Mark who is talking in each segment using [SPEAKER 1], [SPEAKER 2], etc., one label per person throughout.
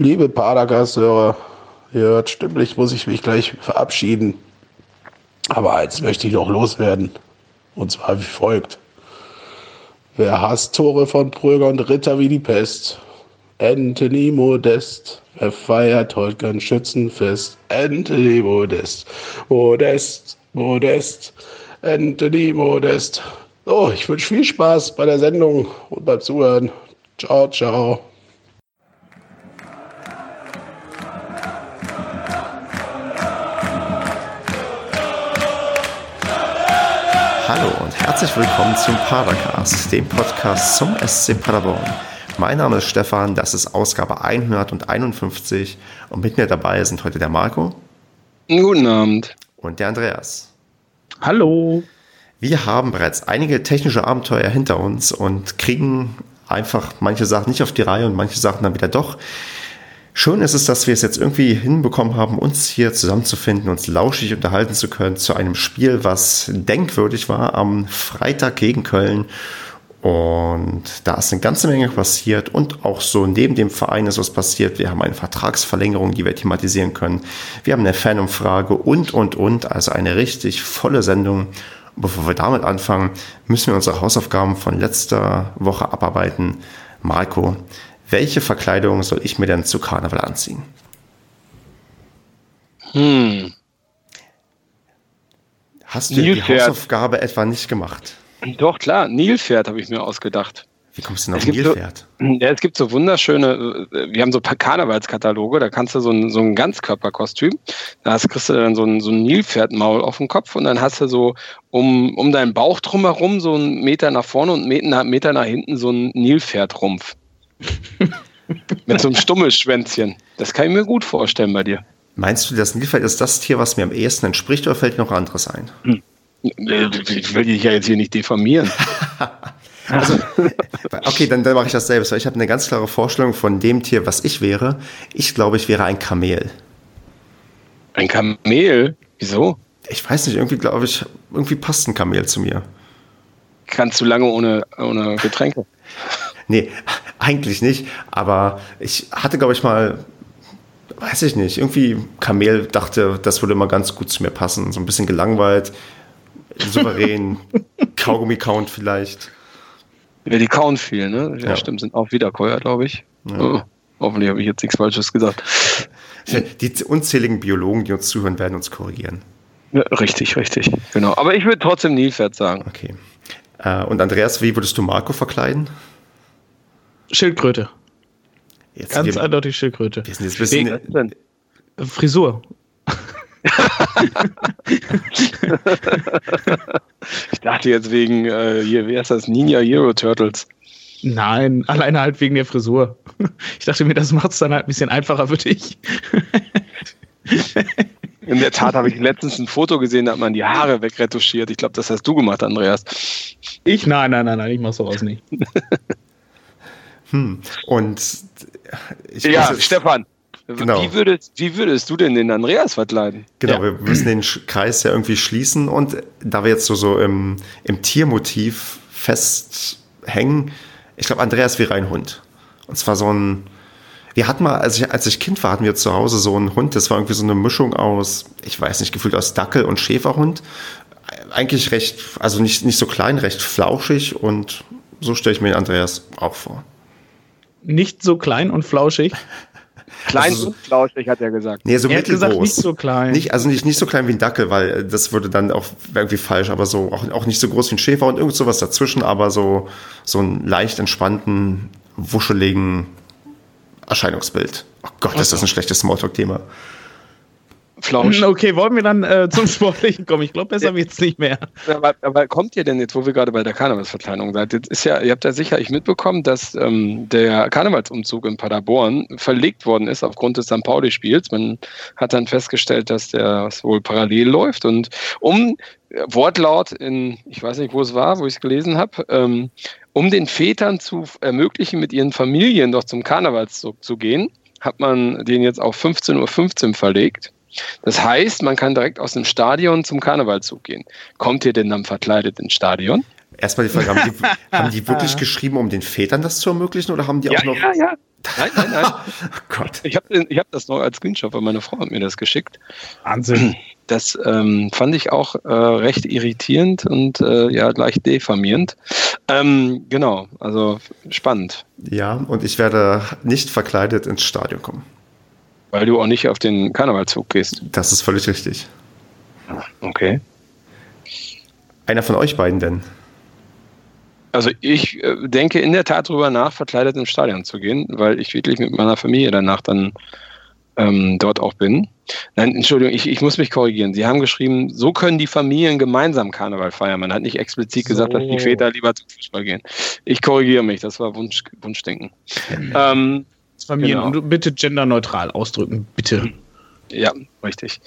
[SPEAKER 1] Liebe Padercast-Hörer, ihr hört stimmlich, muss ich mich gleich verabschieden. Aber eins möchte ich noch loswerden. Und zwar wie folgt. Wer hasst Tore von Pröger und Ritter wie die Pest? Anthony Modest. Wer feiert heute kein Schützenfest? Anthony Modest. Modest, Modest. Anthony Modest. So, ich wünsche viel Spaß bei der Sendung und beim Zuhören. Ciao, ciao.
[SPEAKER 2] Herzlich willkommen zum Padercast, dem Podcast zum SC Paderborn. Mein Name ist Stefan, das ist Ausgabe 151 und mit mir dabei sind heute der Marco.
[SPEAKER 3] Guten Abend.
[SPEAKER 2] Und der Andreas.
[SPEAKER 4] Hallo.
[SPEAKER 2] Wir haben bereits einige technische Abenteuer hinter uns und kriegen einfach manche Sachen nicht auf die Reihe und manche Sachen dann wieder doch. Schön ist es, dass wir es jetzt irgendwie hinbekommen haben, uns hier zusammenzufinden, uns lauschig unterhalten zu können zu einem Spiel, was denkwürdig war am Freitag gegen Köln. Und da ist eine ganze Menge passiert und auch so neben dem Verein ist was passiert. Wir haben eine Vertragsverlängerung, die wir thematisieren können. Wir haben eine Fanumfrage und, und, und. Also eine richtig volle Sendung. Und bevor wir damit anfangen, müssen wir unsere Hausaufgaben von letzter Woche abarbeiten. Marco, welche Verkleidung soll ich mir denn zu Karneval anziehen?
[SPEAKER 3] Hm.
[SPEAKER 2] Hast du die
[SPEAKER 3] Nilpferd.
[SPEAKER 2] Hausaufgabe etwa nicht gemacht?
[SPEAKER 3] Doch, klar, Nilpferd habe ich mir ausgedacht.
[SPEAKER 2] Wie kommst du denn auf
[SPEAKER 3] Es gibt so-
[SPEAKER 2] Nilpferd?
[SPEAKER 3] Ja, es gibt so wunderschöne, äh, wir haben so ein paar Karnevalskataloge, da kannst du so ein, so ein Ganzkörperkostüm, da hast, kriegst du dann so ein, so ein Nilpferdmaul auf dem Kopf und dann hast du so um, um deinen Bauch drumherum so einen Meter nach vorne und einen Meter, Meter nach hinten so einen Nilpferdrumpf. Mit so einem Stummelschwänzchen. Das kann ich mir gut vorstellen bei dir.
[SPEAKER 2] Meinst du, das Nilpferd ist das Tier, was mir am ehesten entspricht, oder fällt noch anderes ein?
[SPEAKER 3] Ich will dich ja jetzt hier nicht diffamieren.
[SPEAKER 2] Okay, dann, dann mache ich das selbst, weil ich habe eine ganz klare Vorstellung von dem Tier, was ich wäre. Ich glaube, ich wäre ein Kamel.
[SPEAKER 3] Ein Kamel? Wieso?
[SPEAKER 2] Ich weiß nicht, irgendwie glaube ich, irgendwie passt ein Kamel zu mir.
[SPEAKER 3] Kannst du lange ohne, ohne Getränke?
[SPEAKER 2] Nee, eigentlich nicht. Aber ich hatte, glaube ich, mal, weiß ich nicht, irgendwie Kamel dachte, das würde immer ganz gut zu mir passen. So ein bisschen gelangweilt, souverän, Kaugummi-Count vielleicht.
[SPEAKER 3] Ja, die kauen viel, ne? Ja,
[SPEAKER 2] Ja.
[SPEAKER 3] stimmt, sind auch Wiederkäuer, glaube ich. Oh, hoffentlich habe ich jetzt nichts Falsches gesagt.
[SPEAKER 2] Die unzähligen Biologen, die uns zuhören, werden uns korrigieren.
[SPEAKER 3] Ja, richtig, richtig. Genau. Aber ich würde trotzdem Nilpferd sagen.
[SPEAKER 2] Okay. Äh, Und Andreas, wie würdest du Marco verkleiden?
[SPEAKER 4] Schildkröte.
[SPEAKER 2] Jetzt
[SPEAKER 4] Ganz
[SPEAKER 2] wir,
[SPEAKER 4] eindeutig Schildkröte.
[SPEAKER 2] wir sind jetzt bisschen,
[SPEAKER 3] denn?
[SPEAKER 4] Frisur.
[SPEAKER 3] Ich dachte jetzt wegen, äh, hier, wie heißt das? Ninja Hero Turtles.
[SPEAKER 4] Nein, alleine halt wegen der Frisur. Ich dachte mir, das macht es dann halt ein bisschen einfacher für dich.
[SPEAKER 3] In der Tat habe ich letztens ein Foto gesehen, da hat man die Haare wegretuschiert. Ich glaube, das hast du gemacht, Andreas.
[SPEAKER 4] Ich? Nein, nein, nein, nein, ich mach sowas nicht.
[SPEAKER 2] und ich
[SPEAKER 3] Ja,
[SPEAKER 2] jetzt-
[SPEAKER 3] Stefan.
[SPEAKER 2] Genau.
[SPEAKER 3] Wie, würdest, wie würdest du denn den Andreas verkleiden?
[SPEAKER 2] Genau,
[SPEAKER 4] Ja.
[SPEAKER 2] wir müssen den Kreis ja irgendwie schließen und da wir jetzt so, so im, im Tiermotiv festhängen, ich glaube, Andreas wäre ein Hund. Und zwar so ein, wir hatten mal, als ich, als ich Kind war, hatten wir zu Hause so einen Hund, das war irgendwie so eine Mischung aus, ich weiß nicht, gefühlt aus Dackel und Schäferhund. Eigentlich recht, also nicht, nicht so klein, recht flauschig und so stelle ich mir den Andreas auch vor.
[SPEAKER 4] Nicht so klein und flauschig.
[SPEAKER 3] Klein
[SPEAKER 2] Also so-
[SPEAKER 3] und flauschig, hat er gesagt.
[SPEAKER 2] Nee, so
[SPEAKER 4] Er hat gesagt,
[SPEAKER 2] mittelgroß.
[SPEAKER 4] nicht so klein.
[SPEAKER 2] Nicht, also nicht, nicht so klein wie ein Dackel, weil äh, das würde dann auch irgendwie falsch, aber so auch, auch nicht so groß wie ein Schäfer und irgend sowas dazwischen, aber so, so einen leicht entspannten, wuscheligen Erscheinungsbild. Oh Gott, ist das ein schlechtes Smalltalk-Thema.
[SPEAKER 3] Flauschig.
[SPEAKER 4] Okay, wollen wir dann äh, zum Sportlichen kommen? Ich glaube, besser wird's nicht mehr.
[SPEAKER 3] Aber, aber kommt ihr denn jetzt, wo wir gerade bei der Karnevalsverkleidung seid? Jetzt ist ja, ihr habt ja sicherlich mitbekommen, dass ähm, der Karnevalsumzug in Paderborn verlegt worden ist aufgrund des St. Pauli-Spiels. Man hat dann festgestellt, dass der wohl parallel läuft und um Wortlaut in, ich weiß nicht, wo es war, wo ich es gelesen habe, ähm, um den Vätern zu ermöglichen, mit ihren Familien doch zum Karnevalszug zu gehen, hat man den jetzt auf 15.15 Uhr verlegt. Das heißt, man kann direkt aus dem Stadion zum Karnevalszug gehen. Kommt ihr denn dann verkleidet ins Stadion?
[SPEAKER 2] Erstmal die Frage, haben die, haben die wirklich geschrieben, um den Vätern das zu ermöglichen oder haben die auch noch.
[SPEAKER 3] ja, ja. Nein, nein, nein. oh Gott. Ich habe ich hab das noch als Screenshot, weil meine Frau hat mir das geschickt.
[SPEAKER 4] Wahnsinn.
[SPEAKER 3] Das ähm, fand ich auch äh, recht irritierend und äh, ja, leicht diffamierend. Ähm, genau, also spannend.
[SPEAKER 2] Ja, und ich werde nicht verkleidet ins Stadion kommen.
[SPEAKER 3] Weil du auch nicht auf den Karnevalzug gehst.
[SPEAKER 2] Das ist völlig richtig.
[SPEAKER 3] Okay.
[SPEAKER 2] Einer von euch beiden denn?
[SPEAKER 3] Also ich äh, denke in der Tat darüber nach, verkleidet ins Stadion zu gehen, weil ich wirklich mit meiner Familie danach dann ähm, dort auch bin. Nein, Entschuldigung, ich, ich muss mich korrigieren. Sie haben geschrieben, so können die Familien gemeinsam Karneval feiern. Man hat nicht explizit so. gesagt, dass die Väter lieber zum Fußball gehen. Ich korrigiere mich, das war Wunsch, Wunschdenken.
[SPEAKER 4] Ähm, Familien, genau. und bitte genderneutral ausdrücken, bitte.
[SPEAKER 3] Ja, richtig.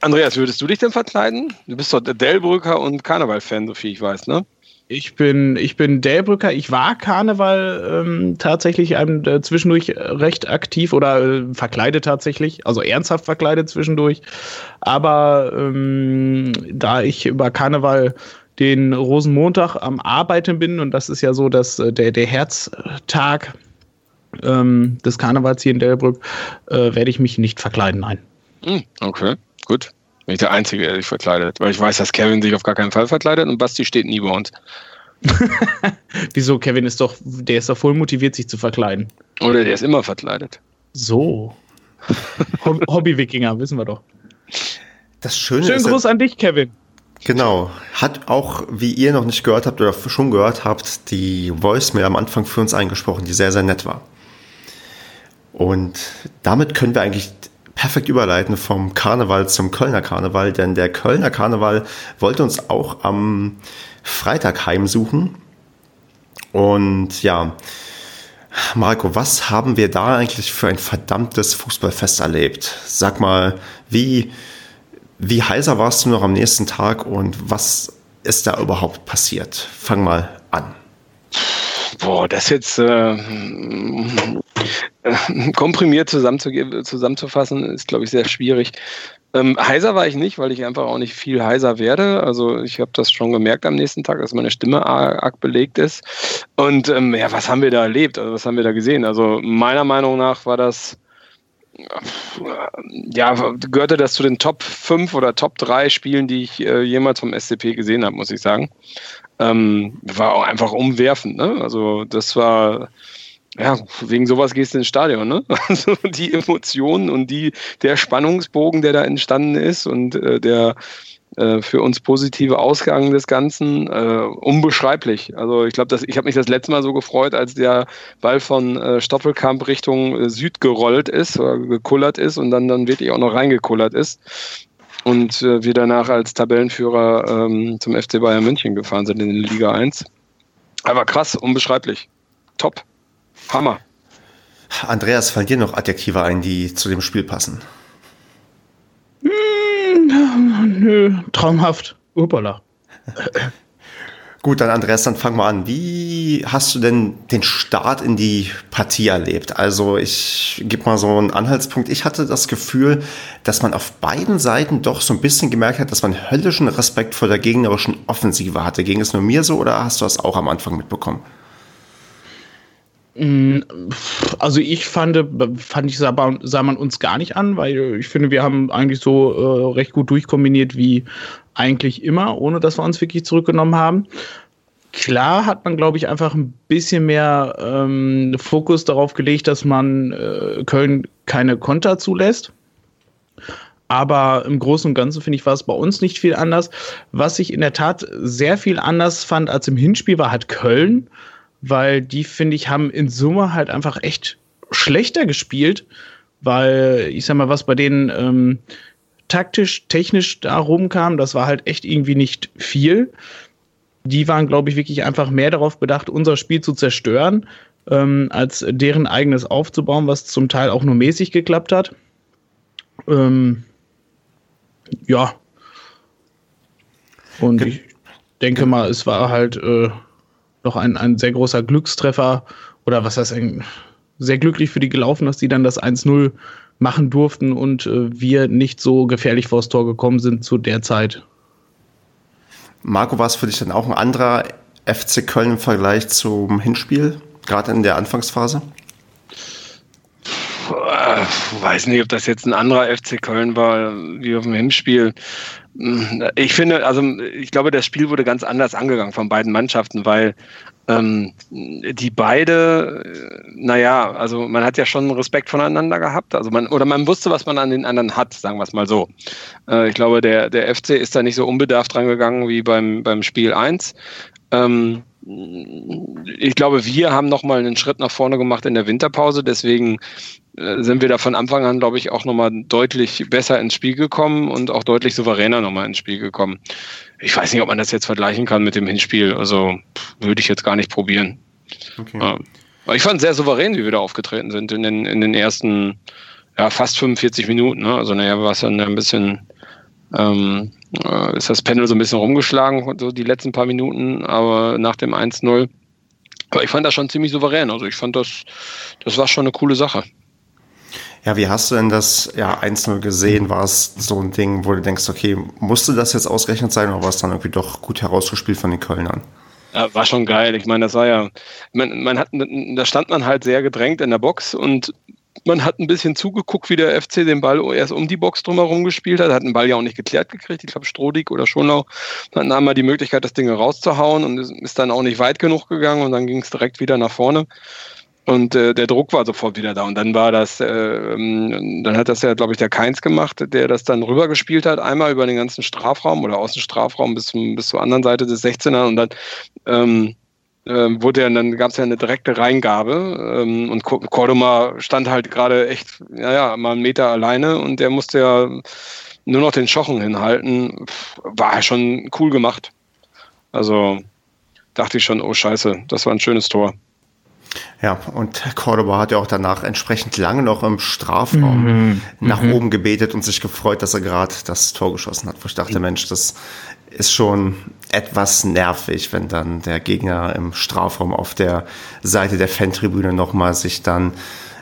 [SPEAKER 3] Andreas, würdest du dich denn verkleiden? Du bist doch Delbrücker und Karneval-Fan, so viel ich weiß, ne?
[SPEAKER 4] Ich bin, ich bin Delbrücker. Ich war Karneval ähm, tatsächlich ähm, zwischendurch recht aktiv oder äh, verkleidet tatsächlich, also ernsthaft verkleidet zwischendurch. Aber ähm, da ich über Karneval den Rosenmontag am Arbeiten bin und das ist ja so, dass äh, der, der Herztag ähm, des Karnevals hier in Delbrück, äh, werde ich mich nicht verkleiden, nein.
[SPEAKER 3] Hm, okay, gut. Bin ich der Einzige, der sich verkleidet. Weil ich weiß, dass Kevin sich auf gar keinen Fall verkleidet und Basti steht nie bei uns.
[SPEAKER 4] Wieso? Kevin ist doch, der ist doch voll motiviert, sich zu verkleiden.
[SPEAKER 3] Oder der ist immer verkleidet.
[SPEAKER 4] So. Hobby-Wikinger, wissen wir doch.
[SPEAKER 2] Das Schöne
[SPEAKER 4] Schönen
[SPEAKER 2] ist,
[SPEAKER 4] Gruß an dich, Kevin.
[SPEAKER 2] Genau. Hat auch, wie ihr noch nicht gehört habt oder schon gehört habt, die Voicemail am Anfang für uns eingesprochen, die sehr, sehr nett war. Und damit können wir eigentlich perfekt überleiten vom Karneval zum Kölner Karneval, denn der Kölner Karneval wollte uns auch am Freitag heimsuchen. Und ja, Marco, was haben wir da eigentlich für ein verdammtes Fußballfest erlebt? Sag mal, wie, wie heiser warst du noch am nächsten Tag und was ist da überhaupt passiert? Fang mal an.
[SPEAKER 3] Boah, das jetzt äh, komprimiert zusammenzufassen, ist, glaube ich, sehr schwierig. Ähm, heiser war ich nicht, weil ich einfach auch nicht viel heiser werde. Also ich habe das schon gemerkt am nächsten Tag, dass meine Stimme arg belegt ist. Und ähm, ja, was haben wir da erlebt? Also was haben wir da gesehen? Also meiner Meinung nach war das ja, gehörte das zu den Top 5 oder Top 3 Spielen, die ich äh, jemals vom SCP gesehen habe, muss ich sagen. Ähm, war auch einfach umwerfend, ne? Also das war ja, wegen sowas gehst du ins Stadion, ne? Also die Emotionen und die, der Spannungsbogen, der da entstanden ist und äh, der äh, für uns positive Ausgang des Ganzen, äh, unbeschreiblich. Also ich glaube, ich habe mich das letzte Mal so gefreut, als der Ball von äh, Stoppelkamp Richtung äh, Süd gerollt ist oder gekullert ist und dann, dann wirklich auch noch reingekullert ist. Und äh, wir danach als Tabellenführer ähm, zum FC Bayern München gefahren sind in Liga 1. Aber krass, unbeschreiblich. Top. Hammer.
[SPEAKER 2] Andreas, fallen dir noch Adjektive ein, die zu dem Spiel passen?
[SPEAKER 4] Hm, nö, traumhaft. Uppala.
[SPEAKER 2] Gut, dann Andreas, dann fang mal an. Wie hast du denn den Start in die Partie erlebt? Also ich gebe mal so einen Anhaltspunkt. Ich hatte das Gefühl, dass man auf beiden Seiten doch so ein bisschen gemerkt hat, dass man höllischen Respekt vor der gegnerischen Offensive hatte. Ging es nur mir so oder hast du das auch am Anfang mitbekommen?
[SPEAKER 4] Also ich fand, fand ich, sah, sah, man uns gar nicht an, weil ich finde, wir haben eigentlich so äh, recht gut durchkombiniert wie eigentlich immer, ohne dass wir uns wirklich zurückgenommen haben. Klar hat man, glaube ich, einfach ein bisschen mehr ähm, Fokus darauf gelegt, dass man äh, Köln keine Konter zulässt. Aber im Großen und Ganzen finde ich, war es bei uns nicht viel anders. Was ich in der Tat sehr viel anders fand als im Hinspiel, war halt Köln weil die, finde ich, haben in Summe halt einfach echt schlechter gespielt, weil ich sag mal, was bei denen ähm, taktisch, technisch da rumkam, das war halt echt irgendwie nicht viel. Die waren, glaube ich, wirklich einfach mehr darauf bedacht, unser Spiel zu zerstören, ähm, als deren eigenes aufzubauen, was zum Teil auch nur mäßig geklappt hat. Ähm, ja. Und ich denke mal, es war halt äh, noch ein, ein sehr großer Glückstreffer oder was heißt sehr glücklich für die gelaufen, dass die dann das 1-0 machen durften und äh, wir nicht so gefährlich vors Tor gekommen sind zu der Zeit.
[SPEAKER 2] Marco, war es für dich dann auch ein anderer FC Köln im Vergleich zum Hinspiel, gerade in der Anfangsphase?
[SPEAKER 3] Weiß nicht, ob das jetzt ein anderer FC Köln war, wie auf dem Hinspiel. Ich finde, also ich glaube, das Spiel wurde ganz anders angegangen von beiden Mannschaften, weil ähm, die beide, naja, also man hat ja schon Respekt voneinander gehabt, also man, oder man wusste, was man an den anderen hat, sagen wir es mal so. Äh, ich glaube, der, der FC ist da nicht so unbedarft dran gegangen wie beim, beim Spiel 1. Ähm, ich glaube, wir haben nochmal einen Schritt nach vorne gemacht in der Winterpause. Deswegen äh, sind wir da von Anfang an, glaube ich, auch nochmal deutlich besser ins Spiel gekommen und auch deutlich souveräner nochmal ins Spiel gekommen. Ich weiß nicht, ob man das jetzt vergleichen kann mit dem Hinspiel. Also würde ich jetzt gar nicht probieren. Okay. Ja. ich fand sehr souverän, wie wir da aufgetreten sind in den, in den ersten ja, fast 45 Minuten. Ne? Also naja, war es dann ein bisschen ähm, äh, ist das Panel so ein bisschen rumgeschlagen, so die letzten paar Minuten, aber nach dem 1-0. Aber ich fand das schon ziemlich souverän. Also ich fand das, das war schon eine coole Sache.
[SPEAKER 2] Ja, wie hast du denn das ja, 1-0 gesehen? War es so ein Ding, wo du denkst, okay, musste das jetzt ausgerechnet sein oder war es dann irgendwie doch gut herausgespielt von den Kölnern?
[SPEAKER 3] Ja, war schon geil. Ich meine, das war ja, man, man hat, da stand man halt sehr gedrängt in der Box und man hat ein bisschen zugeguckt, wie der FC den Ball erst um die Box drumherum gespielt hat. Hat den Ball ja auch nicht geklärt gekriegt. Ich glaube, Strodig oder Schonau hatten einmal die Möglichkeit, das Ding rauszuhauen und ist dann auch nicht weit genug gegangen und dann ging es direkt wieder nach vorne. Und äh, der Druck war sofort wieder da. Und dann war das, äh, ähm, dann hat das ja, glaube ich, der Keins gemacht, der das dann rübergespielt hat, einmal über den ganzen Strafraum oder aus dem Strafraum bis, zum, bis zur anderen Seite des 16er und dann ähm, äh, wurde ja, dann gab es ja eine direkte Reingabe ähm, und Cordoba stand halt gerade echt, naja, mal einen Meter alleine und der musste ja nur noch den Schochen hinhalten. War schon cool gemacht. Also dachte ich schon, oh scheiße, das war ein schönes Tor.
[SPEAKER 2] Ja, und Cordoba hat ja auch danach entsprechend lange noch im Strafraum mhm. nach mhm. oben gebetet und sich gefreut, dass er gerade das Tor geschossen hat. Wo ich dachte, Mensch, das ist schon etwas nervig, wenn dann der Gegner im Strafraum auf der Seite der Fantribüne nochmal sich dann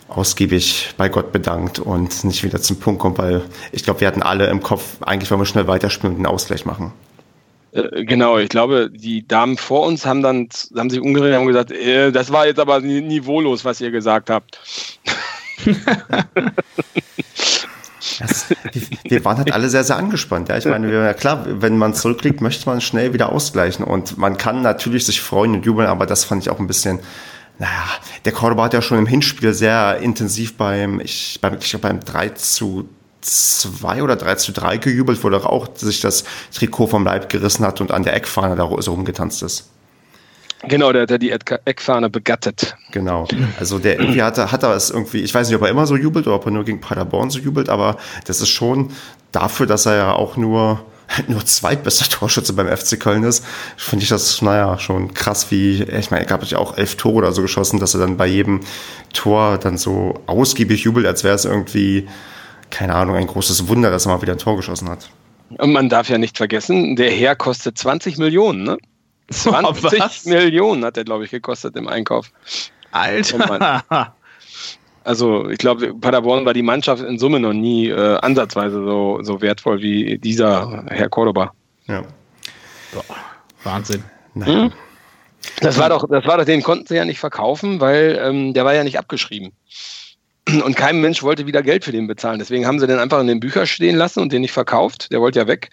[SPEAKER 2] ausgiebig bei Gott bedankt und nicht wieder zum Punkt kommt, weil ich glaube, wir hatten alle im Kopf, eigentlich wollen wir schnell weiterspielen und einen Ausgleich machen.
[SPEAKER 3] Äh, genau, ich glaube, die Damen vor uns haben dann haben sich umgedreht und gesagt, äh, das war jetzt aber niveaulos, was ihr gesagt habt.
[SPEAKER 2] Das, wir waren halt alle sehr, sehr angespannt. Ja, ich meine, wir, klar, wenn man zurückliegt, möchte man schnell wieder ausgleichen. Und man kann natürlich sich freuen und jubeln, aber das fand ich auch ein bisschen, naja, der Cordoba hat ja schon im Hinspiel sehr intensiv beim, ich, beim, ich glaube, beim 3 zu 2 oder 3 zu 3 gejubelt, wo er auch sich das Trikot vom Leib gerissen hat und an der Eckfahne da so rumgetanzt ist.
[SPEAKER 3] Genau, der hat die Eckfahne begattet.
[SPEAKER 2] Genau. Also der irgendwie hat er, hat er es irgendwie, ich weiß nicht, ob er immer so jubelt oder ob er nur gegen Paderborn so jubelt, aber das ist schon dafür, dass er ja auch nur, nur zweitbester Torschütze beim FC Köln ist, finde ich das, naja, schon krass, wie, ich meine, er gab ja auch elf Tore oder so geschossen, dass er dann bei jedem Tor dann so ausgiebig jubelt, als wäre es irgendwie, keine Ahnung, ein großes Wunder, dass er mal wieder ein Tor geschossen hat.
[SPEAKER 3] Und man darf ja nicht vergessen, der Herr kostet 20 Millionen, ne? 20 oh, Millionen hat er, glaube ich, gekostet im Einkauf.
[SPEAKER 4] Alter.
[SPEAKER 3] Also ich glaube, Paderborn war die Mannschaft in Summe noch nie äh, ansatzweise so, so wertvoll wie dieser Herr Cordoba.
[SPEAKER 4] Ja. Boah, Wahnsinn.
[SPEAKER 3] Hm? Das war doch, das war doch, den konnten sie ja nicht verkaufen, weil ähm, der war ja nicht abgeschrieben. Und kein Mensch wollte wieder Geld für den bezahlen. Deswegen haben sie den einfach in den Büchern stehen lassen und den nicht verkauft. Der wollte ja weg.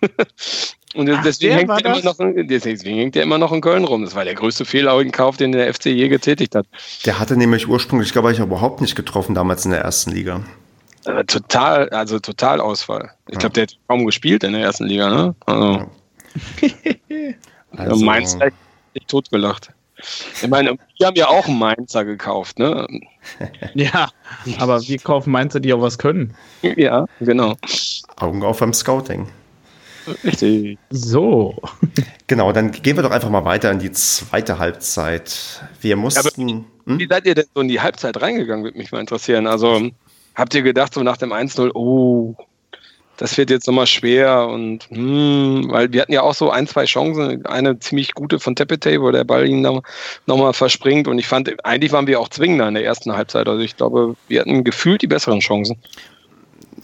[SPEAKER 3] Und Ach, deswegen, hängt der immer noch in, deswegen hängt der immer noch in Köln rum. Das war der größte Fehlkauf, den der FC je getätigt hat.
[SPEAKER 2] Der hatte nämlich ursprünglich, glaube ich, überhaupt nicht getroffen damals in der ersten Liga.
[SPEAKER 3] Äh, total, also total Ausfall. Ich ja. glaube, der hat kaum gespielt in der ersten Liga, ne? Also, also Mainz hat totgelacht. Ich meine, wir haben ja auch einen Mainzer gekauft, ne?
[SPEAKER 4] ja, aber wir kaufen Mainzer, die auch was können.
[SPEAKER 3] Ja, genau.
[SPEAKER 2] Augen auf beim Scouting.
[SPEAKER 3] Richtig.
[SPEAKER 4] So.
[SPEAKER 2] Genau, dann gehen wir doch einfach mal weiter in die zweite Halbzeit. Wir mussten. Ja,
[SPEAKER 3] hm? Wie seid ihr denn so in die Halbzeit reingegangen, würde mich mal interessieren. Also habt ihr gedacht, so nach dem 1-0, oh, das wird jetzt nochmal schwer und hm, weil wir hatten ja auch so ein, zwei Chancen, eine ziemlich gute von Tepete, wo der Ball ihn nochmal noch verspringt und ich fand, eigentlich waren wir auch zwingender in der ersten Halbzeit. Also ich glaube, wir hatten gefühlt die besseren Chancen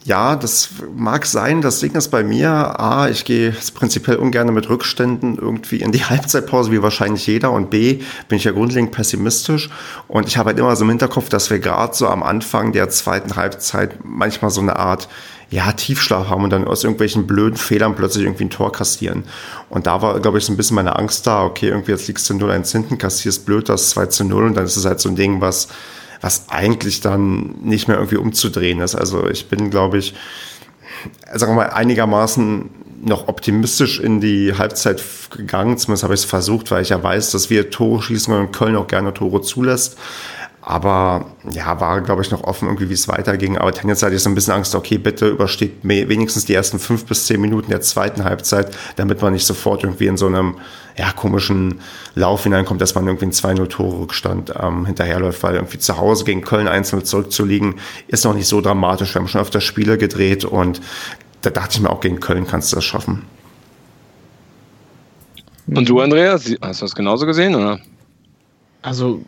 [SPEAKER 2] ja, das mag sein. Das Ding ist bei mir, A, ich gehe prinzipiell ungern mit Rückständen irgendwie in die Halbzeitpause, wie wahrscheinlich jeder. Und B, bin ich ja grundlegend pessimistisch. Und ich habe halt immer so im Hinterkopf, dass wir gerade so am Anfang der zweiten Halbzeit manchmal so eine Art ja, Tiefschlaf haben und dann aus irgendwelchen blöden Fehlern plötzlich irgendwie ein Tor kassieren. Und da war, glaube ich, so ein bisschen meine Angst da, okay, irgendwie jetzt liegst du 0-1 hinten, kassierst blöd das 2 zu 0 und dann ist es halt so ein Ding, was was eigentlich dann nicht mehr irgendwie umzudrehen ist. Also ich bin, glaube ich, sagen wir mal, einigermaßen noch optimistisch in die Halbzeit gegangen. Zumindest habe ich es versucht, weil ich ja weiß, dass wir Tore schießen und Köln auch gerne Tore zulässt. Aber ja, war, glaube ich, noch offen, irgendwie, wie es weiterging. Aber tendenziell hatte ich so ein bisschen Angst, okay, bitte übersteht wenigstens die ersten fünf bis zehn Minuten der zweiten Halbzeit, damit man nicht sofort irgendwie in so einem ja, komischen Lauf hineinkommt, dass man irgendwie einen 2-0-Tore-Rückstand ähm, hinterherläuft, weil irgendwie zu Hause gegen Köln einzeln zurückzuliegen, ist noch nicht so dramatisch. Wir haben schon öfter Spiele gedreht und da dachte ich mir auch, gegen Köln kannst du das schaffen.
[SPEAKER 3] Und du, Andreas, hast du das genauso gesehen, oder?
[SPEAKER 4] Also,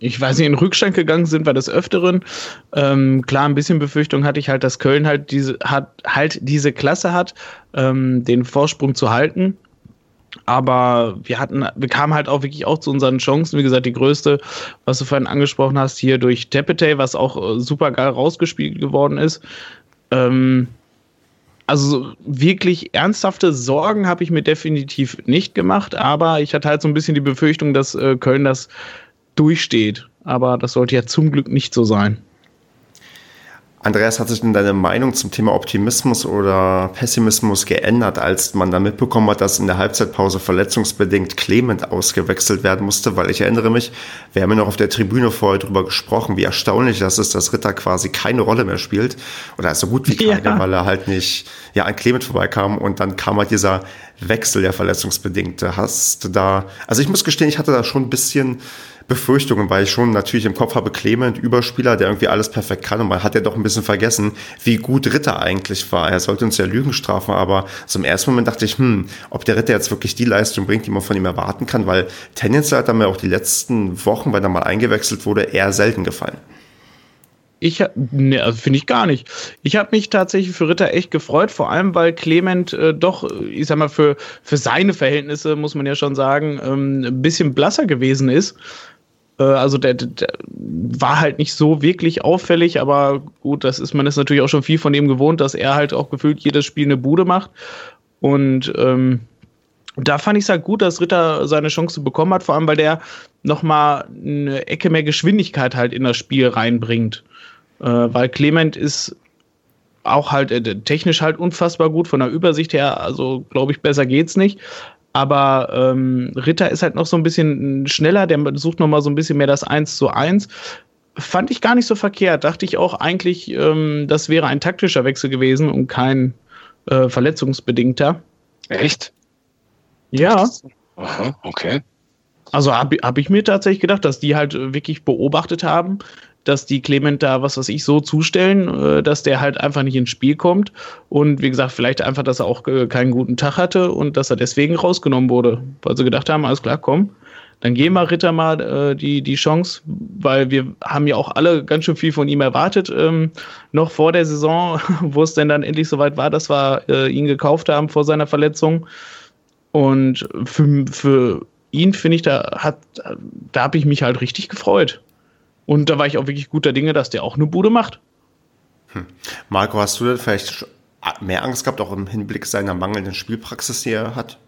[SPEAKER 4] ich weiß nicht, in Rückstand gegangen sind wir des Öfteren. Ähm, klar, ein bisschen Befürchtung hatte ich halt, dass Köln halt diese, hat, halt diese Klasse hat, ähm, den Vorsprung zu halten. Aber wir hatten, wir kamen halt auch wirklich auch zu unseren Chancen. Wie gesagt, die größte, was du vorhin angesprochen hast, hier durch Tepete, was auch äh, super geil rausgespielt geworden ist. Ähm, also wirklich ernsthafte Sorgen habe ich mir definitiv nicht gemacht, aber ich hatte halt so ein bisschen die Befürchtung, dass äh, Köln das durchsteht. Aber das sollte ja zum Glück nicht so sein.
[SPEAKER 2] Andreas, hat sich denn deine Meinung zum Thema Optimismus oder Pessimismus geändert, als man dann mitbekommen hat, dass in der Halbzeitpause verletzungsbedingt Clement ausgewechselt werden musste? Weil ich erinnere mich, wir haben ja noch auf der Tribüne vorher drüber gesprochen, wie erstaunlich das ist, dass Ritter quasi keine Rolle mehr spielt. Oder so gut wie keine, ja. weil er halt nicht ja, an Clement vorbeikam. Und dann kam halt dieser Wechsel, der verletzungsbedingte. Hast du da, also ich muss gestehen, ich hatte da schon ein bisschen Befürchtungen, weil ich schon natürlich im Kopf habe, Clement, Überspieler, der irgendwie alles perfekt kann und man hat ja doch ein bisschen vergessen, wie gut Ritter eigentlich war. Er sollte uns ja Lügen strafen, aber so ersten Moment dachte ich, hm, ob der Ritter jetzt wirklich die Leistung bringt, die man von ihm erwarten kann, weil tendenziell hat er mir auch die letzten Wochen, wenn er mal eingewechselt wurde, eher selten gefallen.
[SPEAKER 4] Ich ne, also finde ich gar nicht. Ich habe mich tatsächlich für Ritter echt gefreut, vor allem weil Clement äh, doch, ich sag mal, für, für seine Verhältnisse, muss man ja schon sagen, ähm, ein bisschen blasser gewesen ist. Äh, also der, der, war halt nicht so wirklich auffällig, aber gut, das ist man ist natürlich auch schon viel von ihm gewohnt, dass er halt auch gefühlt jedes Spiel eine Bude macht. Und ähm, da fand ich es halt gut, dass Ritter seine Chance bekommen hat, vor allem weil der nochmal eine Ecke mehr Geschwindigkeit halt in das Spiel reinbringt. Äh, weil Clement ist auch halt äh, technisch halt unfassbar gut von der Übersicht her, also glaube ich, besser geht's nicht. Aber ähm, Ritter ist halt noch so ein bisschen schneller, der sucht noch mal so ein bisschen mehr das 1 zu 1. Fand ich gar nicht so verkehrt. Dachte ich auch eigentlich, ähm, das wäre ein taktischer Wechsel gewesen und kein äh, verletzungsbedingter.
[SPEAKER 3] Echt?
[SPEAKER 4] Ja.
[SPEAKER 3] Aha, okay.
[SPEAKER 4] Also habe hab ich mir tatsächlich gedacht, dass die halt wirklich beobachtet haben, dass die Clement da, was weiß ich, so zustellen, äh, dass der halt einfach nicht ins Spiel kommt. Und wie gesagt, vielleicht einfach, dass er auch äh, keinen guten Tag hatte und dass er deswegen rausgenommen wurde. Weil sie gedacht haben, alles klar, komm, dann gehen wir Ritter mal äh, die, die Chance, weil wir haben ja auch alle ganz schön viel von ihm erwartet, ähm, noch vor der Saison, wo es denn dann endlich soweit war, dass wir äh, ihn gekauft haben vor seiner Verletzung. Und für, für ihn finde ich, da hat, da habe ich mich halt richtig gefreut. Und da war ich auch wirklich guter Dinge, dass der auch eine Bude macht.
[SPEAKER 2] Hm. Marco, hast du denn vielleicht mehr Angst gehabt, auch im Hinblick seiner mangelnden Spielpraxis, die er hat?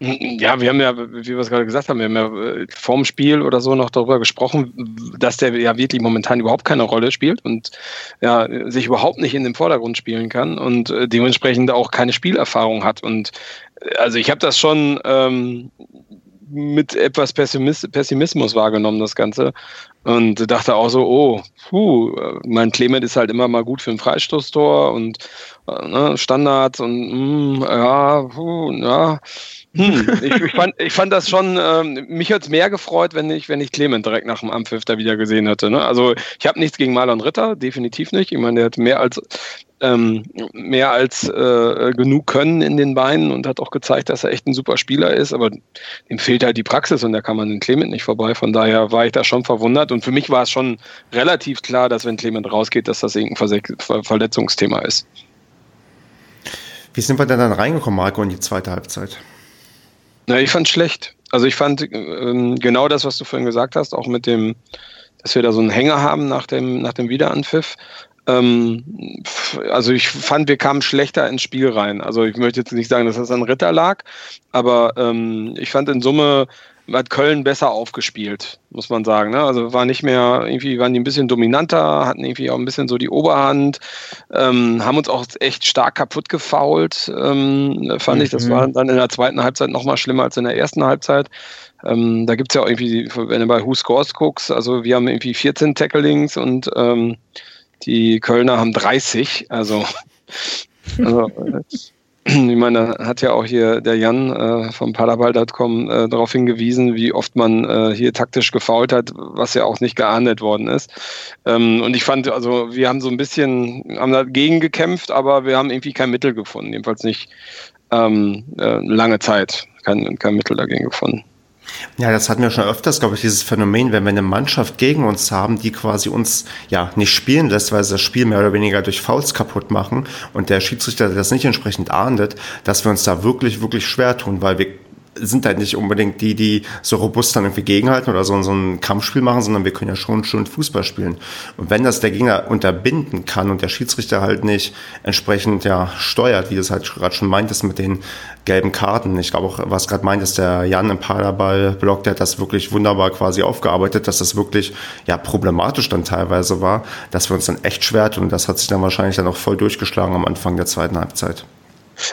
[SPEAKER 3] Ja, wir haben ja, wie wir es gerade gesagt haben, wir haben ja äh, vorm Spiel oder so noch darüber gesprochen, dass der ja wirklich momentan überhaupt keine Rolle spielt und ja, sich überhaupt nicht in den Vordergrund spielen kann und äh, dementsprechend auch keine Spielerfahrung hat. Und äh, also ich habe das schon ähm, mit etwas Pessimismus wahrgenommen, das Ganze. Und dachte auch so, oh, puh, mein Clement ist halt immer mal gut für ein Freistoßtor und äh, ne, Standards und mh, ja, puh, ja. Hm, ich, ich, fand, ich fand das schon, ähm, mich hätte es mehr gefreut, wenn ich, wenn ich Clement direkt nach dem Ampfiff da wieder gesehen hätte. Ne? Also ich habe nichts gegen Marlon Ritter, definitiv nicht. Ich meine, der hat mehr als ähm, mehr als äh, genug Können in den Beinen und hat auch gezeigt, dass er echt ein super Spieler ist, aber ihm fehlt halt die Praxis und da kann man den Clement nicht vorbei. Von daher war ich da schon verwundert und für mich war es schon relativ klar, dass wenn Clement rausgeht, dass das irgendein Verletzungsthema ist.
[SPEAKER 2] Wie sind wir denn dann reingekommen, Marco, in die zweite Halbzeit?
[SPEAKER 3] Na, ich fand schlecht. Also ich fand ähm, genau das, was du vorhin gesagt hast, auch mit dem, dass wir da so einen Hänger haben nach dem, nach dem Wiederanpfiff. Ähm, also ich fand, wir kamen schlechter ins Spiel rein. Also ich möchte jetzt nicht sagen, dass das an Ritter lag, aber ähm, ich fand in Summe hat Köln besser aufgespielt, muss man sagen. Ne? Also war nicht mehr, irgendwie waren die ein bisschen dominanter, hatten irgendwie auch ein bisschen so die Oberhand, ähm, haben uns auch echt stark kaputt gefault, ähm, fand mhm. ich. Das mhm. war dann in der zweiten Halbzeit nochmal schlimmer als in der ersten Halbzeit. Ähm, da gibt es ja auch irgendwie, wenn du bei Who Scores guckst, also wir haben irgendwie 14 Tacklings und ähm, die Kölner haben 30. Also, also ich meine, hat ja auch hier der Jan äh, vom Paderball.com äh, darauf hingewiesen, wie oft man äh, hier taktisch gefault hat, was ja auch nicht geahndet worden ist. Ähm, und ich fand, also wir haben so ein bisschen, haben dagegen gekämpft, aber wir haben irgendwie kein Mittel gefunden, jedenfalls nicht ähm, äh, lange Zeit, kein, kein Mittel dagegen gefunden.
[SPEAKER 2] Ja, das hatten wir schon öfters, glaube ich, dieses Phänomen, wenn wir eine Mannschaft gegen uns haben, die quasi uns ja nicht spielen lässt, weil sie das Spiel mehr oder weniger durch Fouls kaputt machen und der Schiedsrichter das nicht entsprechend ahndet, dass wir uns da wirklich, wirklich schwer tun, weil wir sind halt nicht unbedingt die, die so robust dann irgendwie gegenhalten oder so, so ein Kampfspiel machen, sondern wir können ja schon schön Fußball spielen. Und wenn das der Gegner unterbinden kann und der Schiedsrichter halt nicht entsprechend ja steuert, wie das halt gerade schon meintest mit den gelben Karten. Ich glaube auch, was gerade meint, ist der Jan im Paderball-Blog, der hat das wirklich wunderbar quasi aufgearbeitet, dass das wirklich ja problematisch dann teilweise war, dass wir uns dann echt schwer tun. Und das hat sich dann wahrscheinlich dann auch voll durchgeschlagen am Anfang der zweiten Halbzeit.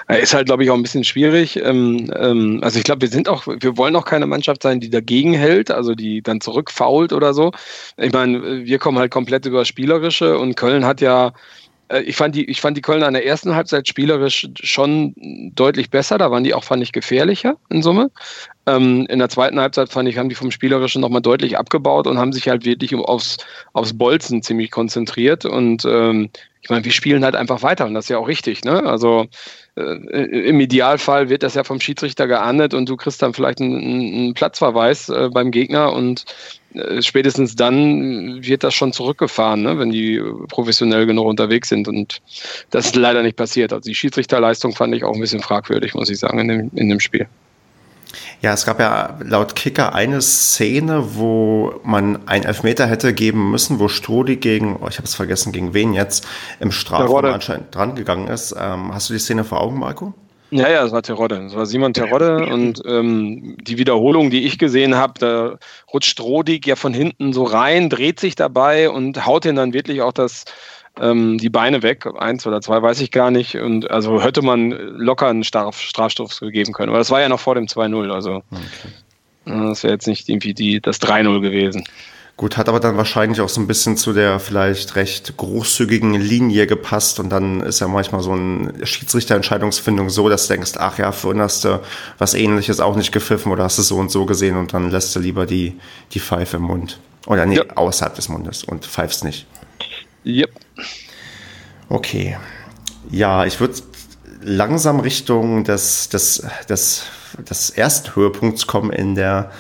[SPEAKER 3] Ist halt, glaube ich, auch ein bisschen schwierig. Ähm, ähm, also ich glaube, wir sind auch, wir wollen auch keine Mannschaft sein, die dagegen hält, also die dann zurückfault oder so. Ich meine, wir kommen halt komplett über Spielerische und Köln hat ja äh, ich fand die, ich fand die Kölner in der ersten Halbzeit spielerisch schon deutlich besser. Da waren die auch, fand ich, gefährlicher in Summe. Ähm, in der zweiten Halbzeit fand ich, haben die vom Spielerischen nochmal deutlich abgebaut und haben sich halt wirklich aufs, aufs Bolzen ziemlich konzentriert. Und ähm, ich meine, wir spielen halt einfach weiter und das ist ja auch richtig. Ne? Also äh, im Idealfall wird das ja vom Schiedsrichter geahndet und du kriegst dann vielleicht einen, einen Platzverweis äh, beim Gegner und äh, spätestens dann wird das schon zurückgefahren, ne, wenn die professionell genug unterwegs sind und das ist leider nicht passiert. Also die Schiedsrichterleistung fand ich auch ein bisschen fragwürdig, muss ich sagen, in dem, in dem Spiel.
[SPEAKER 2] Ja, es gab ja laut Kicker eine Szene, wo man einen Elfmeter hätte geben müssen, wo Strodi gegen, oh, ich habe es vergessen, gegen wen jetzt, im Strafraum anscheinend dran gegangen ist. Ähm, hast du die Szene vor Augen, Marco?
[SPEAKER 3] Ja, ja, das war Terodde. Das war Simon Terodde und ähm, die Wiederholung, die ich gesehen habe, da rutscht Rodig ja von hinten so rein, dreht sich dabei und haut ihn dann wirklich auch das ähm, die Beine weg, eins oder zwei, weiß ich gar nicht. Und also hätte man locker einen Straf Strafstoff geben können. Aber das war ja noch vor dem 2-0. Also okay. das wäre jetzt nicht irgendwie die, das 3-0 gewesen.
[SPEAKER 2] Gut, hat aber dann wahrscheinlich auch so ein bisschen zu der vielleicht recht großzügigen Linie gepasst und dann ist ja manchmal so eine Schiedsrichterentscheidungsfindung so, dass du denkst, ach ja, vorhin hast du was ähnliches auch nicht gepfiffen oder hast es so und so gesehen und dann lässt du lieber die, die Pfeife im Mund. Oder nee, ja. außerhalb des Mundes und pfeifst nicht.
[SPEAKER 3] Yep.
[SPEAKER 2] Okay. Ja, ich würde langsam Richtung des, des, des, des ersten Höhepunkts kommen in der,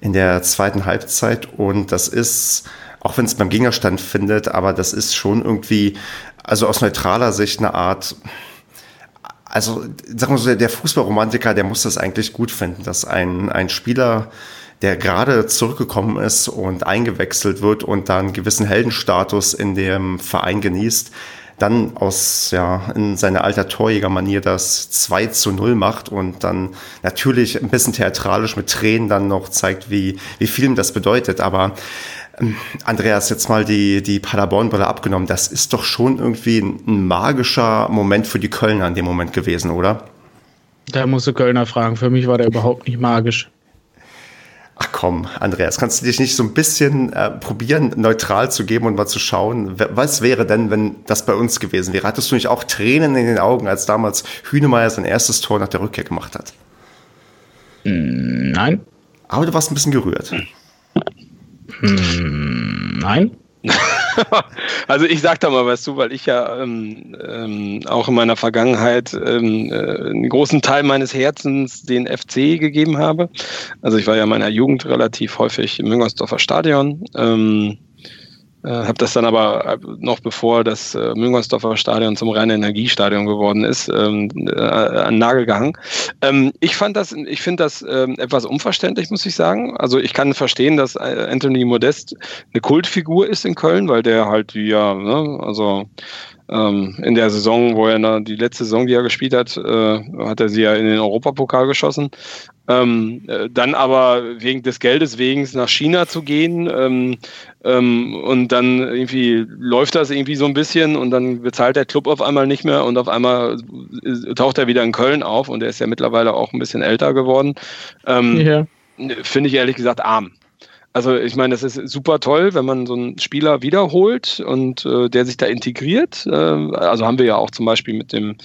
[SPEAKER 2] in der zweiten Halbzeit. Und das ist, auch wenn es beim Gegnerstand findet, aber das ist schon irgendwie, also aus neutraler Sicht eine Art, also sagen wir so, der Fußballromantiker, der muss das eigentlich gut finden, dass ein, ein Spieler der gerade zurückgekommen ist und eingewechselt wird und dann gewissen Heldenstatus in dem Verein genießt, dann aus, ja, in seiner alter Torjägermanier das 2 zu 0 macht und dann natürlich ein bisschen theatralisch mit Tränen dann noch zeigt, wie, wie viel ihm das bedeutet. Aber ähm, Andreas, jetzt mal die, die Paderborn-Brille abgenommen. Das ist doch schon irgendwie ein magischer Moment für die Kölner in dem Moment gewesen, oder?
[SPEAKER 4] Da musst du Kölner fragen. Für mich war der überhaupt nicht magisch.
[SPEAKER 2] Ach komm, Andreas, kannst du dich nicht so ein bisschen äh, probieren, neutral zu geben und mal zu schauen, was wäre denn, wenn das bei uns gewesen wäre? Hattest du nicht auch Tränen in den Augen, als damals Hünemeyer sein erstes Tor nach der Rückkehr gemacht hat?
[SPEAKER 4] Hm, nein.
[SPEAKER 2] Aber du warst ein bisschen gerührt.
[SPEAKER 4] Hm, nein.
[SPEAKER 3] also ich sag da mal was zu, weil ich ja ähm, ähm, auch in meiner Vergangenheit ähm, äh, einen großen Teil meines Herzens den FC gegeben habe. Also ich war ja in meiner Jugend relativ häufig im Müngersdorfer Stadion. Ähm, äh, habe das dann aber äh, noch bevor das äh, Müngersdorfer Stadion zum reinen Energiestadion geworden ist, ähm, äh, an Nagel gehangen. Ähm, ich fand das, ich finde das ähm, etwas unverständlich, muss ich sagen. Also ich kann verstehen, dass äh, Anthony Modest eine Kultfigur ist in Köln, weil der halt ja, ne, also ähm, in der Saison, wo er die letzte Saison, die er gespielt hat, äh, hat er sie ja in den Europapokal geschossen. Ähm, äh, dann aber wegen des Geldes wegen nach China zu gehen ähm, ähm, und dann irgendwie läuft das irgendwie so ein bisschen und dann bezahlt der Club auf einmal nicht mehr und auf einmal äh, taucht er wieder in Köln auf und er ist ja mittlerweile auch ein bisschen älter geworden. Ähm, ja. Finde ich ehrlich gesagt arm. Also ich meine, das ist super toll, wenn man so einen Spieler wiederholt und äh, der sich da integriert. Äh, also haben wir ja auch zum Beispiel mit dem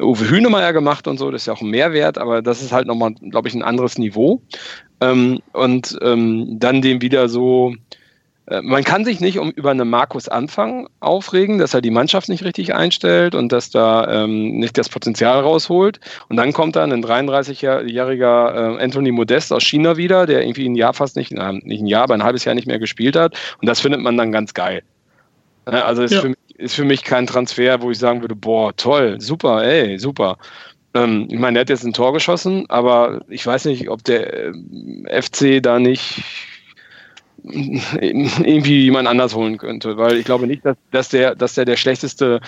[SPEAKER 3] Uwe Hünemeyer gemacht und so, das ist ja auch ein Mehrwert, aber das ist halt nochmal, glaube ich, ein anderes Niveau. Ähm, und ähm, dann den wieder so man kann sich nicht um über einen Markus Anfang aufregen, dass er die Mannschaft nicht richtig einstellt und dass da ähm, nicht das Potenzial rausholt. Und dann kommt dann ein 33-jähriger äh, Anthony Modest aus China wieder, der irgendwie ein Jahr fast nicht, äh, nicht ein Jahr, aber ein halbes Jahr nicht mehr gespielt hat. Und das findet man dann ganz geil. Also ist, ja. für mich, ist für mich kein Transfer, wo ich sagen würde, boah, toll, super, ey, super. Ähm, ich meine, der hat jetzt ein Tor geschossen, aber ich weiß nicht, ob der äh, FC da nicht irgendwie jemand anders holen könnte, weil ich glaube nicht, dass, dass der, dass der der schlechteste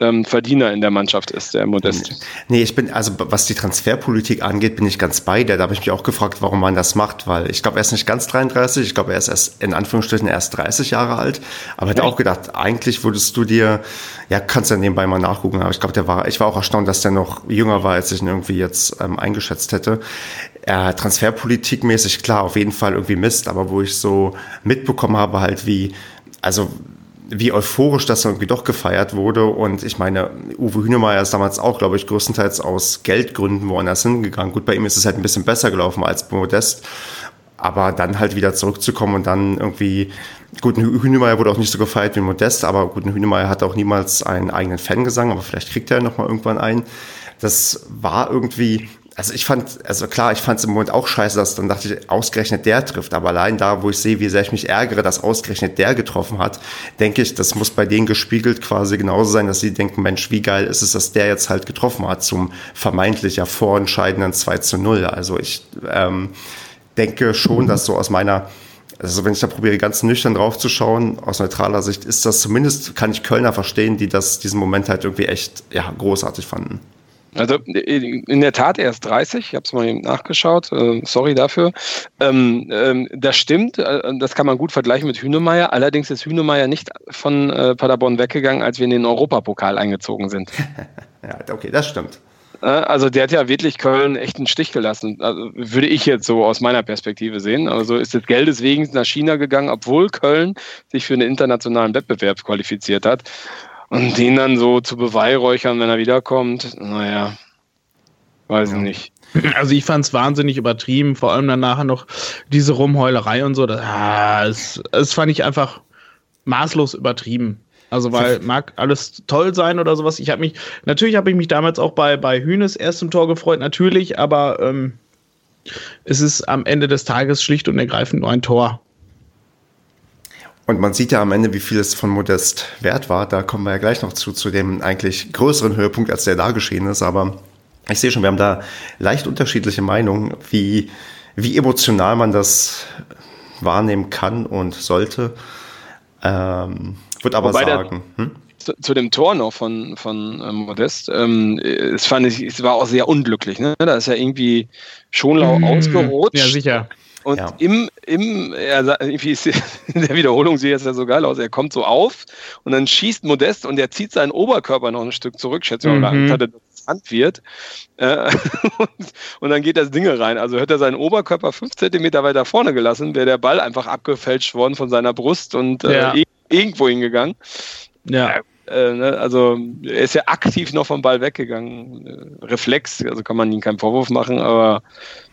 [SPEAKER 3] ähm, Verdiener in der Mannschaft ist, der Modest.
[SPEAKER 2] Nee, ich bin, also was die Transferpolitik angeht, bin ich ganz bei dir. Da habe ich mich auch gefragt, warum man das macht, weil ich glaube, er ist nicht ganz 33, ich glaube, er ist erst in Anführungsstrichen erst 30 Jahre alt. Aber hätte ja. auch gedacht, eigentlich würdest du dir, ja, kannst ja nebenbei mal nachgucken, aber ich glaube, der war, ich war auch erstaunt, dass der noch jünger war, als ich ihn irgendwie jetzt ähm, eingeschätzt hätte. Äh, Transferpolitikmäßig, klar, auf jeden Fall irgendwie Mist, aber wo ich so mitbekommen habe, halt wie, also wie euphorisch das irgendwie doch gefeiert wurde. Und ich meine, Uwe Hünemeyer ist damals auch, glaube ich, größtenteils aus Geldgründen woanders hingegangen. Gut, bei ihm ist es halt ein bisschen besser gelaufen als Modest. Aber dann halt wieder zurückzukommen und dann irgendwie, gut, Hünemeyer wurde auch nicht so gefeiert wie Modest, aber gut, Hünemeyer hatte auch niemals einen eigenen Fangesang, aber vielleicht kriegt er nochmal irgendwann einen. Das war irgendwie, also ich fand, also klar, ich fand es im Moment auch scheiße, dass dann dachte ich, ausgerechnet der trifft. Aber allein da, wo ich sehe, wie sehr ich mich ärgere, dass ausgerechnet der getroffen hat, denke ich, das muss bei denen gespiegelt quasi genauso sein, dass sie denken, Mensch, wie geil ist es, dass der jetzt halt getroffen hat zum vermeintlich ja vorentscheidenden 2 zu 0. Also ich ähm, denke schon, dass so aus meiner also wenn ich da probiere, ganz nüchtern drauf zu schauen, aus neutraler Sicht, ist das zumindest, kann ich Kölner verstehen, die das diesen Moment halt irgendwie echt ja, großartig fanden.
[SPEAKER 3] Also in der Tat erst 30, ich habe es mal eben nachgeschaut, äh, sorry dafür. Ähm, ähm, das stimmt, äh, das kann man gut vergleichen mit Hünemeyer. Allerdings ist Hünemeyer nicht von äh, Paderborn weggegangen, als wir in den Europapokal eingezogen sind.
[SPEAKER 2] ja, okay, das stimmt.
[SPEAKER 3] Äh, also der hat ja wirklich Köln echt einen Stich gelassen. Also würde ich jetzt so aus meiner Perspektive sehen. Also ist das Geld deswegen nach China gegangen, obwohl Köln sich für einen internationalen Wettbewerb qualifiziert hat. Und den dann so zu beweihräuchern, wenn er wiederkommt, naja, weiß ich nicht.
[SPEAKER 4] Also ich fand es wahnsinnig übertrieben, vor allem dann nachher noch diese Rumheulerei und so. Das, ah, das, das fand ich einfach maßlos übertrieben. Also weil mag alles toll sein oder sowas. Ich habe mich natürlich habe ich mich damals auch bei bei Hünes erstem Tor gefreut, natürlich, aber ähm, es ist am Ende des Tages schlicht und ergreifend nur ein Tor.
[SPEAKER 2] Und man sieht ja am Ende, wie viel es von Modest wert war. Da kommen wir ja gleich noch zu, zu dem eigentlich größeren Höhepunkt, als der da geschehen ist. Aber ich sehe schon, wir haben da leicht unterschiedliche Meinungen, wie, wie emotional man das wahrnehmen kann und sollte. Ähm, würde aber Wobei sagen.
[SPEAKER 3] Der, hm? zu, zu, dem Tor noch von, von ähm, Modest, ähm, es fand ich, es war auch sehr unglücklich. Ne? Da ist ja irgendwie Schonlau mmh, ausgerutscht.
[SPEAKER 4] Ja, sicher.
[SPEAKER 3] Und ja. im, im er, irgendwie ist, in der Wiederholung sieht es ja so geil aus, er kommt so auf und dann schießt Modest und er zieht seinen Oberkörper noch ein Stück zurück, schätze ich mhm. mal, dass das Hand wird. Äh, und dann geht das Ding rein. Also hätte er seinen Oberkörper fünf Zentimeter weiter vorne gelassen, wäre der Ball einfach abgefälscht worden von seiner Brust und äh, ja. irgendwo hingegangen. Ja. Äh, ne, also er ist ja aktiv noch vom Ball weggegangen. Reflex, also kann man ihm keinen Vorwurf machen, aber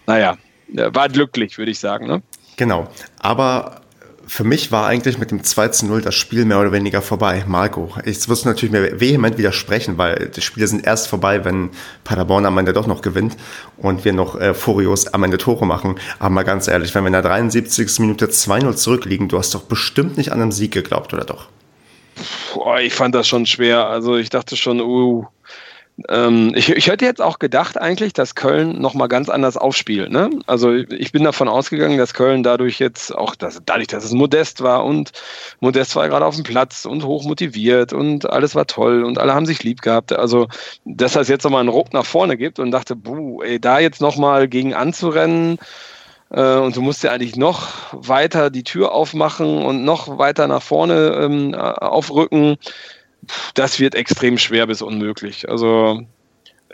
[SPEAKER 3] naja, war glücklich, würde ich sagen. Ne?
[SPEAKER 2] Genau. Aber für mich war eigentlich mit dem 2 zu 0 das Spiel mehr oder weniger vorbei. Marco, ich wirst natürlich mir vehement widersprechen, weil die Spiele sind erst vorbei, wenn Paderborn am Ende doch noch gewinnt und wir noch äh, Furios am Ende Tore machen. Aber mal ganz ehrlich, wenn wir in der 73. Minute 2-0 zurückliegen, du hast doch bestimmt nicht an einen Sieg geglaubt, oder doch?
[SPEAKER 3] Boah, ich fand das schon schwer. Also ich dachte schon, uh, ähm, ich, ich hätte jetzt auch gedacht eigentlich, dass Köln nochmal ganz anders aufspielt. Ne? Also ich bin davon ausgegangen, dass Köln dadurch jetzt auch, dass, dadurch, dass es modest war und modest war gerade auf dem Platz und hoch motiviert und alles war toll und alle haben sich lieb gehabt. Also dass das jetzt nochmal einen Ruck nach vorne gibt und dachte, buh, ey, da jetzt nochmal gegen anzurennen, äh, und du musst ja eigentlich noch weiter die Tür aufmachen und noch weiter nach vorne ähm, aufrücken das wird extrem schwer bis unmöglich. Also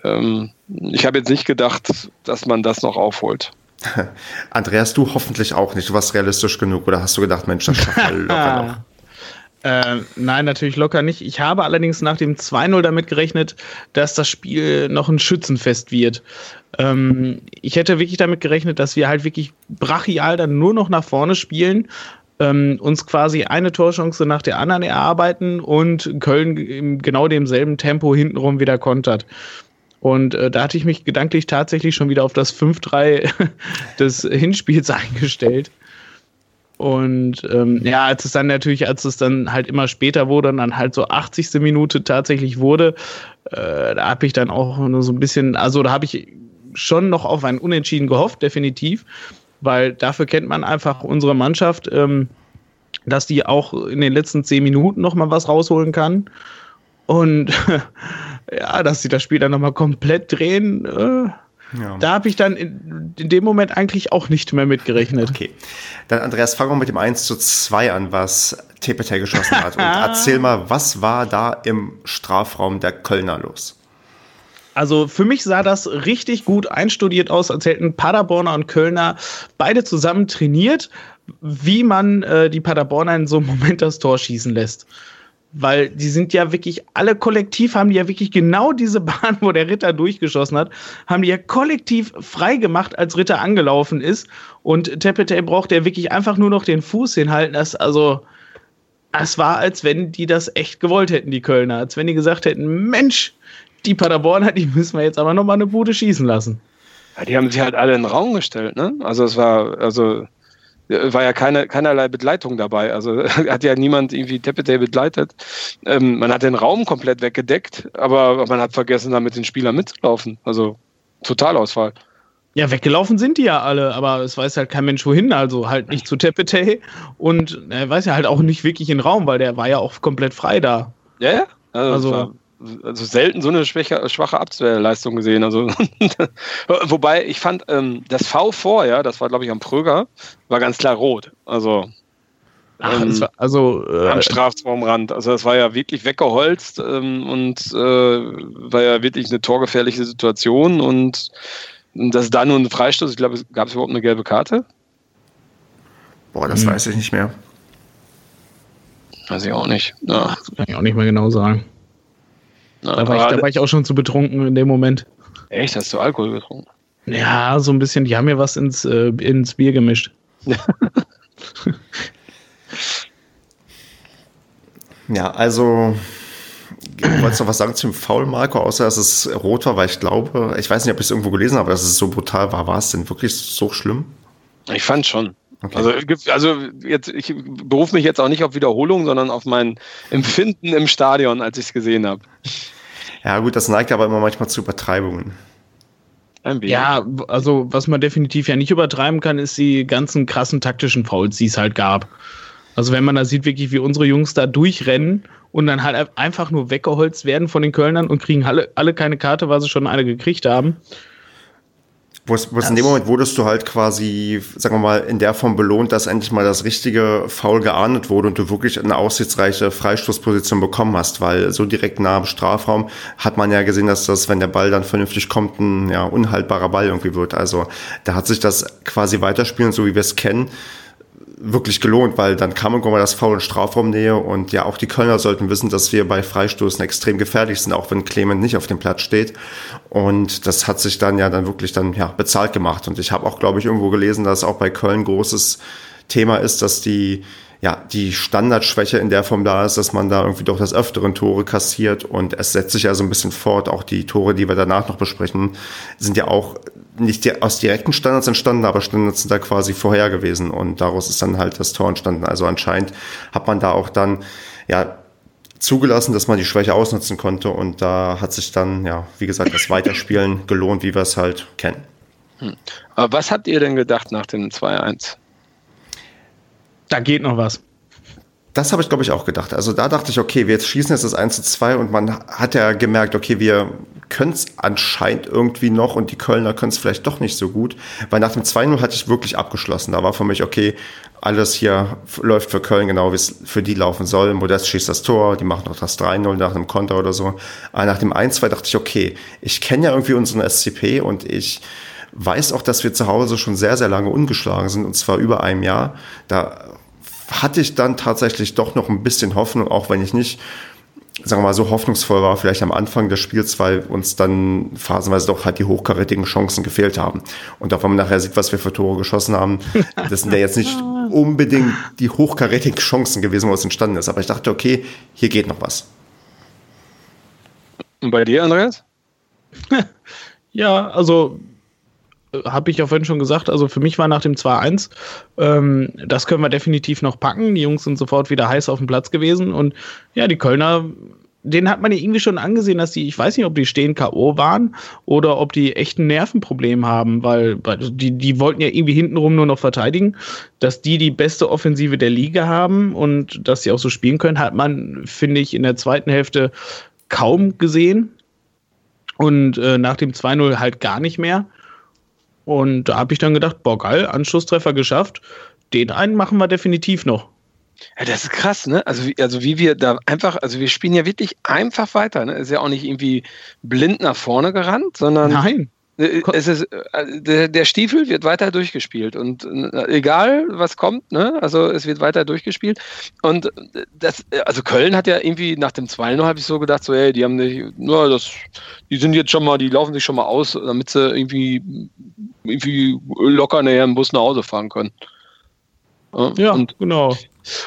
[SPEAKER 3] ähm, ich habe jetzt nicht gedacht, dass man das noch aufholt.
[SPEAKER 2] Andreas, du hoffentlich auch nicht. Du warst realistisch genug oder hast du gedacht, Mensch, das schafft man locker noch?
[SPEAKER 4] Äh, nein, natürlich locker nicht. Ich habe allerdings nach dem 2-0 damit gerechnet, dass das Spiel noch ein Schützenfest wird. Ähm, ich hätte wirklich damit gerechnet, dass wir halt wirklich brachial dann nur noch nach vorne spielen ähm, uns quasi eine Torchance nach der anderen erarbeiten und Köln in genau demselben Tempo hintenrum wieder kontert. Und äh, da hatte ich mich gedanklich tatsächlich schon wieder auf das 5-3 des Hinspiels eingestellt. Und ähm, ja, als es dann natürlich, als es dann halt immer später wurde und dann halt so 80. Minute tatsächlich wurde, äh, da habe ich dann auch nur so ein bisschen, also da habe ich schon noch auf ein Unentschieden gehofft, definitiv weil dafür kennt man einfach unsere Mannschaft, ähm, dass die auch in den letzten zehn Minuten noch mal was rausholen kann. Und ja, dass sie das Spiel dann noch mal komplett drehen, äh, ja. Da habe ich dann in, in, dem Moment eigentlich auch nicht mehr mitgerechnet.
[SPEAKER 2] Okay. Dann, Andreas, fangen wir mit dem 1 zu 2 an, was TPT geschossen hat. Und erzähl mal, was war da im Strafraum der Kölner los?
[SPEAKER 4] Also für mich sah das richtig gut einstudiert aus, als hätten Paderborner und Kölner beide zusammen trainiert, wie man äh, die Paderborner in so einem Moment das Tor schießen lässt. Weil die sind ja wirklich, alle kollektiv haben die ja wirklich genau diese Bahn, wo der Ritter durchgeschossen hat, haben die ja kollektiv frei gemacht, als Ritter angelaufen ist. Und Tepete braucht ja wirklich einfach nur noch den Fuß hinhalten. Das, also, es war, als wenn die das echt gewollt hätten, die Kölner. Als wenn die gesagt hätten, Mensch, die Paderborner, die müssen wir jetzt aber nochmal eine Bude schießen lassen.
[SPEAKER 3] Ja, die haben sich halt alle in den Raum gestellt, ne? Also es war, also war ja keine, keinerlei Begleitung dabei. Also hat ja niemand irgendwie Tepete begleitet. Ähm, man hat den Raum komplett weggedeckt, aber man hat vergessen, da mit den Spielern mitzulaufen. Also Totalausfall.
[SPEAKER 4] Ja, weggelaufen sind die ja alle, aber es weiß halt kein Mensch wohin, also halt nicht zu Tepete und er weiß ja halt auch nicht wirklich in Raum, weil der war ja auch komplett frei da.
[SPEAKER 3] Ja, ja. Also, also also selten so eine schwache, schwache Abwehrleistung gesehen. Also wobei ich fand ähm, das V vorher, das war glaube ich am Pröger, war ganz klar rot. Also
[SPEAKER 4] Ach, ähm, war, also
[SPEAKER 3] äh, am Strafraumrand. Also das war ja wirklich weggeholzt ähm, und äh, war ja wirklich eine torgefährliche Situation und das ist da nur ein Freistoß. Ich glaube, gab es überhaupt eine gelbe Karte?
[SPEAKER 2] Boah, das hm. weiß ich nicht mehr.
[SPEAKER 3] Weiß ich auch nicht. Ja.
[SPEAKER 4] Das kann ich auch nicht mehr genau sagen. Da war, ich, da war ich auch schon zu betrunken in dem Moment.
[SPEAKER 3] Echt? Hast du Alkohol getrunken?
[SPEAKER 4] Ja, so ein bisschen. Die haben mir was ins, äh, ins Bier gemischt.
[SPEAKER 2] ja, also wolltest du noch was sagen zum Foul, Marco, außer dass es rot war, weil ich glaube, ich weiß nicht, ob ich es irgendwo gelesen habe, dass es so brutal war. War es denn wirklich so schlimm?
[SPEAKER 3] Ich fand schon. Okay. Also, also jetzt, ich berufe mich jetzt auch nicht auf Wiederholung, sondern auf mein Empfinden im Stadion, als ich es gesehen habe.
[SPEAKER 2] Ja, gut, das neigt aber immer manchmal zu Übertreibungen.
[SPEAKER 4] Ja, also was man definitiv ja nicht übertreiben kann, ist die ganzen krassen taktischen Fouls, die es halt gab. Also wenn man da sieht, wirklich, wie unsere Jungs da durchrennen und dann halt einfach nur weggeholzt werden von den Kölnern und kriegen alle, alle keine Karte, weil sie schon eine gekriegt haben.
[SPEAKER 2] Wo es in dem Moment wurdest du halt quasi, sagen wir mal, in der Form belohnt, dass endlich mal das richtige Foul geahndet wurde und du wirklich eine aussichtsreiche Freistoßposition bekommen hast, weil so direkt nah am Strafraum hat man ja gesehen, dass das, wenn der Ball dann vernünftig kommt, ein ja, unhaltbarer Ball irgendwie wird. Also da hat sich das quasi weiterspielen, so wie wir es kennen, wirklich gelohnt, weil dann kam irgendwann mal das Foul in Strafraumnähe und ja, auch die Kölner sollten wissen, dass wir bei Freistoßen extrem gefährlich sind, auch wenn Clement nicht auf dem Platz steht. Und das hat sich dann ja dann wirklich dann ja bezahlt gemacht. Und ich habe auch, glaube ich, irgendwo gelesen, dass auch bei Köln großes Thema ist, dass die ja, die Standardschwäche in der Form da ist, dass man da irgendwie doch das Öfteren Tore kassiert und es setzt sich ja so ein bisschen fort. Auch die Tore, die wir danach noch besprechen, sind ja auch nicht aus direkten Standards entstanden, aber Standards sind da quasi vorher gewesen und daraus ist dann halt das Tor entstanden. Also anscheinend hat man da auch dann, ja, zugelassen, dass man die Schwäche ausnutzen konnte und da hat sich dann, ja, wie gesagt, das Weiterspielen gelohnt, wie wir es halt kennen.
[SPEAKER 3] Hm. Aber was habt ihr denn gedacht nach dem 2-1?
[SPEAKER 4] Da geht noch was.
[SPEAKER 2] Das habe ich, glaube ich, auch gedacht. Also da dachte ich, okay, wir jetzt schießen jetzt das 1 zu 2 und man hat ja gemerkt, okay, wir können es anscheinend irgendwie noch und die Kölner können es vielleicht doch nicht so gut. Weil nach dem 2-0 hatte ich wirklich abgeschlossen. Da war für mich, okay, alles hier läuft für Köln genau, wie es für die laufen soll. Modest schießt das Tor, die machen noch das 3-0 nach einem Konter oder so. Aber nach dem 1-2 dachte ich, okay, ich kenne ja irgendwie unseren SCP und ich weiß auch, dass wir zu Hause schon sehr, sehr lange ungeschlagen sind und zwar über einem Jahr. Da hatte ich dann tatsächlich doch noch ein bisschen Hoffnung, auch wenn ich nicht, sagen wir mal, so hoffnungsvoll war, vielleicht am Anfang des Spiels, weil uns dann phasenweise doch halt die hochkarätigen Chancen gefehlt haben. Und auch wenn man nachher sieht, was wir für Tore geschossen haben, das sind ja jetzt nicht unbedingt die hochkarätigen Chancen gewesen, wo es entstanden ist. Aber ich dachte, okay, hier geht noch was.
[SPEAKER 3] Und bei dir, Andreas?
[SPEAKER 4] ja, also habe ich ja vorhin schon gesagt, also für mich war nach dem 2-1, ähm, das können wir definitiv noch packen. Die Jungs sind sofort wieder heiß auf dem Platz gewesen und ja, die Kölner, denen hat man ja irgendwie schon angesehen, dass die, ich weiß nicht, ob die stehen K.O. waren oder ob die echt ein Nervenproblem haben, weil, weil die, die wollten ja irgendwie hintenrum nur noch verteidigen. Dass die die beste Offensive der Liga haben und dass sie auch so spielen können, hat man, finde ich, in der zweiten Hälfte kaum gesehen. Und äh, nach dem 2-0 halt gar nicht mehr. Und da habe ich dann gedacht, boah, geil, Anschlusstreffer geschafft. Den einen machen wir definitiv noch.
[SPEAKER 3] Ja, das ist krass, ne? Also, wie, also wie wir da einfach, also wir spielen ja wirklich einfach weiter, ne? Ist ja auch nicht irgendwie blind nach vorne gerannt, sondern
[SPEAKER 4] Nein.
[SPEAKER 3] Äh, es ist, äh, der, Stiefel wird weiter durchgespielt und äh, egal was kommt, ne, also es wird weiter durchgespielt und das, also Köln hat ja irgendwie nach dem 2-0 habe ich so gedacht, so, ey, die haben nicht, nur das, die sind jetzt schon mal, die laufen sich schon mal aus, damit sie irgendwie, irgendwie locker näher im Bus nach Hause fahren können.
[SPEAKER 4] Ja, und, genau.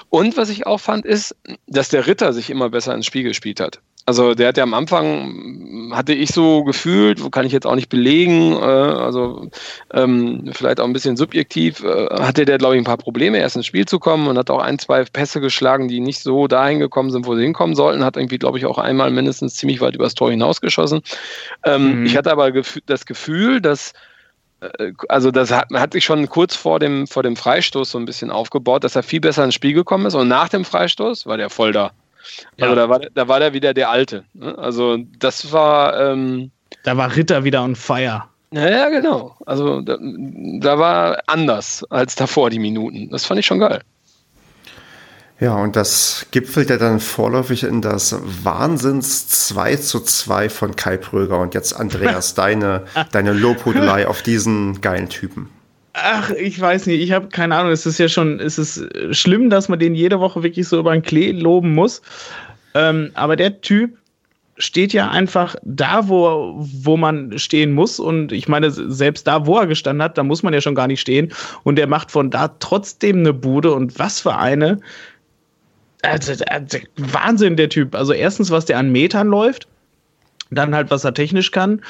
[SPEAKER 3] Und was ich auch fand, ist, dass der Ritter sich immer besser ins Spiel gespielt hat. Also der hat ja am Anfang, hatte ich so gefühlt, kann ich jetzt auch nicht belegen, äh, also ähm, vielleicht auch ein bisschen subjektiv, äh, hatte der, glaube ich, ein paar Probleme, erst ins Spiel zu kommen und hat auch ein, zwei Pässe geschlagen, die nicht so dahin gekommen sind, wo sie hinkommen sollten, hat irgendwie, glaube ich, auch einmal mindestens ziemlich weit übers Tor hinausgeschossen. Ähm, mhm. Ich hatte aber das Gefühl, dass äh, also das hat, hat sich schon kurz vor dem, vor dem Freistoß so ein bisschen aufgebaut, dass er viel besser ins Spiel gekommen ist und nach dem Freistoß war der voll da. Ja. Also da war, da war der wieder der Alte. Ne? Also das war. Ähm,
[SPEAKER 4] da war Ritter wieder on fire.
[SPEAKER 3] Ja, genau. Also da, da war anders als davor die Minuten. Das fand ich schon geil.
[SPEAKER 2] Ja, und das gipfelte dann vorläufig in das Wahnsinns 2 zu 2 von Kai Pröger. Und jetzt, Andreas, deine, deine Lobhudelei auf diesen geilen Typen.
[SPEAKER 4] Ach, ich weiß nicht, ich habe keine Ahnung. Es ist ja schon, es ist schlimm, dass man den jede Woche wirklich so über den Klee loben muss. Ähm, aber der Typ steht ja einfach da, wo, wo man stehen muss. Und ich meine, selbst da, wo er gestanden hat, da muss man ja schon gar nicht stehen. Und er macht von da trotzdem eine Bude. Und was für eine. Also, Wahnsinn, der Typ. Also, erstens, was der an Metern läuft. Dann halt, was er technisch kann.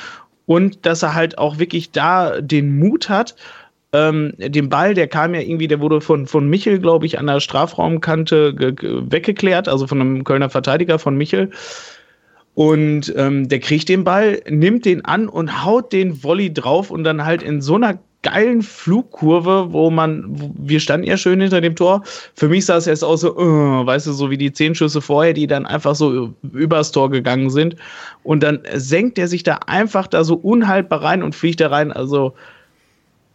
[SPEAKER 4] Und dass er halt auch wirklich da den Mut hat, ähm, den Ball, der kam ja irgendwie, der wurde von, von Michel, glaube ich, an der Strafraumkante weggeklärt, also von einem Kölner Verteidiger von Michel. Und ähm, der kriegt den Ball, nimmt den an und haut den Volley drauf und dann halt in so einer geilen Flugkurve, wo man, wir standen ja schön hinter dem Tor. Für mich sah es erst aus so, uh, weißt du, so wie die zehn Schüsse vorher, die dann einfach so übers Tor gegangen sind. Und dann senkt er sich da einfach da so unhaltbar rein und fliegt da rein. Also,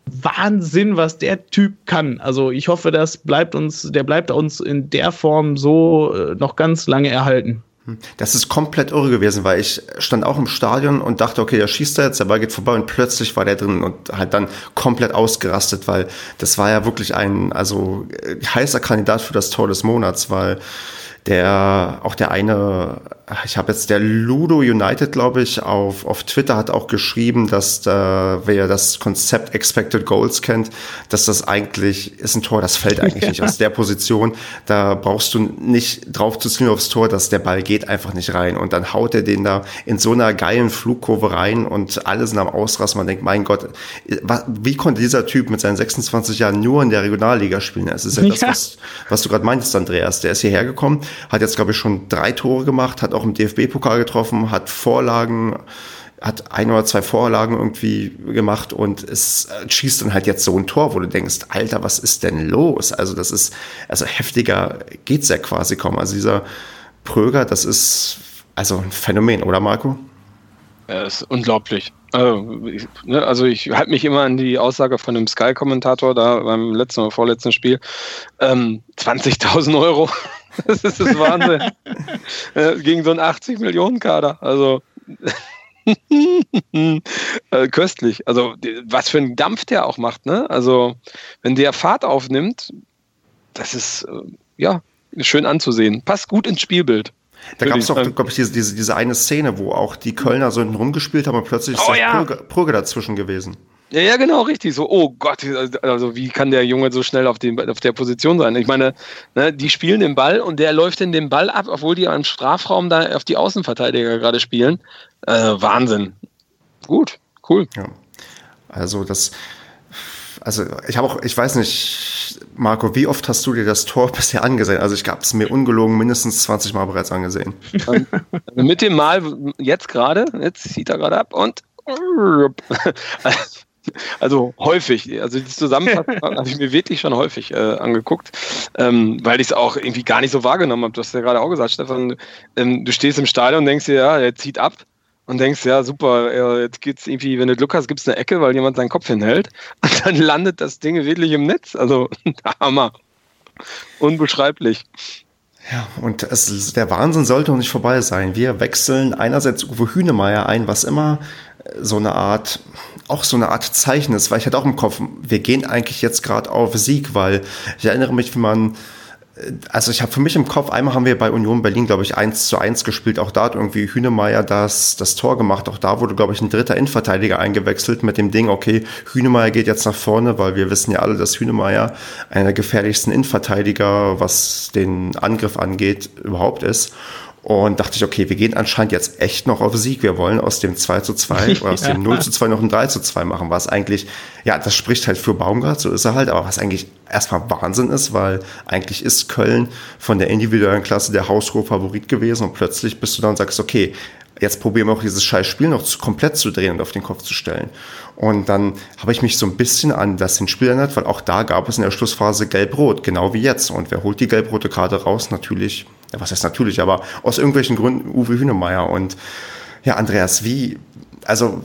[SPEAKER 4] Wahnsinn, was der Typ kann. Also ich hoffe, das bleibt uns, der bleibt uns in der Form so äh, noch ganz lange erhalten.
[SPEAKER 2] Hm. Das ist komplett irre gewesen, weil ich stand auch im Stadion und dachte, okay, der schießt da jetzt, der Ball geht vorbei und plötzlich war der drin und halt dann komplett ausgerastet, weil das war ja wirklich ein, also heißer Kandidat für das Tor des Monats, weil der, auch der eine ich habe jetzt der Ludo United, glaube ich, auf, auf Twitter hat auch geschrieben, dass äh, wer das Konzept Expected Goals kennt, dass das eigentlich ist ein Tor, das fällt eigentlich ja. nicht aus der Position. Da brauchst du nicht drauf zu zielen aufs Tor, dass der Ball geht einfach nicht rein. Und dann haut er den da in so einer geilen Flugkurve rein und alle sind am Ausrasten. Man denkt, mein Gott, wie konnte dieser Typ mit seinen 26 Jahren nur in der Regionalliga spielen? Es ist ja das, was, was du gerade meintest, Andreas. Der ist hierher gekommen, hat jetzt, glaube ich, schon drei Tore gemacht, hat auch im DFB-Pokal getroffen, hat Vorlagen, hat ein oder zwei Vorlagen irgendwie gemacht und es schießt dann halt jetzt so ein Tor, wo du denkst, Alter, was ist denn los? Also das ist, also heftiger geht's ja quasi kaum. Also dieser Pröger, das ist also ein Phänomen, oder Marco?
[SPEAKER 3] Ja, ist unglaublich. Also ich, ne, also ich halte mich immer an die Aussage von dem Sky-Kommentator da beim letzten oder vorletzten Spiel. Ähm, 20.000 Euro. das ist das Wahnsinn. äh, gegen so einen 80-Millionen-Kader. Also äh, köstlich. Also was für einen Dampf der auch macht. Ne? Also wenn der Fahrt aufnimmt, das ist äh, ja schön anzusehen. Passt gut ins Spielbild.
[SPEAKER 2] Da gab es doch, glaube ich, diese, diese, diese eine Szene, wo auch die Kölner so hinten rumgespielt haben und plötzlich
[SPEAKER 3] oh, ist ja.
[SPEAKER 2] Prüge, Prüge dazwischen gewesen.
[SPEAKER 3] Ja, ja, genau, richtig. So, oh Gott, also wie kann der Junge so schnell auf, dem, auf der Position sein? Ich meine, ne, die spielen den Ball und der läuft in den Ball ab, obwohl die im Strafraum da auf die Außenverteidiger gerade spielen. Äh, Wahnsinn. Gut, cool.
[SPEAKER 2] Ja. Also das, also ich habe auch, ich weiß nicht, Marco, wie oft hast du dir das Tor bisher angesehen? Also ich habe es mir ungelogen mindestens 20 Mal bereits angesehen.
[SPEAKER 3] mit dem Mal jetzt gerade, jetzt zieht er gerade ab und also häufig. Also die Zusammenfassung habe ich mir wirklich schon häufig äh, angeguckt, ähm, weil ich es auch irgendwie gar nicht so wahrgenommen habe. Du hast ja gerade auch gesagt, Stefan, ähm, du stehst im Stadion und denkst dir, ja, er zieht ab und denkst, ja, super, jetzt geht's irgendwie, wenn du Glück hast, gibt's eine Ecke, weil jemand seinen Kopf hinhält. Und dann landet das Ding wirklich im Netz. Also, Hammer. Unbeschreiblich.
[SPEAKER 2] Ja, und es, der Wahnsinn sollte noch nicht vorbei sein. Wir wechseln einerseits Uwe Hünemeyer ein, was immer so eine Art, auch so eine Art Zeichen ist, weil ich hatte auch im Kopf, wir gehen eigentlich jetzt gerade auf Sieg, weil ich erinnere mich, wie man also ich habe für mich im Kopf, einmal haben wir bei Union Berlin, glaube ich, eins zu eins gespielt. Auch da hat irgendwie Hünemeyer das, das Tor gemacht. Auch da wurde, glaube ich, ein dritter Innenverteidiger eingewechselt mit dem Ding, okay, Hünemeyer geht jetzt nach vorne, weil wir wissen ja alle, dass Hünemeyer einer der gefährlichsten Innenverteidiger, was den Angriff angeht, überhaupt ist. Und dachte ich, okay, wir gehen anscheinend jetzt echt noch auf Sieg. Wir wollen aus dem 2 zu 2 oder aus dem 0 zu 2 noch ein 3 zu 2 machen, was eigentlich, ja, das spricht halt für Baumgart, so ist er halt, aber was eigentlich erstmal Wahnsinn ist, weil eigentlich ist Köln von der individuellen Klasse der haushohe Favorit gewesen und plötzlich bist du da und sagst, okay, jetzt probieren wir auch dieses scheiß Spiel noch zu, komplett zu drehen und auf den Kopf zu stellen. Und dann habe ich mich so ein bisschen an das Spiel erinnert, weil auch da gab es in der Schlussphase Gelb-Rot, genau wie jetzt. Und wer holt die gelb-rote Karte raus? Natürlich, ja, was heißt natürlich, aber aus irgendwelchen Gründen Uwe Hünemeyer. Und ja, Andreas, wie, also,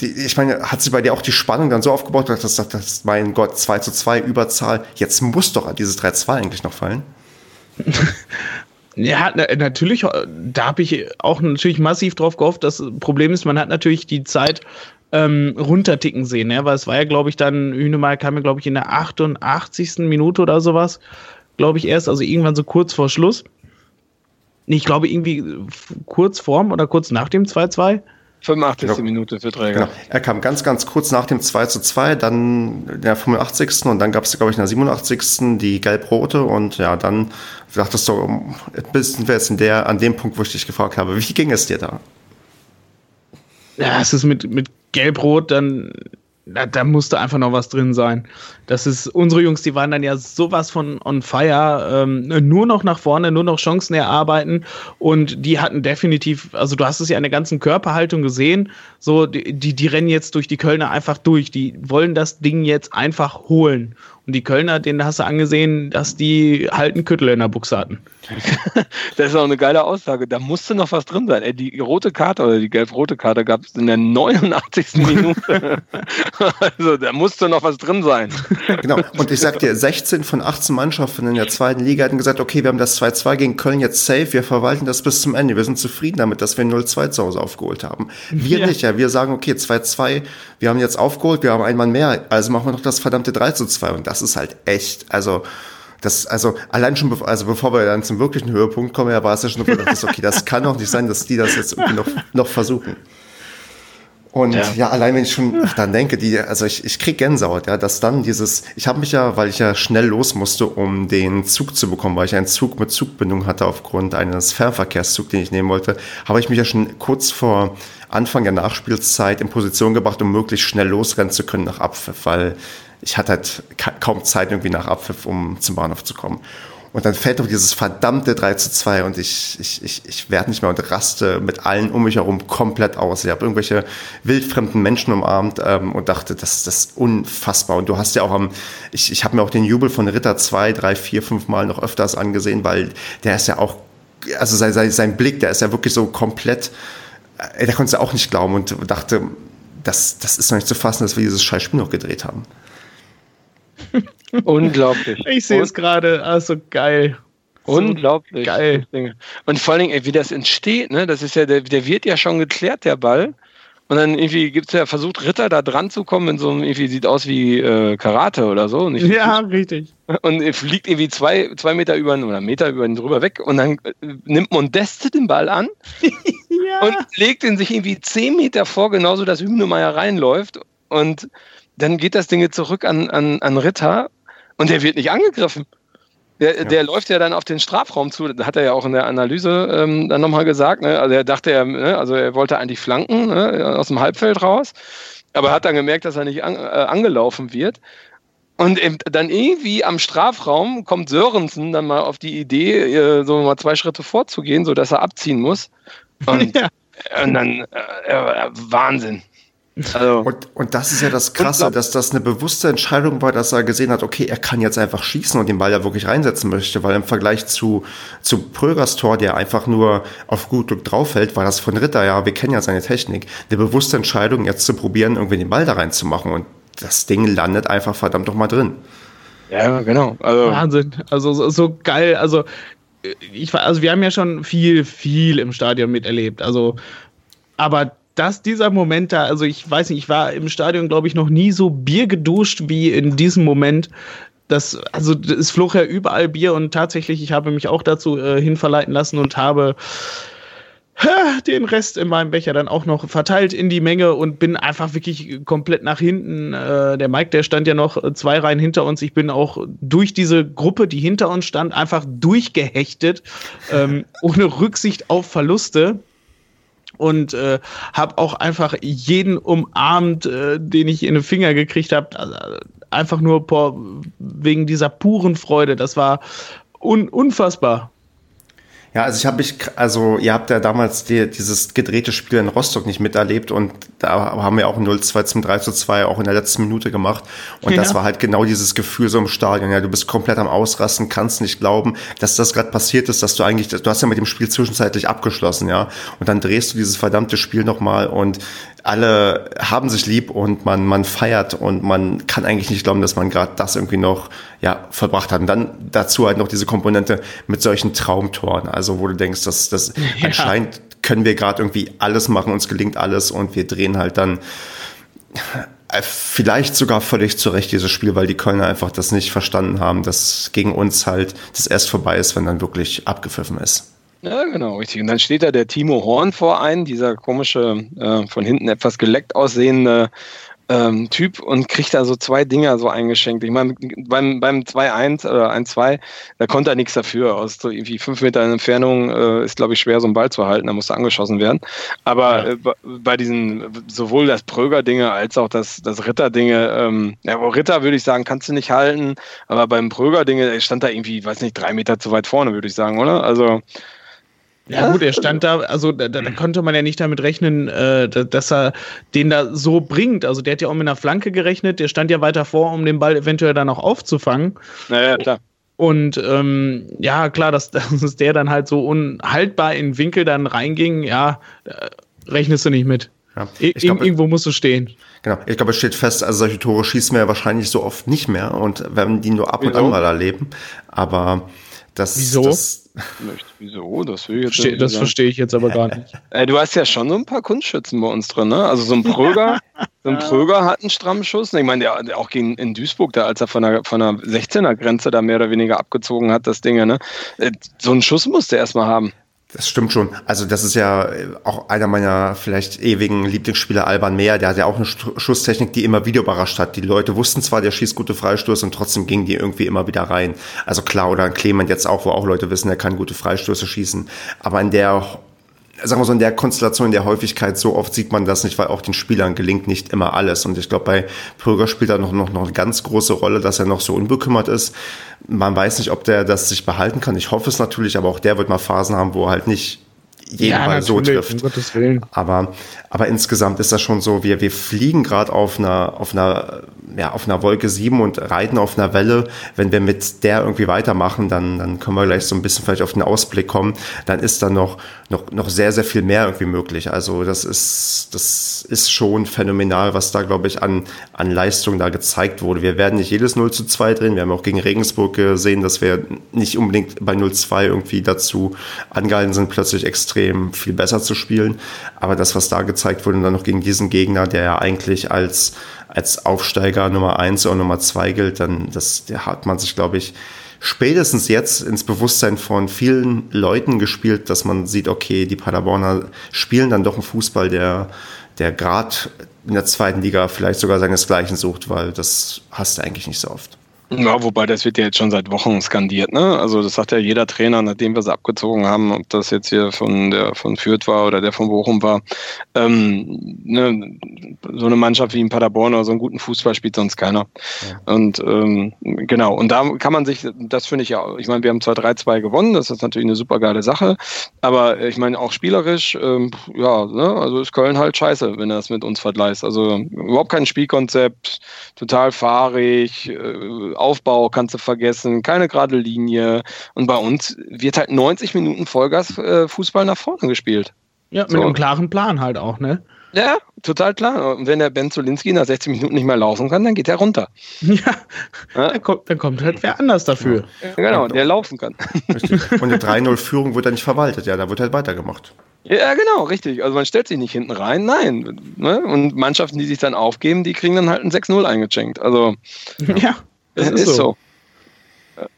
[SPEAKER 2] die, ich meine, hat sie bei dir auch die Spannung dann so aufgebaut, dass du sagst, mein Gott, 2 zu 2 Überzahl, jetzt muss doch dieses 3-2 eigentlich noch fallen?
[SPEAKER 4] Ja, natürlich, da habe ich auch natürlich massiv drauf gehofft. Das Problem ist, man hat natürlich die Zeit ähm, runterticken sehen, ja, weil es war ja, glaube ich, dann, Hünemeyer kam ja, glaube ich, in der 88. Minute oder sowas, glaube ich, erst, also irgendwann so kurz vor Schluss. Ich glaube, irgendwie kurz vorm oder kurz nach dem 2-2.
[SPEAKER 3] 85. Genau. Minute für Träger. Genau.
[SPEAKER 2] Er kam ganz, ganz kurz nach dem 2 zu 2, dann in der 85. und dann gab es, glaube ich, in der 87. die gelb-rote und ja, dann dachtest du, bist wir jetzt in der, an dem Punkt, wo ich dich gefragt habe, wie ging es dir da?
[SPEAKER 4] Ja, es ist mit, mit Gelb-Rot dann da, da, musste einfach noch was drin sein. Das ist, unsere Jungs, die waren dann ja sowas von on fire, ähm, nur noch nach vorne, nur noch Chancen erarbeiten und die hatten definitiv, also du hast es ja in der ganzen Körperhaltung gesehen, so, die, die, die rennen jetzt durch die Kölner einfach durch, die wollen das Ding jetzt einfach holen. Und die Kölner, denen hast du angesehen, dass die halt einen Küttel in der Buchse hatten.
[SPEAKER 3] das ist auch eine geile Aussage. Da musste noch was drin sein. Ey, die rote Karte oder die gelb-rote Karte gab es in der 89. Minute. also da musste noch was drin sein.
[SPEAKER 2] Genau. Und ich sag dir, 16 von 18 Mannschaften in der zweiten Liga hatten gesagt, okay, wir haben das 2-2 gegen Köln jetzt safe, wir verwalten das bis zum Ende. Wir sind zufrieden damit, dass wir 0-2 zu Hause aufgeholt haben. Wir ja. nicht, ja. Wir sagen, okay, 2-2, wir haben jetzt aufgeholt, wir haben einen Mann mehr, also machen wir noch das verdammte 3 2. Und das ist halt echt, also Das, also allein schon, bevor, also bevor wir dann zum wirklichen Höhepunkt kommen, ja, war es ja schon, dass okay, das kann doch nicht sein, dass die das jetzt irgendwie noch, noch versuchen. Und ja. ja. allein wenn ich schon dann denke, die, also ich, ich krieg Gänsehaut, ja, dass dann dieses, ich habe mich ja, weil ich ja schnell los musste, um den Zug zu bekommen, weil ich einen Zug mit Zugbindung hatte aufgrund eines Fernverkehrszugs, den ich nehmen wollte, habe ich mich ja schon kurz vor Anfang der Nachspielzeit in Position gebracht, um möglichst schnell losrennen zu können nach Abpfiff, weil ich hatte halt kaum Zeit irgendwie nach Abpfiff, um zum Bahnhof zu kommen. Und dann fällt doch dieses verdammte 3 zu 2 und ich, ich, ich, ich werde nicht mehr und raste mit allen um mich herum komplett aus. Ich habe irgendwelche wildfremden Menschen umarmt ähm, und dachte, das, das ist unfassbar. Und du hast ja auch am, ich, ich habe mir auch den Jubel von Ritter zwei, drei, vier, fünf Mal noch öfters angesehen, weil der ist ja auch, also sein, sein, sein Blick, der ist ja wirklich so komplett, äh, der konnte es auch nicht glauben und dachte, das, das ist noch nicht zu fassen, dass wir dieses Scheißspiel noch gedreht haben.
[SPEAKER 3] Unglaublich.
[SPEAKER 4] Ich sehe es gerade, also geil.
[SPEAKER 3] Unglaublich.
[SPEAKER 4] Geil.
[SPEAKER 3] Und vor allen Dingen, ey, wie das entsteht, ne? Das ist ja, der, der wird ja schon geklärt, der Ball. Und dann irgendwie gibt es ja versucht, Ritter da dran zu kommen in so einem, irgendwie sieht aus wie äh, Karate oder so.
[SPEAKER 4] Nicht ja, richtig.
[SPEAKER 3] Und fliegt irgendwie zwei, zwei Meter über oder Meter über ihn drüber weg und dann äh, nimmt Modeste den Ball an ja. und legt ihn sich irgendwie zehn Meter vor, genauso dass Hübnemeier reinläuft. Und dann geht das Ding zurück an, an, an Ritter und der wird nicht angegriffen. Der, ja. der läuft ja dann auf den Strafraum zu, das hat er ja auch in der Analyse ähm, dann nochmal gesagt. Ne? Also er dachte, er, ne? also er wollte eigentlich flanken ne? aus dem Halbfeld raus, aber hat dann gemerkt, dass er nicht an, äh, angelaufen wird. Und dann irgendwie am Strafraum kommt Sörensen dann mal auf die Idee, äh, so mal zwei Schritte vorzugehen, sodass er abziehen muss. Und, ja. und dann äh, äh Wahnsinn.
[SPEAKER 2] Also, und, und das ist ja das Krasse, dass das eine bewusste Entscheidung war, dass er gesehen hat, okay, er kann jetzt einfach schießen und den Ball ja wirklich reinsetzen möchte, weil im Vergleich zu, zu Prögers Tor, der einfach nur auf gut Glück drauffällt, war das von Ritter, ja, wir kennen ja seine Technik, eine bewusste Entscheidung, jetzt zu probieren, irgendwie den Ball da reinzumachen und das Ding landet einfach verdammt doch mal drin.
[SPEAKER 3] Ja, genau.
[SPEAKER 4] Also Wahnsinn. Also so, so geil. Also ich war, also wir haben ja schon viel, viel im Stadion miterlebt. Also, aber dass dieser Moment da, also ich weiß nicht, ich war im Stadion, glaube ich, noch nie so Bier geduscht wie in diesem Moment. Das, also es flog ja überall Bier und tatsächlich, ich habe mich auch dazu äh, hinverleiten lassen und habe den Rest in meinem Becher dann auch noch verteilt in die Menge und bin einfach wirklich komplett nach hinten. Äh, der Mike, der stand ja noch zwei Reihen hinter uns. Ich bin auch durch diese Gruppe, die hinter uns stand, einfach durchgehechtet, ähm, ohne Rücksicht auf Verluste und äh, habe auch einfach jeden umarmt, äh, den ich in den Finger gekriegt habe. Also, einfach nur por, wegen dieser puren Freude. Das war un unfassbar.
[SPEAKER 2] Ja, also ich habe mich, also ihr habt ja damals die, dieses gedrehte Spiel in Rostock nicht miterlebt und da haben wir auch 0-2 zum 3 2 auch in der letzten Minute gemacht. Und ja. das war halt genau dieses Gefühl so im Stadion. Ja, du bist komplett am Ausrasten, kannst nicht glauben, dass das gerade passiert ist, dass du eigentlich, du hast ja mit dem Spiel zwischenzeitlich abgeschlossen, ja. Und dann drehst du dieses verdammte Spiel nochmal und alle haben sich lieb und man, man feiert und man kann eigentlich nicht glauben, dass man gerade das irgendwie noch ja, vollbracht hat. Und dann dazu halt noch diese Komponente mit solchen Traumtoren, also wo du denkst, dass das ja. anscheinend können wir gerade irgendwie alles machen, uns gelingt alles und wir drehen halt dann äh, vielleicht sogar völlig zurecht dieses Spiel, weil die Kölner einfach das nicht verstanden haben, dass gegen uns halt das erst vorbei ist, wenn dann wirklich abgepfiffen ist.
[SPEAKER 3] Ja, genau, richtig. Und dann steht da der Timo Horn vor ein, dieser komische, äh, von hinten etwas geleckt aussehende ähm, Typ und kriegt da so zwei Dinger so eingeschenkt. Ich meine, beim, beim 2-1 oder 1-2, da konnte er nichts dafür. Aus so irgendwie fünf Metern Entfernung äh, ist, glaube ich, schwer, so einen Ball zu halten. Da musste angeschossen werden. Aber ja. äh, bei diesen, sowohl das Pröger-Dinge als auch das, das Ritter-Dinge, ähm, ja, Ritter würde ich sagen, kannst du nicht halten. Aber beim Pröger-Dinge stand da irgendwie, weiß nicht, drei Meter zu weit vorne, würde ich sagen, oder? Also,
[SPEAKER 4] ja, gut, er stand da, also da, da, konnte man ja nicht damit rechnen, äh, dass er den da so bringt. Also der hat ja auch mit einer Flanke gerechnet, der stand ja weiter vor, um den Ball eventuell dann auch aufzufangen.
[SPEAKER 3] Naja, klar.
[SPEAKER 4] Und ähm, ja, klar, dass, dass der dann halt so unhaltbar in den Winkel dann reinging, ja, rechnest du nicht mit. Ja, glaub, Irgendwo musst du stehen.
[SPEAKER 2] Genau, ich glaube, es steht fest, also solche Tore schießen wir ja wahrscheinlich so oft nicht mehr und werden die nur ab und an mal erleben. Aber Das,
[SPEAKER 4] Wieso?
[SPEAKER 2] Das,
[SPEAKER 3] Wieso? Das, will ich jetzt
[SPEAKER 4] Versteh,
[SPEAKER 3] nicht
[SPEAKER 4] das verstehe ich jetzt aber gar nicht.
[SPEAKER 3] Äh, du hast ja schon so ein paar Kunstschützen bei uns drin, ne? Also so ein Pröger, so ein Pröger hat einen strammen Schuss. Ich meine, der, der auch gegen in Duisburg, da als er von der, von der 16er Grenze da mehr oder weniger abgezogen hat, das Ding, ne? Äh, So einen Schuss musste er erstmal haben.
[SPEAKER 2] Das stimmt schon. Also das ist ja äh, auch einer meiner vielleicht ewigen Lieblingsspieler, Alban Mehr. Der hat ja auch eine Schusstechnik, die immer wieder überrascht hat. Die Leute wussten zwar, der schießt gute Freistöße und trotzdem gingen die irgendwie immer wieder rein. Also klar, oder ein Clement jetzt auch, wo auch Leute wissen, er kann gute Freistöße schießen. Aber in der sagen wir so, in der Konstellation, in der Häufigkeit, so oft sieht man das nicht, weil auch den Spielern gelingt nicht immer alles. Und ich glaube, bei Pröger spielt da noch, noch, noch eine ganz große Rolle, dass er noch so unbekümmert ist. Man weiß nicht, ob der das sich behalten kann. Ich hoffe es natürlich, aber auch der wird mal Phasen haben, wo er halt nicht jeden Ball so trifft.
[SPEAKER 4] Um Gottes Willen.
[SPEAKER 2] Aber, aber insgesamt ist das schon so, wir, wir fliegen gerade auf einer, auf einer, ja, auf einer Wolke 7 und reiten auf einer Welle. Wenn wir mit der irgendwie weitermachen, dann, dann können wir gleich so ein bisschen vielleicht auf den Ausblick kommen. Dann ist da noch, noch, noch sehr, sehr viel mehr irgendwie möglich. Also das ist, das ist schon phänomenal, was da, glaube ich, an, an Leistung da gezeigt wurde. Wir werden nicht jedes 0 zu 2 drehen. Wir haben auch gegen Regensburg gesehen, dass wir nicht unbedingt bei 0-2 irgendwie dazu angehalten sind, plötzlich extrem viel besser zu spielen. Aber das, was da gezeigt wurde, und dann noch gegen diesen Gegner, der ja eigentlich als, als Aufsteiger Nummer 1 oder Nummer 2 gilt, dann das, der hat man sich, glaube ich, spätestens jetzt ins Bewusstsein von vielen Leuten gespielt, dass man sieht, okay, die Paderborner spielen dann doch einen Fußball, der, der gerade in der zweiten Liga vielleicht sogar seinesgleichen sucht, weil das hast du eigentlich nicht so oft.
[SPEAKER 3] Ja, wobei das wird ja jetzt schon seit Wochen skandiert, ne? Also das sagt ja jeder Trainer, nachdem wir sie abgezogen haben, ob das jetzt hier von der von Fürth war oder der von Bochum war. Ähm, ne, so eine Mannschaft wie in Paderborn oder so einen guten Fußball spielt sonst keiner. Und ähm, genau, und da kann man sich, das finde ich ja, ich meine, wir haben zwar 3-2 gewonnen, das ist natürlich eine super geile Sache, aber ich meine auch spielerisch, ähm, ja, ne, also ist Köln halt scheiße, wenn er das mit uns vergleicht. Also überhaupt kein Spielkonzept, total fahrig, äh, Aufbau kannst du vergessen, keine gerade Linie. Und bei uns wird halt 90 Minuten Vollgas äh, Fußball nach vorne gespielt.
[SPEAKER 4] Ja, mit
[SPEAKER 3] So.
[SPEAKER 4] einem klaren Plan halt auch, ne?
[SPEAKER 3] Ja, total klar. Und wenn der Ben Zolinski nach 60 Minuten nicht mehr laufen kann, dann geht er runter.
[SPEAKER 4] Ja,
[SPEAKER 3] Ja?
[SPEAKER 4] dann kommt, dann kommt halt wer anders dafür.
[SPEAKER 3] Genau, der laufen kann.
[SPEAKER 2] Richtig. Und eine 3-0-Führung wird dann nicht verwaltet, ja, da wird halt weitergemacht.
[SPEAKER 3] Ja, genau, richtig. Also man stellt sich nicht hinten rein, nein. Ne? Und Mannschaften, die sich dann aufgeben, die kriegen dann halt ein 6-0 eingeschenkt. Also
[SPEAKER 4] Ja, das
[SPEAKER 3] ist, so.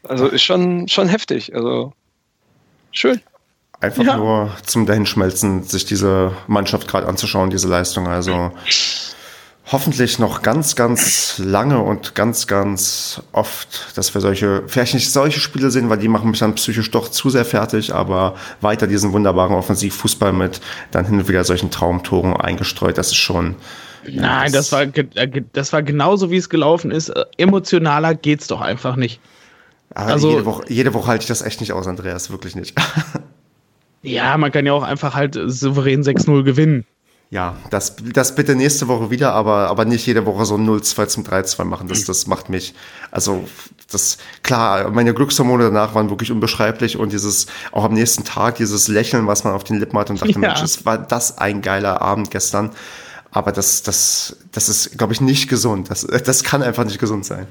[SPEAKER 3] Also ist schon, schon heftig. Also schön.
[SPEAKER 2] Einfach
[SPEAKER 4] Ja.
[SPEAKER 2] nur zum Dahinschmelzen, sich diese Mannschaft gerade anzuschauen, diese Leistung. Also hoffentlich noch ganz, ganz lange und ganz, ganz oft, dass wir solche, vielleicht nicht solche Spiele sehen, weil die machen mich dann psychisch doch zu sehr fertig, aber weiter diesen wunderbaren Offensivfußball mit dann hin und wieder solchen Traumtoren eingestreut. Das ist schon.
[SPEAKER 4] Nein, das war, äh, das war genauso, wie es gelaufen ist. Äh, Emotionaler geht's doch einfach nicht.
[SPEAKER 2] Aber
[SPEAKER 4] Also-
[SPEAKER 2] jede, Woche, jede Woche halte ich das echt nicht aus, Andreas, wirklich nicht.
[SPEAKER 4] Ja, man kann ja auch einfach halt souverän 6-0 gewinnen.
[SPEAKER 2] Ja, das, das bitte nächste Woche wieder, aber, aber nicht jede Woche so ein 0-2 zum 3-2 machen. Das, das macht mich, also, das, klar, meine Glückshormone danach waren wirklich unbeschreiblich und dieses, auch am nächsten Tag, dieses Lächeln, was man auf den Lippen hat und dachte,
[SPEAKER 4] Ja.
[SPEAKER 2] Mensch, es war das ein geiler Abend gestern. Aber das, das, das ist, glaube ich, nicht gesund. Das, das kann einfach nicht gesund sein.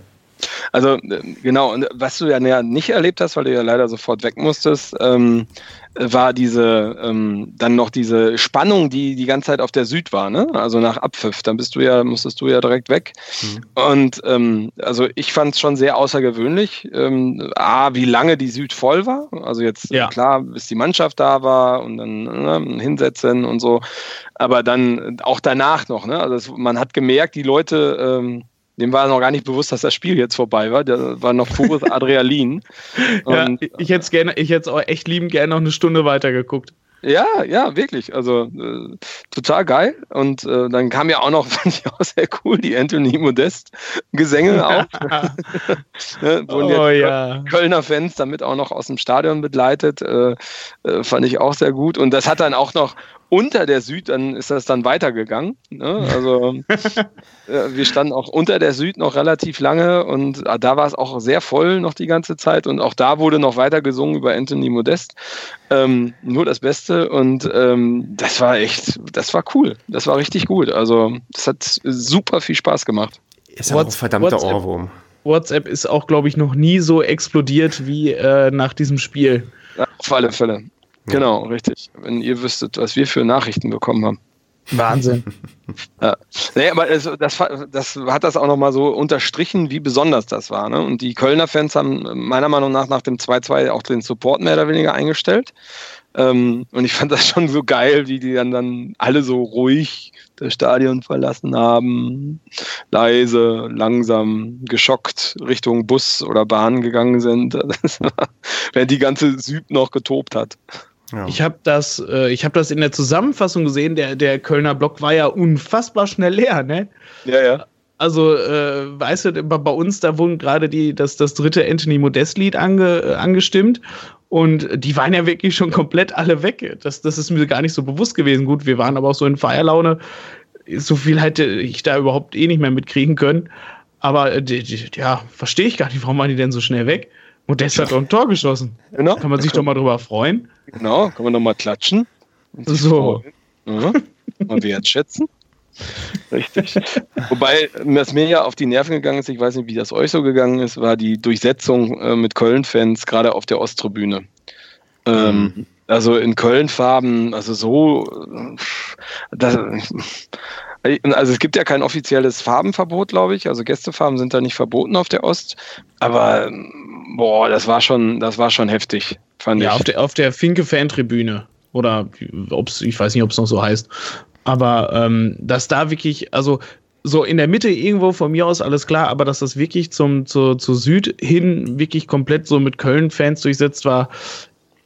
[SPEAKER 3] Also äh, genau, und was du ja nicht erlebt hast, weil du ja leider sofort weg musstest, ähm, war diese ähm, dann noch diese Spannung, die die ganze Zeit auf der Süd war, ne? Also nach Abpfiff, dann bist du ja, musstest du ja direkt weg. Und ähm, also ich fand es schon sehr außergewöhnlich, ähm, a, wie lange die Süd voll war. Also jetzt
[SPEAKER 4] Ja.
[SPEAKER 3] klar, bis die Mannschaft da war und dann ne, hinsetzen und so. Aber dann auch danach noch, ne? Also es, man hat gemerkt, die Leute ähm, dem war noch gar nicht bewusst, dass das Spiel jetzt vorbei war. Da war noch pures Adrenalin.
[SPEAKER 4] Ja, ich hätte es gerne, ich hätte es auch echt lieben gerne noch eine Stunde weitergeguckt.
[SPEAKER 3] ja, ja, wirklich. Also äh, total geil. Und äh, dann kam ja auch noch, fand ich auch sehr cool, die Anthony Modest Gesänge auch. ne, wurden
[SPEAKER 4] oh ja.
[SPEAKER 3] Kölner Fans damit auch noch aus dem Stadion begleitet. Äh, äh, fand ich auch sehr gut. Und das hat dann auch noch unter der Süd, dann ist das dann weitergegangen. Ne? Also äh, wir standen auch unter der Süd noch relativ lange und äh, da war es auch sehr voll noch die ganze Zeit und auch da wurde noch weiter gesungen über Anthony Modest. Ähm, nur das Beste und ähm, das war echt, das war cool. Das war richtig gut. Also das hat super viel Spaß gemacht.
[SPEAKER 2] Ist ja auch ein verdammter
[SPEAKER 4] WhatsApp.
[SPEAKER 2] Ohrwurm.
[SPEAKER 4] WhatsApp ist auch, glaube ich, noch nie so explodiert wie äh, nach diesem Spiel.
[SPEAKER 3] Ja, auf alle Fälle. Genau, richtig. Wenn ihr wüsstet, was wir für Nachrichten bekommen haben.
[SPEAKER 4] Wahnsinn.
[SPEAKER 3] ja. Nee, aber das, das, das, hat das auch nochmal so unterstrichen, wie besonders das war. Ne? Und die Kölner Fans haben meiner Meinung nach nach dem 2-2 auch den Support mehr oder weniger eingestellt. Ähm, und ich fand das schon so geil, wie die dann, dann alle so ruhig das Stadion verlassen haben, leise, langsam, geschockt Richtung Bus oder Bahn gegangen sind, während die ganze Süd noch getobt hat.
[SPEAKER 4] Ja. Ich habe das, äh, ich das in der Zusammenfassung gesehen. Der, der Kölner Block war ja unfassbar schnell leer, ne?
[SPEAKER 3] Ja, ja.
[SPEAKER 4] Also, äh, weißt du, bei uns, da wurden gerade die, das, das dritte Anthony Modest-Lied ange, äh, angestimmt und die waren ja wirklich schon komplett alle weg. Das, das ist mir gar nicht so bewusst gewesen. Gut, wir waren aber auch so in Feierlaune. So viel hätte ich da überhaupt eh nicht mehr mitkriegen können. Aber äh, die, die, ja, verstehe ich gar nicht, warum waren die denn so schnell weg? Modest hat doch ein Tor geschossen. Genau. Kann man sich doch mal drüber freuen.
[SPEAKER 3] Genau, kann man doch mal klatschen.
[SPEAKER 4] So.
[SPEAKER 3] Ja, mal wertschätzen. Richtig. Wobei, was mir ja auf die Nerven gegangen ist, ich weiß nicht, wie das euch so gegangen ist, war die Durchsetzung äh, mit Köln-Fans, gerade auf der Osttribüne. Ähm, mhm. Also in Köln-Farben, also so, das, also es gibt ja kein offizielles Farbenverbot, glaube ich. Also Gästefarben sind da nicht verboten auf der Ost. Aber boah, das war schon, das war schon heftig,
[SPEAKER 4] fand
[SPEAKER 3] ja,
[SPEAKER 4] ich. Auf der, auf der Finke-Fantribüne. Oder ob's, ich weiß nicht, ob es noch so heißt. Aber ähm, dass da wirklich, also so in der Mitte irgendwo von mir aus alles klar, aber dass das wirklich zum, zu, zu Süd hin wirklich komplett so mit Köln-Fans durchsetzt war,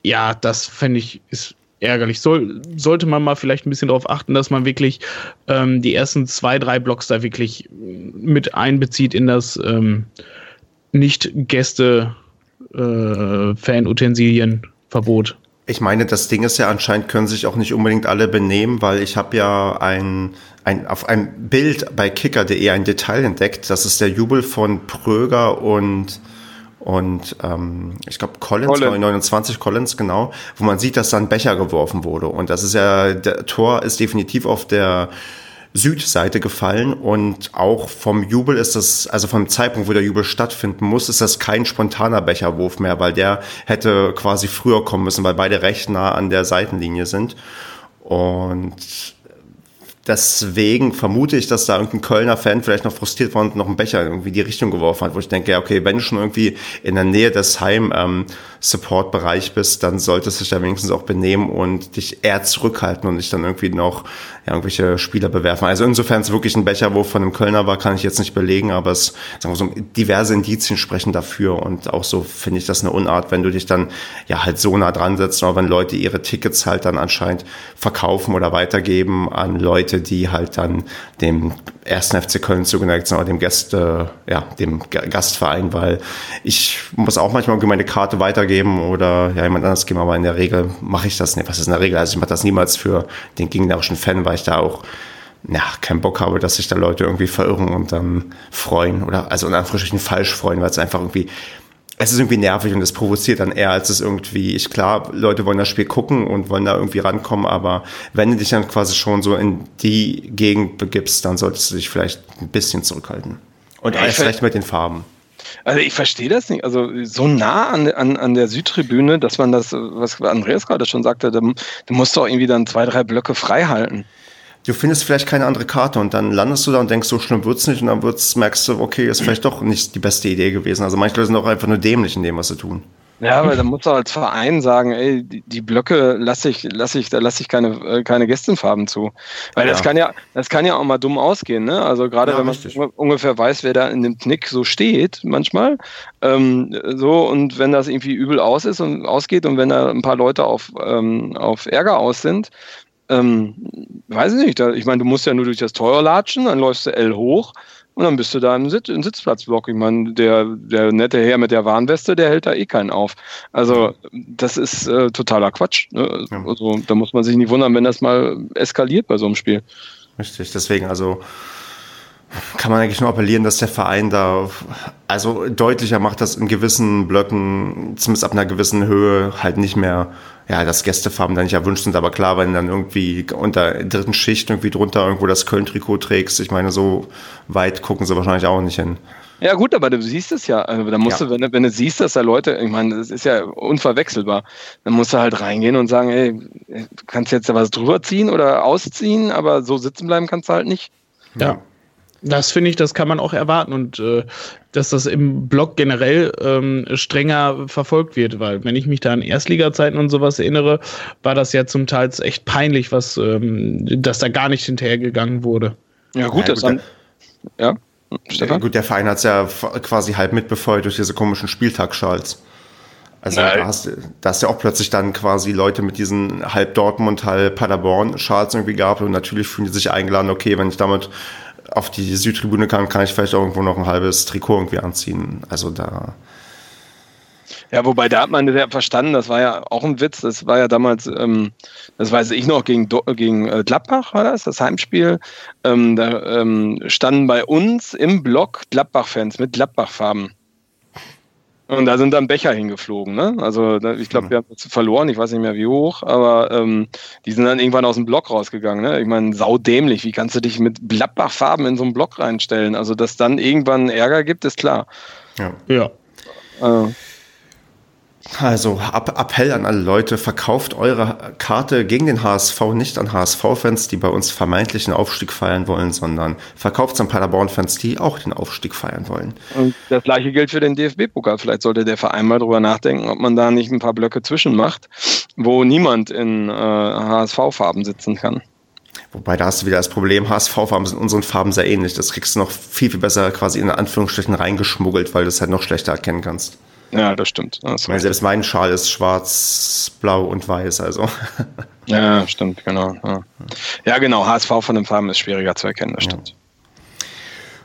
[SPEAKER 4] ja, das fände ich, ist ärgerlich. Soll, sollte man mal vielleicht ein bisschen darauf achten, dass man wirklich ähm, die ersten zwei, drei Blocks da wirklich mit einbezieht in das ähm, Nicht-Gäste-Fan-Utensilien-Verbot. Äh,
[SPEAKER 2] ich meine, das Ding ist ja anscheinend können sich auch nicht unbedingt alle benehmen, weil ich habe ja ein, ein auf einem Bild bei kicker.de ein Detail entdeckt. Das ist der Jubel von Pröger und und ähm, ich glaube Collins, Collins. 29 Collins, genau, wo man sieht, dass da ein Becher geworfen wurde. Und das ist ja, der Tor ist definitiv auf der Südseite gefallen und auch vom Jubel ist das, also vom Zeitpunkt, wo der Jubel stattfinden muss, ist das kein spontaner Becherwurf mehr, weil der hätte quasi früher kommen müssen, weil beide recht nah an der Seitenlinie sind. Und Deswegen vermute ich, dass da irgendein Kölner Fan vielleicht noch frustriert war und noch einen Becher irgendwie die Richtung geworfen hat, wo ich denke, ja, okay, wenn du schon irgendwie in der Nähe des Heim-Support-Bereich ähm, bist, dann solltest du dich da wenigstens auch benehmen und dich eher zurückhalten und nicht dann irgendwie noch ja, irgendwelche Spieler bewerfen. Also insofern es wirklich ein Becherwurf von einem Kölner war, kann ich jetzt nicht belegen, aber es, sagen wir so, diverse Indizien sprechen dafür und auch so finde ich das eine Unart, wenn du dich dann ja halt so nah dran setzt, oder wenn Leute ihre Tickets halt dann anscheinend verkaufen oder weitergeben an Leute, die halt dann dem ersten FC Köln zugeneigt sind oder dem Gäste, ja, dem Gastverein, weil ich muss auch manchmal meine Karte weitergeben oder ja, jemand anders geben, aber in der Regel mache ich das nicht. Was ist in der Regel? Also ich mache das niemals für den gegnerischen Fan, weil ich da auch ja, keinen Bock habe, dass sich da Leute irgendwie verirren und dann freuen oder also in Anführungsstrichen falsch freuen, weil es einfach irgendwie es ist irgendwie nervig und es provoziert dann eher, als es irgendwie, ich klar, Leute wollen das Spiel gucken und wollen da irgendwie rankommen, aber wenn du dich dann quasi schon so in die Gegend begibst, dann solltest du dich vielleicht ein bisschen zurückhalten. Und ja, erst recht mit den Farben.
[SPEAKER 3] Also ich verstehe das nicht. Also so nah an, an, an der Südtribüne, dass man das, was Andreas gerade schon sagte, da, du musst doch irgendwie dann zwei, drei Blöcke frei halten
[SPEAKER 2] du findest vielleicht keine andere Karte und dann landest du da und denkst, so schlimm wird's nicht und dann wird's, merkst du, okay, ist vielleicht doch nicht die beste Idee gewesen. Also manche Leute sind auch einfach nur dämlich in dem, was sie tun.
[SPEAKER 3] Ja, aber da muss du als Verein sagen, ey, die, die Blöcke lasse ich, lasse ich, da lasse ich keine, äh, keine Gästenfarben zu. Weil ja. das kann ja, das kann ja auch mal dumm ausgehen, ne? Also gerade ja, wenn man richtig. ungefähr weiß, wer da in dem Knick so steht, manchmal. Ähm, so, und wenn das irgendwie übel aus ist und ausgeht und wenn da ein paar Leute auf, ähm, auf Ärger aus sind, ähm, weiß ich nicht, da, ich meine, du musst ja nur durch das Tor latschen, dann läufst du L hoch und dann bist du da im, Sit im Sitzplatzblock. Ich meine, der, der nette Herr mit der Warnweste, der hält da eh keinen auf. Also, das ist äh, totaler Quatsch. Ne? Ja. Also, da muss man sich nicht wundern, wenn das mal eskaliert bei so einem Spiel.
[SPEAKER 2] Richtig, deswegen, also kann man eigentlich nur appellieren, dass der Verein da also deutlicher macht, dass in gewissen Blöcken, zumindest ab einer gewissen Höhe, halt nicht mehr, ja, dass Gästefarben da nicht erwünscht sind. Aber klar, wenn dann irgendwie unter der dritten Schicht irgendwie drunter irgendwo das Köln-Trikot trägst, ich meine, so weit gucken sie wahrscheinlich auch nicht hin.
[SPEAKER 3] Ja, gut, aber du siehst es ja. Also, da musst ja. du, wenn, wenn du siehst, dass da Leute, ich meine, das ist ja unverwechselbar, dann musst du halt reingehen und sagen, ey, du kannst jetzt da was drüber ziehen oder ausziehen, aber so sitzen bleiben kannst du halt nicht.
[SPEAKER 4] Ja. Das finde ich, das kann man auch erwarten und äh, dass das im Blog generell ähm, strenger verfolgt wird, weil wenn ich mich da an Erstliga-Zeiten und sowas erinnere, war das ja zum Teil echt peinlich, was, ähm, dass da gar nicht hinterhergegangen wurde.
[SPEAKER 3] Ja, gut, ja, das gut, dann,
[SPEAKER 2] ja. Stefan? Gut, der Verein hat es ja quasi halb mitbefeuert durch diese komischen Spieltagsschals. Also da hast, da hast du ja auch plötzlich dann quasi Leute mit diesen halb Dortmund, halb Paderborn-Schals irgendwie gehabt und natürlich fühlen die sich eingeladen, okay, wenn ich damit auf die Südtribüne kann, kann ich vielleicht auch irgendwo noch ein halbes Trikot irgendwie anziehen. Also da.
[SPEAKER 3] Ja, wobei da hat man ja verstanden, das war ja auch ein Witz, das war ja damals, ähm, das weiß ich noch, gegen, gegen äh, Gladbach war das, das Heimspiel. Ähm, da ähm, standen bei uns im Block Gladbach-Fans mit Gladbach-Farben. Und da sind dann Becher hingeflogen. Ne? Also ich glaube, wir haben verloren, ich weiß nicht mehr wie hoch, aber ähm, die sind dann irgendwann aus dem Block rausgegangen. Ne? Ich meine, saudämlich, wie kannst du dich mit Gladbach-Farben in so einen Block reinstellen? Also, dass dann irgendwann Ärger gibt, ist klar.
[SPEAKER 2] Ja. ja. Äh, also Appell an alle Leute, verkauft eure Karte gegen den HSV nicht an HSV-Fans, die bei uns vermeintlichen Aufstieg feiern wollen, sondern verkauft es an Paderborn-Fans, die auch den Aufstieg feiern wollen.
[SPEAKER 3] Und das gleiche gilt für den DFB-Pokal. Vielleicht sollte der Verein mal drüber nachdenken, ob man da nicht ein paar Blöcke zwischen macht, wo niemand in äh, HSV-Farben sitzen kann.
[SPEAKER 2] Wobei da hast du wieder das Problem, HSV-Farben sind unseren Farben sehr ähnlich. Das kriegst du noch viel, viel besser quasi in Anführungsstrichen reingeschmuggelt, weil du es halt noch schlechter erkennen kannst.
[SPEAKER 3] Ja, das stimmt. Das
[SPEAKER 2] ich meine, selbst mein Schal ist schwarz, blau und weiß, also.
[SPEAKER 3] Ja, stimmt, genau. Ja, ja genau. HSV von den Farben ist schwieriger zu erkennen, das stimmt. Ja.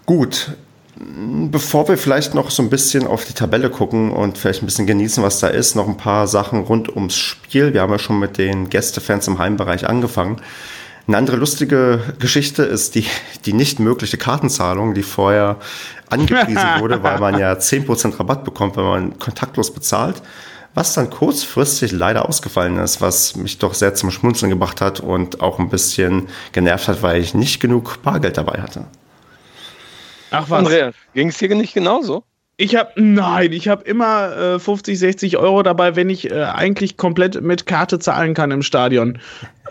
[SPEAKER 2] Gut. Bevor wir vielleicht noch so ein bisschen auf die Tabelle gucken und vielleicht ein bisschen genießen, was da ist, noch ein paar Sachen rund ums Spiel. Wir haben ja schon mit den Gästefans im Heimbereich angefangen. Eine andere lustige Geschichte ist die, die nicht mögliche Kartenzahlung, die vorher angepriesen wurde, weil man ja 10% Rabatt bekommt, wenn man kontaktlos bezahlt. Was dann kurzfristig leider ausgefallen ist, was mich doch sehr zum Schmunzeln gebracht hat und auch ein bisschen genervt hat, weil ich nicht genug Bargeld dabei hatte.
[SPEAKER 3] Ach was? Andreas, ging es dir nicht genauso?
[SPEAKER 4] Ich habe, nein, ich habe immer äh, 50, 60 Euro dabei, wenn ich äh, eigentlich komplett mit Karte zahlen kann im Stadion.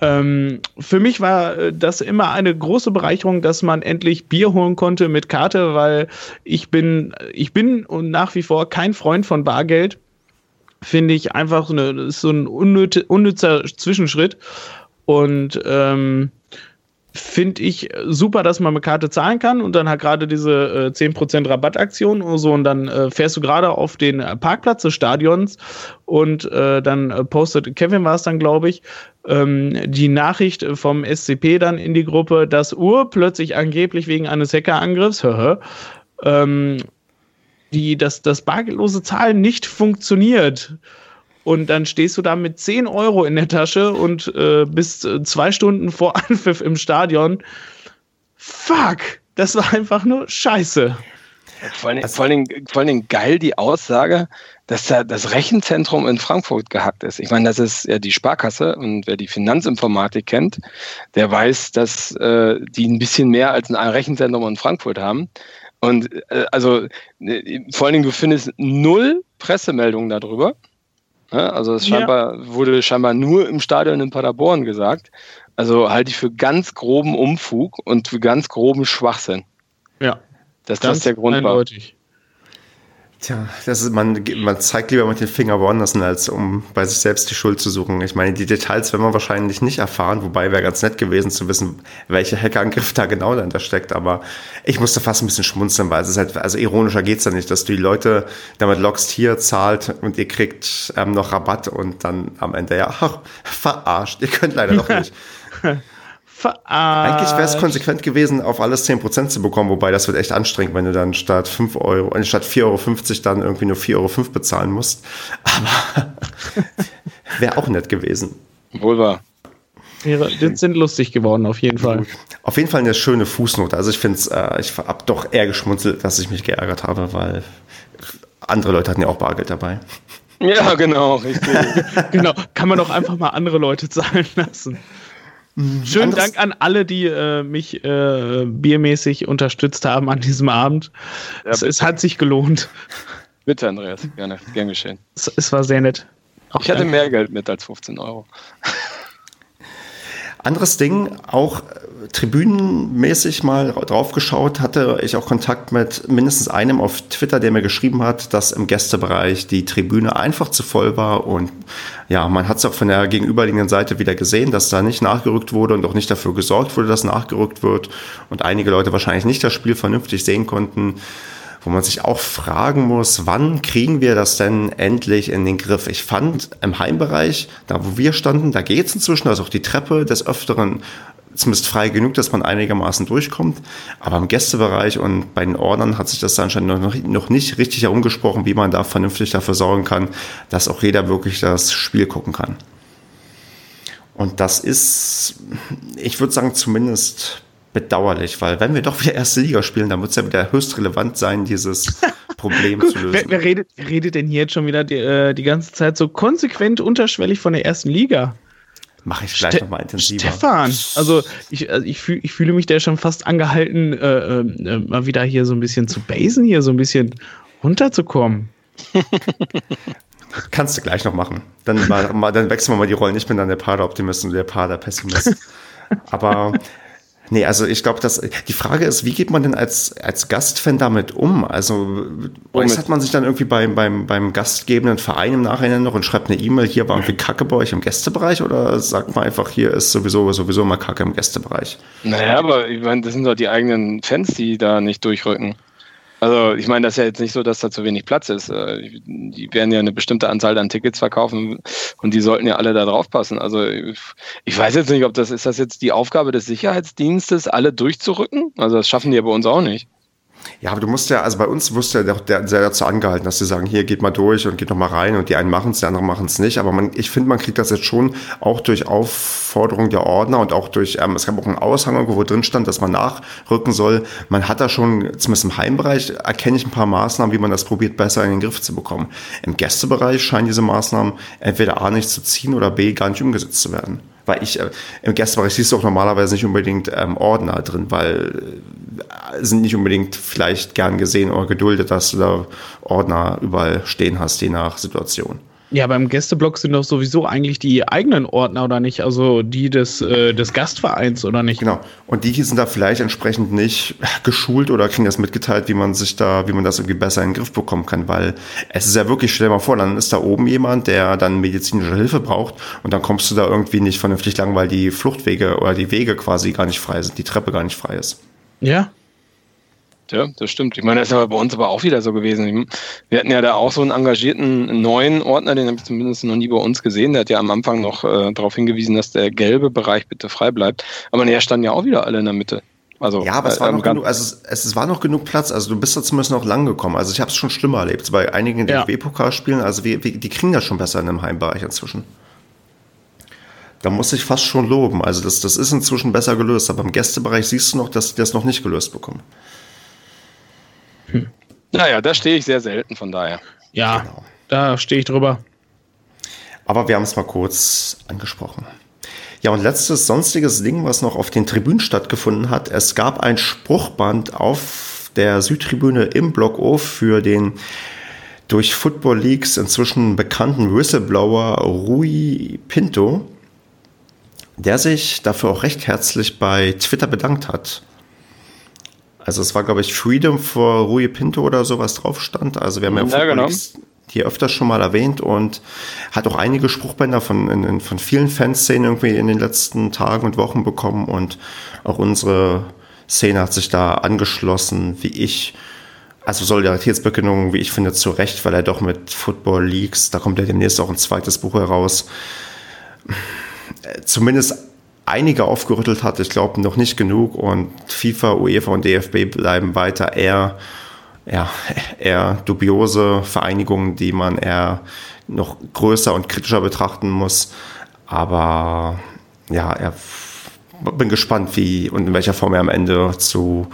[SPEAKER 4] Ähm, für mich war äh, das immer eine große Bereicherung, dass man endlich Bier holen konnte mit Karte, weil ich bin, ich bin und nach wie vor kein Freund von Bargeld. Finde ich einfach so, eine, so ein unnützer Zwischenschritt. Und ähm, finde ich super, dass man mit Karte zahlen kann und dann hat gerade diese äh, 10% Rabattaktion und so und dann äh, fährst du gerade auf den Parkplatz des Stadions und äh, dann äh, postet Kevin war es dann, glaube ich, ähm, die Nachricht vom SCP dann in die Gruppe, dass Uhr plötzlich angeblich wegen eines Hackerangriffs, ähm, die, dass das bargeldlose Zahlen nicht funktioniert. Und dann stehst du da mit 10 Euro in der Tasche und äh, bist äh, zwei Stunden vor Anpfiff im Stadion. Fuck, das war einfach nur scheiße.
[SPEAKER 3] Vor allen, vor, allen Dingen, vor allen Dingen geil die Aussage, dass da das Rechenzentrum in Frankfurt gehackt ist. Ich meine, das ist ja die Sparkasse und wer die Finanzinformatik kennt, der weiß, dass äh, die ein bisschen mehr als ein Rechenzentrum in Frankfurt haben. Und äh, also äh, vor allen Dingen, du findest null Pressemeldungen darüber. Ne? Also es scheinbar, ja. wurde scheinbar nur im Stadion in Paderborn gesagt. Also halte ich für ganz groben Umfug und für ganz groben Schwachsinn.
[SPEAKER 4] Ja.
[SPEAKER 3] Dass das der Grund eindeutig.
[SPEAKER 2] Tja, das ist, man, man zeigt lieber mit den Finger woanders hin, als um bei sich selbst die Schuld zu suchen. Ich meine, die Details werden wir wahrscheinlich nicht erfahren, wobei wäre ganz nett gewesen zu wissen, welcher Hackerangriff da genau dahinter steckt. Aber ich musste fast ein bisschen schmunzeln, weil es ist halt, also ironischer geht's ja nicht, dass du die Leute damit lockst, hier zahlt und ihr kriegt ähm, noch Rabatt und dann am Ende, ja, ach, verarscht, ihr könnt leider noch nicht. Verarscht. Eigentlich wäre es konsequent gewesen, auf alles 10% zu bekommen, wobei das wird echt anstrengend, wenn du dann statt 5 Euro, äh, statt 4,50 Euro dann irgendwie nur 4,05 Euro bezahlen musst. Aber wäre auch nett gewesen.
[SPEAKER 3] Wohl wahr.
[SPEAKER 4] Die sind lustig geworden, auf jeden Fall.
[SPEAKER 2] Auf jeden Fall eine schöne Fußnote. Also ich finde es, äh, ich habe doch eher geschmunzelt, dass ich mich geärgert habe, weil andere Leute hatten ja auch Bargeld dabei.
[SPEAKER 3] Ja, genau, richtig.
[SPEAKER 4] genau, kann man doch einfach mal andere Leute zahlen lassen. Schönen Anderes Dank an alle, die äh, mich äh, biermäßig unterstützt haben an diesem Abend. Ja, es, es, hat sich gelohnt.
[SPEAKER 3] Bitte, Andreas, gerne, gern geschehen.
[SPEAKER 4] Es, es war sehr nett.
[SPEAKER 3] Auch ich hatte mehr Geld mit als 15 Euro.
[SPEAKER 2] Anderes Ding, auch äh, tribünenmäßig mal drauf geschaut, hatte ich auch Kontakt mit mindestens einem auf Twitter, der mir geschrieben hat, dass im Gästebereich die Tribüne einfach zu voll war und ja, man hat es auch von der gegenüberliegenden Seite wieder gesehen, dass da nicht nachgerückt wurde und auch nicht dafür gesorgt wurde, dass nachgerückt wird und einige Leute wahrscheinlich nicht das Spiel vernünftig sehen konnten wo man sich auch fragen muss, wann kriegen wir das denn endlich in den Griff? Ich fand im Heimbereich, da wo wir standen, da geht es inzwischen, also auch die Treppe des Öfteren zumindest frei genug, dass man einigermaßen durchkommt. Aber im Gästebereich und bei den Ordnern hat sich das anscheinend noch, noch nicht richtig herumgesprochen, wie man da vernünftig dafür sorgen kann, dass auch jeder wirklich das Spiel gucken kann. Und das ist, ich würde sagen, zumindest bedauerlich, weil wenn wir doch wieder erste Liga spielen, dann wird es ja wieder höchst relevant sein, dieses Problem zu lösen.
[SPEAKER 4] Wer, wer, redet, wer redet denn hier jetzt schon wieder die, äh, die ganze Zeit so konsequent unterschwellig von der ersten Liga?
[SPEAKER 2] Mache ich gleich nochmal intensiver.
[SPEAKER 4] Stefan, also ich, also ich, fühl, ich fühle mich da schon fast angehalten, äh, äh, mal wieder hier so ein bisschen zu basen, hier so ein bisschen runterzukommen.
[SPEAKER 2] Kannst du gleich noch machen. Dann, mal, mal, dann wechseln wir mal die Rollen. Ich bin dann der Pader-Optimist und der Pader-Pessimist. Aber Nee, also ich glaube, dass die Frage ist, wie geht man denn als, als Gastfan damit um? Also äußert man sich dann irgendwie beim, beim, beim gastgebenden Verein im Nachhinein noch und schreibt eine E-Mail, hier war irgendwie Kacke bei euch im Gästebereich oder sagt man einfach, hier ist sowieso sowieso mal Kacke im Gästebereich?
[SPEAKER 3] Naja, aber ich meine, das sind doch die eigenen Fans, die da nicht durchrücken. Also ich meine, das ist ja jetzt nicht so, dass da zu wenig Platz ist. Äh, die werden ja eine bestimmte Anzahl an Tickets verkaufen und die sollten ja alle da drauf passen. Also ich weiß jetzt nicht, ob das ist das jetzt die Aufgabe des Sicherheitsdienstes, alle durchzurücken. Also das schaffen die ja bei uns auch nicht.
[SPEAKER 2] Ja, aber du musst ja, also bei uns wusste ja der, der dazu angehalten, dass sie sagen, hier geht mal durch und geht noch mal rein und die einen machen es, die anderen machen es nicht. Aber man, ich finde, man kriegt das jetzt schon auch durch Aufforderung der Ordner und auch durch, ähm, es gab auch einen Aushang, wo drin stand, dass man nachrücken soll. Man hat da schon, zumindest im Heimbereich, erkenne ich ein paar Maßnahmen, wie man das probiert, besser in den Griff zu bekommen. Im Gästebereich scheinen diese Maßnahmen entweder A nicht zu ziehen oder B gar nicht umgesetzt zu werden weil ich äh, im Gästebereich siehst du auch normalerweise nicht unbedingt ähm, Ordner drin, weil äh, sind nicht unbedingt vielleicht gern gesehen oder geduldet, dass du da Ordner überall stehen hast, je nach Situation.
[SPEAKER 4] Ja, beim Gästeblock sind doch sowieso eigentlich die eigenen Ordner oder nicht, also die des, äh, des Gastvereins oder nicht.
[SPEAKER 2] Genau. Und die sind da vielleicht entsprechend nicht geschult oder kriegen das mitgeteilt, wie man sich da, wie man das irgendwie besser in den Griff bekommen kann, weil es ist ja wirklich, stell dir mal vor, dann ist da oben jemand, der dann medizinische Hilfe braucht und dann kommst du da irgendwie nicht vernünftig lang, weil die Fluchtwege oder die Wege quasi gar nicht frei sind, die Treppe gar nicht frei ist.
[SPEAKER 4] Ja,
[SPEAKER 3] ja, das stimmt. Ich meine, das ist aber bei uns aber auch wieder so gewesen. Wir hatten ja da auch so einen engagierten neuen Ordner, den habe ich zumindest noch nie bei uns gesehen. Der hat ja am Anfang noch äh, darauf hingewiesen, dass der gelbe Bereich bitte frei bleibt. Aber näher standen ja auch wieder alle in der Mitte.
[SPEAKER 2] Also, ja, aber es war, äh, noch genug, also es, es, war noch genug Platz. Also du bist da zumindest noch lang gekommen. Also ich habe es schon schlimmer erlebt. Bei einigen ja. DFB-Pokalspielen, also wir, wir, die kriegen das schon besser in einem Heimbereich inzwischen. Da muss ich fast schon loben. Also das, das ist inzwischen besser gelöst. Aber im Gästebereich siehst du noch, dass die das noch nicht gelöst bekommen.
[SPEAKER 3] Hm. Naja, da stehe ich sehr selten, von daher.
[SPEAKER 4] Ja, genau. da stehe ich drüber.
[SPEAKER 2] Aber wir haben es mal kurz angesprochen. Ja, und letztes sonstiges Ding, was noch auf den Tribünen stattgefunden hat. Es gab ein Spruchband auf der Südtribüne im Block O für den durch Football Leagues inzwischen bekannten Whistleblower Rui Pinto, der sich dafür auch recht herzlich bei Twitter bedankt hat. Also es war, glaube ich, Freedom for Rui Pinto oder sowas drauf stand. Also wir haben ja, ja genau. hier öfters schon mal erwähnt und hat auch einige Spruchbänder von, in, von vielen Fanszenen irgendwie in den letzten Tagen und Wochen bekommen und auch unsere Szene hat sich da angeschlossen, wie ich. Also Solidaritätsbekennung, wie ich finde, zu Recht, weil er doch mit Football Leagues, da kommt ja demnächst auch ein zweites Buch heraus, zumindest einige aufgerüttelt hat. Ich glaube noch nicht genug und FIFA, UEFA und DFB bleiben weiter eher, ja, eher dubiose Vereinigungen, die man eher noch größer und kritischer betrachten muss. Aber ja, er, bin gespannt, wie und in welcher Form er am Ende zu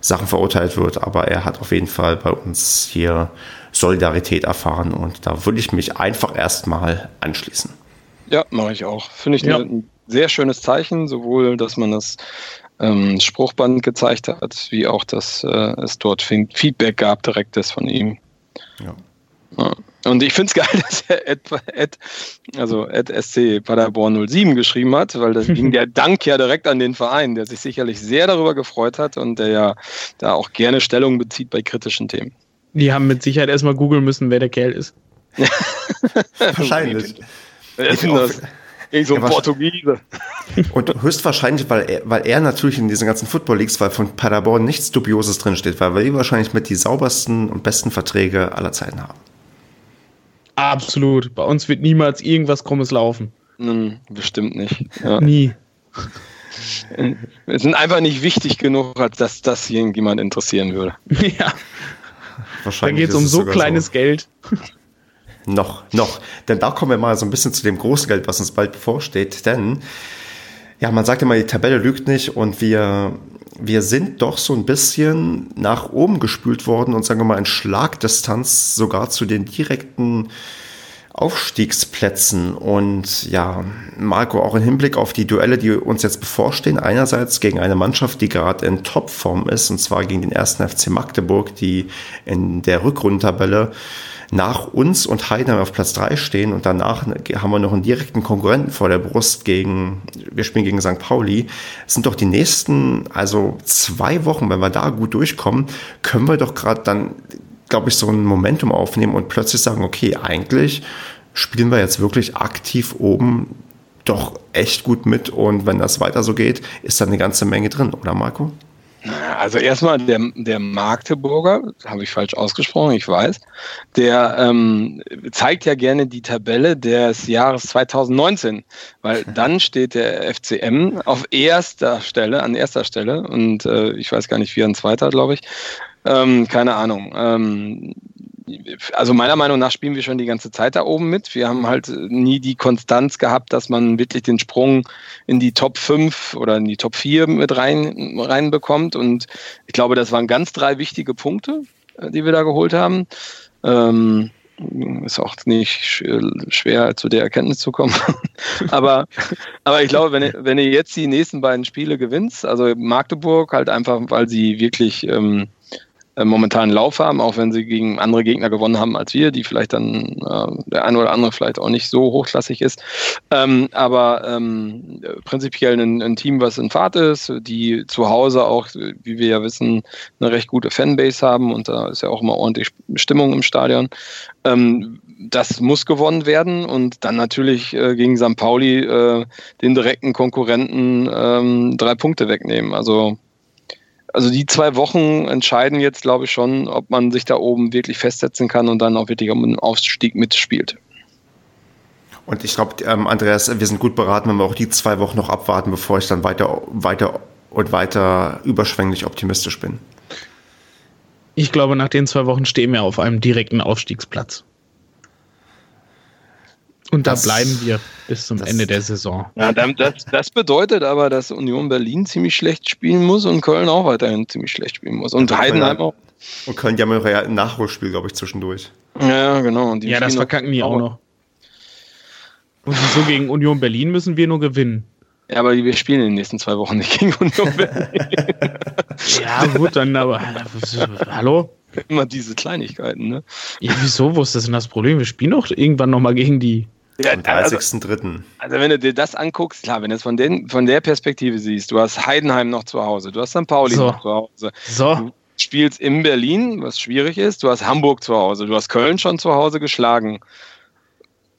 [SPEAKER 2] Sachen verurteilt wird. Aber er hat auf jeden Fall bei uns hier Solidarität erfahren und da würde ich mich einfach erstmal anschließen.
[SPEAKER 3] Ja, mache ich auch. Finde ich ja. ein sehr schönes Zeichen, sowohl, dass man das ähm, Spruchband gezeigt hat, wie auch, dass äh, es dort Feedback gab, direktes von ihm. Ja. ja. Und ich finde es geil, dass er Ed, Ed, also Ed SC Paderborn 07 geschrieben hat, weil das ging der Dank ja direkt an den Verein, der sich sicherlich sehr darüber gefreut hat und der ja da auch gerne Stellung bezieht bei kritischen Themen.
[SPEAKER 4] Die haben mit Sicherheit erstmal googeln müssen, wer der Kerl ist.
[SPEAKER 2] Wahrscheinlich.
[SPEAKER 3] Wer ist denn das? Irgend so ein Portugiese.
[SPEAKER 2] Und höchstwahrscheinlich, weil er, weil er natürlich in diesen ganzen Football Leagues, weil von Paderborn nichts Dubioses drinsteht, weil wir wahrscheinlich mit die saubersten und besten Verträge aller Zeiten haben.
[SPEAKER 4] Absolut. Bei uns wird niemals irgendwas Krummes laufen.
[SPEAKER 3] Hm, bestimmt nicht. Ja.
[SPEAKER 4] Nie.
[SPEAKER 3] Wir sind einfach nicht wichtig genug, als dass das irgendjemand interessieren würde.
[SPEAKER 4] Ja. Wahrscheinlich. Da geht es um so kleines so. Geld.
[SPEAKER 2] Noch, noch. Denn da kommen wir mal so ein bisschen zu dem großen Geld, was uns bald bevorsteht. Denn, ja, man sagt immer, die Tabelle lügt nicht und wir, wir sind doch so ein bisschen nach oben gespült worden und sagen wir mal in Schlagdistanz sogar zu den direkten Aufstiegsplätzen. Und ja, Marco, auch im Hinblick auf die Duelle, die uns jetzt bevorstehen, einerseits gegen eine Mannschaft, die gerade in Topform ist, und zwar gegen den ersten FC Magdeburg, die in der Rückrundentabelle nach uns und Heidenheim auf Platz 3 stehen und danach haben wir noch einen direkten Konkurrenten vor der Brust gegen, wir spielen gegen St. Pauli. Es sind doch die nächsten, also zwei Wochen, wenn wir da gut durchkommen, können wir doch gerade dann, glaube ich, so ein Momentum aufnehmen und plötzlich sagen, okay, eigentlich spielen wir jetzt wirklich aktiv oben doch echt gut mit und wenn das weiter so geht, ist da eine ganze Menge drin, oder Marco?
[SPEAKER 3] Also erstmal der, der Magdeburger, habe ich falsch ausgesprochen, ich weiß, der ähm, zeigt ja gerne die Tabelle des Jahres 2019, weil dann steht der FCM auf erster Stelle, an erster Stelle und äh, ich weiß gar nicht, wie an zweiter, glaube ich. Ähm, keine Ahnung. Ähm, also meiner Meinung nach spielen wir schon die ganze Zeit da oben mit. Wir haben halt nie die Konstanz gehabt, dass man wirklich den Sprung in die Top 5 oder in die Top 4 mit rein reinbekommt. Und ich glaube, das waren ganz drei wichtige Punkte, äh, die wir da geholt haben. Ähm, ist auch nicht schwer zu der Erkenntnis zu kommen. aber, aber ich glaube, wenn, ihr, wenn ihr jetzt die nächsten beiden Spiele gewinnt, also Magdeburg halt einfach, weil sie wirklich ähm, äh, momentan Lauf haben, auch wenn sie gegen andere Gegner gewonnen haben als wir, die vielleicht dann äh, der eine oder andere vielleicht auch nicht so hochklassig ist. Ähm, aber ähm, prinzipiell ein, ein, Team, was in Fahrt ist, die zu Hause auch, wie wir ja wissen, eine recht gute Fanbase haben und da ist ja auch immer ordentlich Stimmung im Stadion. Ähm, das muss gewonnen werden und dann natürlich äh, gegen St. Pauli äh, den direkten Konkurrenten ähm, drei Punkte wegnehmen. Also also die zwei Wochen entscheiden jetzt, glaube ich, schon, ob man sich da oben wirklich festsetzen kann und dann auch wirklich um den Aufstieg mitspielt.
[SPEAKER 2] Und ich glaube, ähm, Andreas, wir sind gut beraten, wenn wir auch die zwei Wochen noch abwarten, bevor ich dann weiter, weiter und weiter überschwänglich optimistisch bin.
[SPEAKER 4] Ich glaube, nach den zwei Wochen stehen wir auf einem direkten Aufstiegsplatz. Und das, da bleiben wir bis zum das, Ende der Saison.
[SPEAKER 3] Ja, das, das, bedeutet aber, dass Union Berlin ziemlich schlecht spielen muss und Köln auch weiterhin ziemlich schlecht spielen muss. Und ja, Heidenheim auch.
[SPEAKER 2] Und Köln, die haben ja ein Nachholspiel, glaube ich, zwischendurch.
[SPEAKER 3] Ja, genau.
[SPEAKER 4] ja, das verkacken die auch noch. Und so gegen Union Berlin müssen wir nur gewinnen.
[SPEAKER 3] Ja, aber wir spielen in den nächsten zwei Wochen nicht gegen Union Berlin.
[SPEAKER 4] ja, gut, dann aber. Hallo?
[SPEAKER 3] Immer diese Kleinigkeiten, ne?
[SPEAKER 4] Ja, wieso? Wo ist das denn das Problem? Wir spielen doch irgendwann nochmal gegen die.
[SPEAKER 2] Ja, Am 30.03. Also,
[SPEAKER 3] also, wenn du dir das anguckst, klar, wenn du es von, den, von der Perspektive siehst, du hast Heidenheim noch zu Hause, du hast St. Pauli so. noch zu Hause.
[SPEAKER 4] So.
[SPEAKER 3] Du spielst in Berlin, was schwierig ist, du hast Hamburg zu Hause, du hast Köln schon zu Hause geschlagen.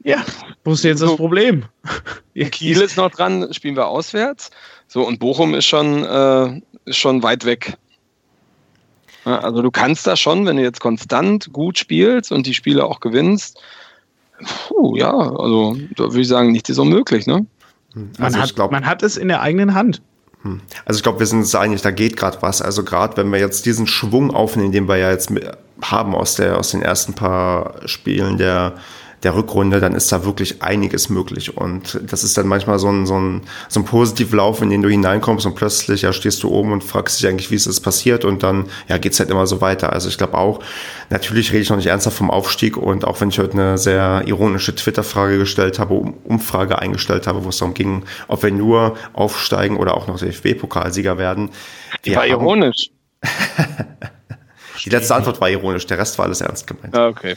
[SPEAKER 4] Ja, wo ist jetzt so, das Problem?
[SPEAKER 3] Kiel ist noch dran, spielen wir auswärts. So, und Bochum ist schon, äh, ist schon weit weg. Also du kannst da schon, wenn du jetzt konstant gut spielst und die Spiele auch gewinnst, Puh, ja, also da würde ich sagen, nichts ist unmöglich, ne?
[SPEAKER 4] Hm. Man, also hat, glaub, man hat es in der eigenen Hand.
[SPEAKER 2] Hm. Also ich glaube, wir sind uns einig, da geht gerade was. Also gerade wenn wir jetzt diesen Schwung aufnehmen, den wir ja jetzt haben aus, der, aus den ersten paar Spielen der, der Rückrunde, dann ist da wirklich einiges möglich. Und das ist dann manchmal so ein, so ein, so ein Positivlauf, in den du hineinkommst und plötzlich ja, stehst du oben und fragst dich eigentlich, wie ist das passiert und dann ja, geht's halt immer so weiter. Also ich glaube auch, natürlich rede ich noch nicht ernsthaft vom Aufstieg und auch wenn ich heute eine sehr ironische Twitter-Frage gestellt habe, Umfrage eingestellt habe, wo es darum ging, ob wir nur aufsteigen oder auch noch DFB-Pokalsieger werden.
[SPEAKER 3] Die war ironisch.
[SPEAKER 2] Die letzte Antwort war ironisch, der Rest war alles ernst gemeint.
[SPEAKER 3] Ah, okay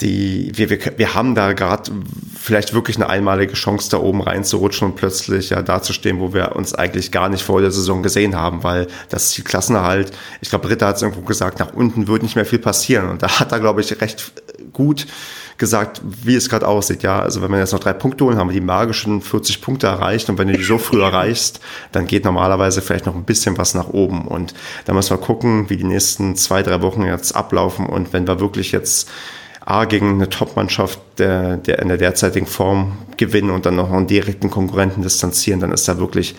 [SPEAKER 2] die, wir, wir, wir haben da gerade vielleicht wirklich eine einmalige Chance, da oben reinzurutschen und plötzlich ja dazustehen, wo wir uns eigentlich gar nicht vor der Saison gesehen haben, weil das Ziel Klassenerhalt, ich glaube, Ritter hat es irgendwo gesagt, nach unten wird nicht mehr viel passieren. Und da hat er, glaube ich, recht gut gesagt, wie es gerade aussieht. Ja, also wenn wir jetzt noch drei Punkte holen, haben wir die magischen 40 Punkte erreicht. Und wenn du die so früh erreichst, dann geht normalerweise vielleicht noch ein bisschen was nach oben. Und da müssen wir gucken, wie die nächsten zwei, drei Wochen jetzt ablaufen. Und wenn wir wirklich jetzt A gegen eine Top-Mannschaft der, der in der derzeitigen Form gewinnen und dann noch einen direkten Konkurrenten distanzieren, dann ist da wirklich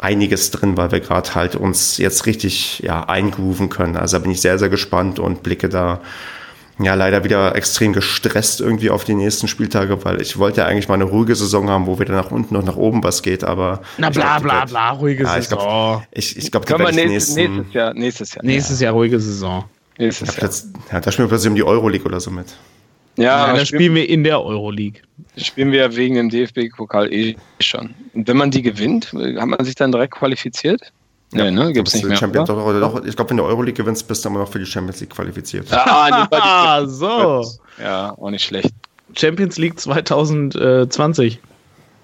[SPEAKER 2] einiges drin, weil wir gerade halt uns jetzt richtig ja, eingrooven können. Also da bin ich sehr, sehr gespannt und blicke da ja leider wieder extrem gestresst irgendwie auf die nächsten Spieltage, weil ich wollte ja eigentlich mal eine ruhige Saison haben, wo wieder nach unten und nach oben was geht, aber.
[SPEAKER 4] Na bla glaub, bla bla, ruhige ja,
[SPEAKER 2] Saison. Ich glaube, ich, ich glaub,
[SPEAKER 3] die nächstes, nächstes Jahr, nächstes Jahr.
[SPEAKER 4] Nächstes Jahr ruhige Saison.
[SPEAKER 2] Nächstes Jahr. Jetzt, ja, da spielen wir plötzlich um die Euroleague oder so mit.
[SPEAKER 4] Ja, ja da spielen wir in der Euroleague.
[SPEAKER 3] Spielen wir wegen dem DFB-Pokal eh schon. Und wenn man die gewinnt, hat man sich dann direkt qualifiziert?
[SPEAKER 2] Nee, ne? Gibt's nicht mehr. Champions, doch, doch, ich glaube, wenn du Euroleague gewinnst, bist du immer noch für die Champions League qualifiziert.
[SPEAKER 4] Ah, ah so.
[SPEAKER 3] Ja, auch nicht schlecht.
[SPEAKER 4] Champions League 2020.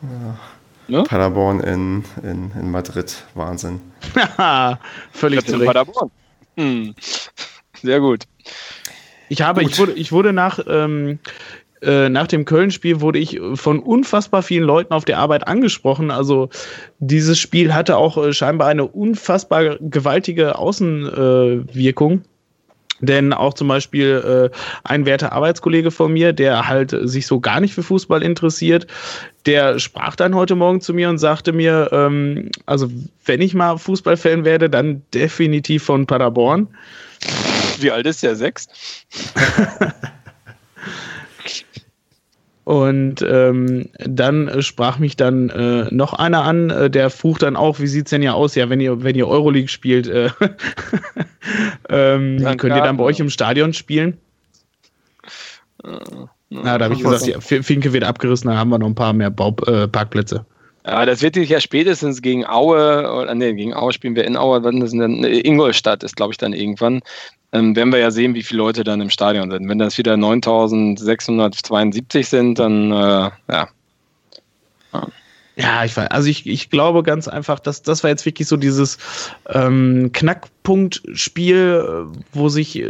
[SPEAKER 2] Ja. Ne? Paderborn in, in, in Madrid. Wahnsinn.
[SPEAKER 4] Völlig zu Paderborn.
[SPEAKER 3] Hm. Sehr gut.
[SPEAKER 4] Ich habe, ich wurde, ich wurde nach, ähm, äh, nach dem Köln-Spiel wurde ich von unfassbar vielen Leuten auf der Arbeit angesprochen. Also dieses Spiel hatte auch äh, scheinbar eine unfassbar gewaltige Außenwirkung. Äh, denn auch zum Beispiel äh, ein werter Arbeitskollege von mir, der halt sich so gar nicht für Fußball interessiert, der sprach dann heute Morgen zu mir und sagte mir, ähm, also wenn ich mal Fußballfan werde, dann definitiv von Paderborn.
[SPEAKER 3] Wie alt ist der? Sechs?
[SPEAKER 4] Und ähm, dann sprach mich dann äh, noch einer an, äh, der frucht dann auch, wie sieht es denn ja aus? Ja, wenn ihr, wenn ihr Euroleague spielt, äh, ähm, könnt ihr dann bei euch im Stadion spielen? Uh, Na, da habe ich gesagt, ja, Finke wird abgerissen, dann haben wir noch ein paar mehr Bau äh, Parkplätze.
[SPEAKER 3] Ja, das wird sich ja spätestens gegen Aue, oder nee, gegen Aue spielen wir in Aue, wann ist denn, Ingolstadt ist, glaube ich, dann irgendwann ähm, werden wir ja sehen, wie viele Leute dann im Stadion sind. Wenn das wieder 9672 sind, dann äh, ja.
[SPEAKER 4] Ja, ich weiß. Also ich, ich glaube ganz einfach, dass das war jetzt wirklich so dieses ähm, Knackpunktspiel, wo sich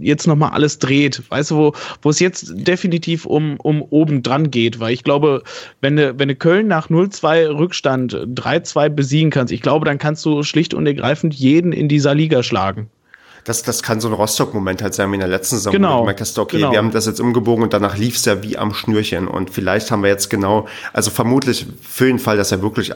[SPEAKER 4] jetzt nochmal alles dreht. Weißt du, wo, wo es jetzt definitiv um, um oben dran geht. Weil ich glaube, wenn du, wenn du Köln nach 0-2 Rückstand 3-2 besiegen kannst, ich glaube, dann kannst du schlicht und ergreifend jeden in dieser Liga schlagen
[SPEAKER 2] das, das kann so ein Rostock-Moment halt sein wie in der letzten Saison.
[SPEAKER 4] Genau.
[SPEAKER 2] Wo du gemerkt hast, okay, genau. wir haben das jetzt umgebogen und danach lief es ja wie am Schnürchen. Und vielleicht haben wir jetzt genau, also vermutlich für den Fall, dass er wirklich äh,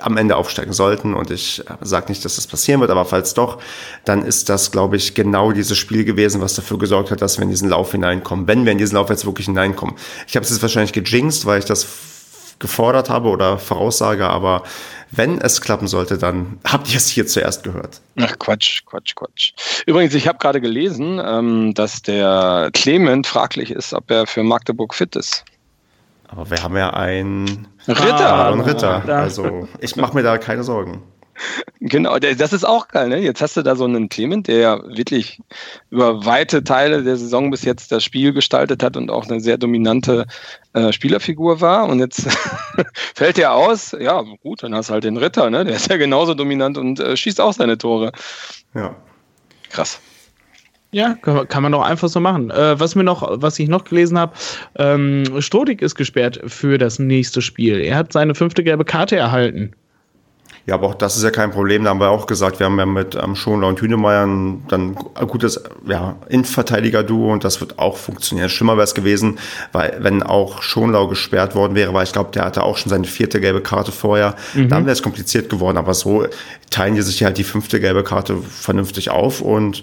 [SPEAKER 2] am Ende aufsteigen sollten. Und ich sage nicht, dass das passieren wird, aber falls doch, dann ist das, glaube ich, genau dieses Spiel gewesen, was dafür gesorgt hat, dass wir in diesen Lauf hineinkommen. Wenn wir in diesen Lauf jetzt wirklich hineinkommen. Ich habe es jetzt wahrscheinlich gejinxt, weil ich das gefordert habe oder voraussage, aber wenn es klappen sollte, dann habt ihr es hier zuerst gehört.
[SPEAKER 3] Ach Quatsch, Quatsch, Quatsch. Übrigens, ich habe gerade gelesen, ähm, dass der Clement fraglich ist, ob er für Magdeburg fit ist.
[SPEAKER 2] Aber wir haben ja einen
[SPEAKER 3] Ritter.
[SPEAKER 2] Ah, einen Ritter. Also ich mache mir da keine Sorgen.
[SPEAKER 3] Genau, das ist auch geil. Ne? Jetzt hast du da so einen Clement, der ja wirklich über weite Teile der Saison bis jetzt das Spiel gestaltet hat und auch eine sehr dominante äh, Spielerfigur war. Und jetzt fällt er aus. Ja, gut, dann hast du halt den Ritter. Ne? Der ist ja genauso dominant und äh, schießt auch seine Tore.
[SPEAKER 2] Ja.
[SPEAKER 3] Krass.
[SPEAKER 4] Ja, kann man doch einfach so machen. Äh, was mir noch, was ich noch gelesen habe, ähm, Stodik ist gesperrt für das nächste Spiel. Er hat seine fünfte gelbe Karte erhalten.
[SPEAKER 2] Ja, aber auch das ist ja kein Problem. Da haben wir auch gesagt, wir haben ja mit ähm, Schonler und Hünemeyer ein, dann ein gutes ja, Innenverteidiger-Duo und das wird auch funktionieren. Schlimmer wäre es gewesen, weil wenn auch Schonlau gesperrt worden wäre, weil ich glaube, der hatte auch schon seine vierte gelbe Karte vorher. Mhm. Dann wäre es kompliziert geworden. Aber so teilen die sich halt die fünfte gelbe Karte vernünftig auf und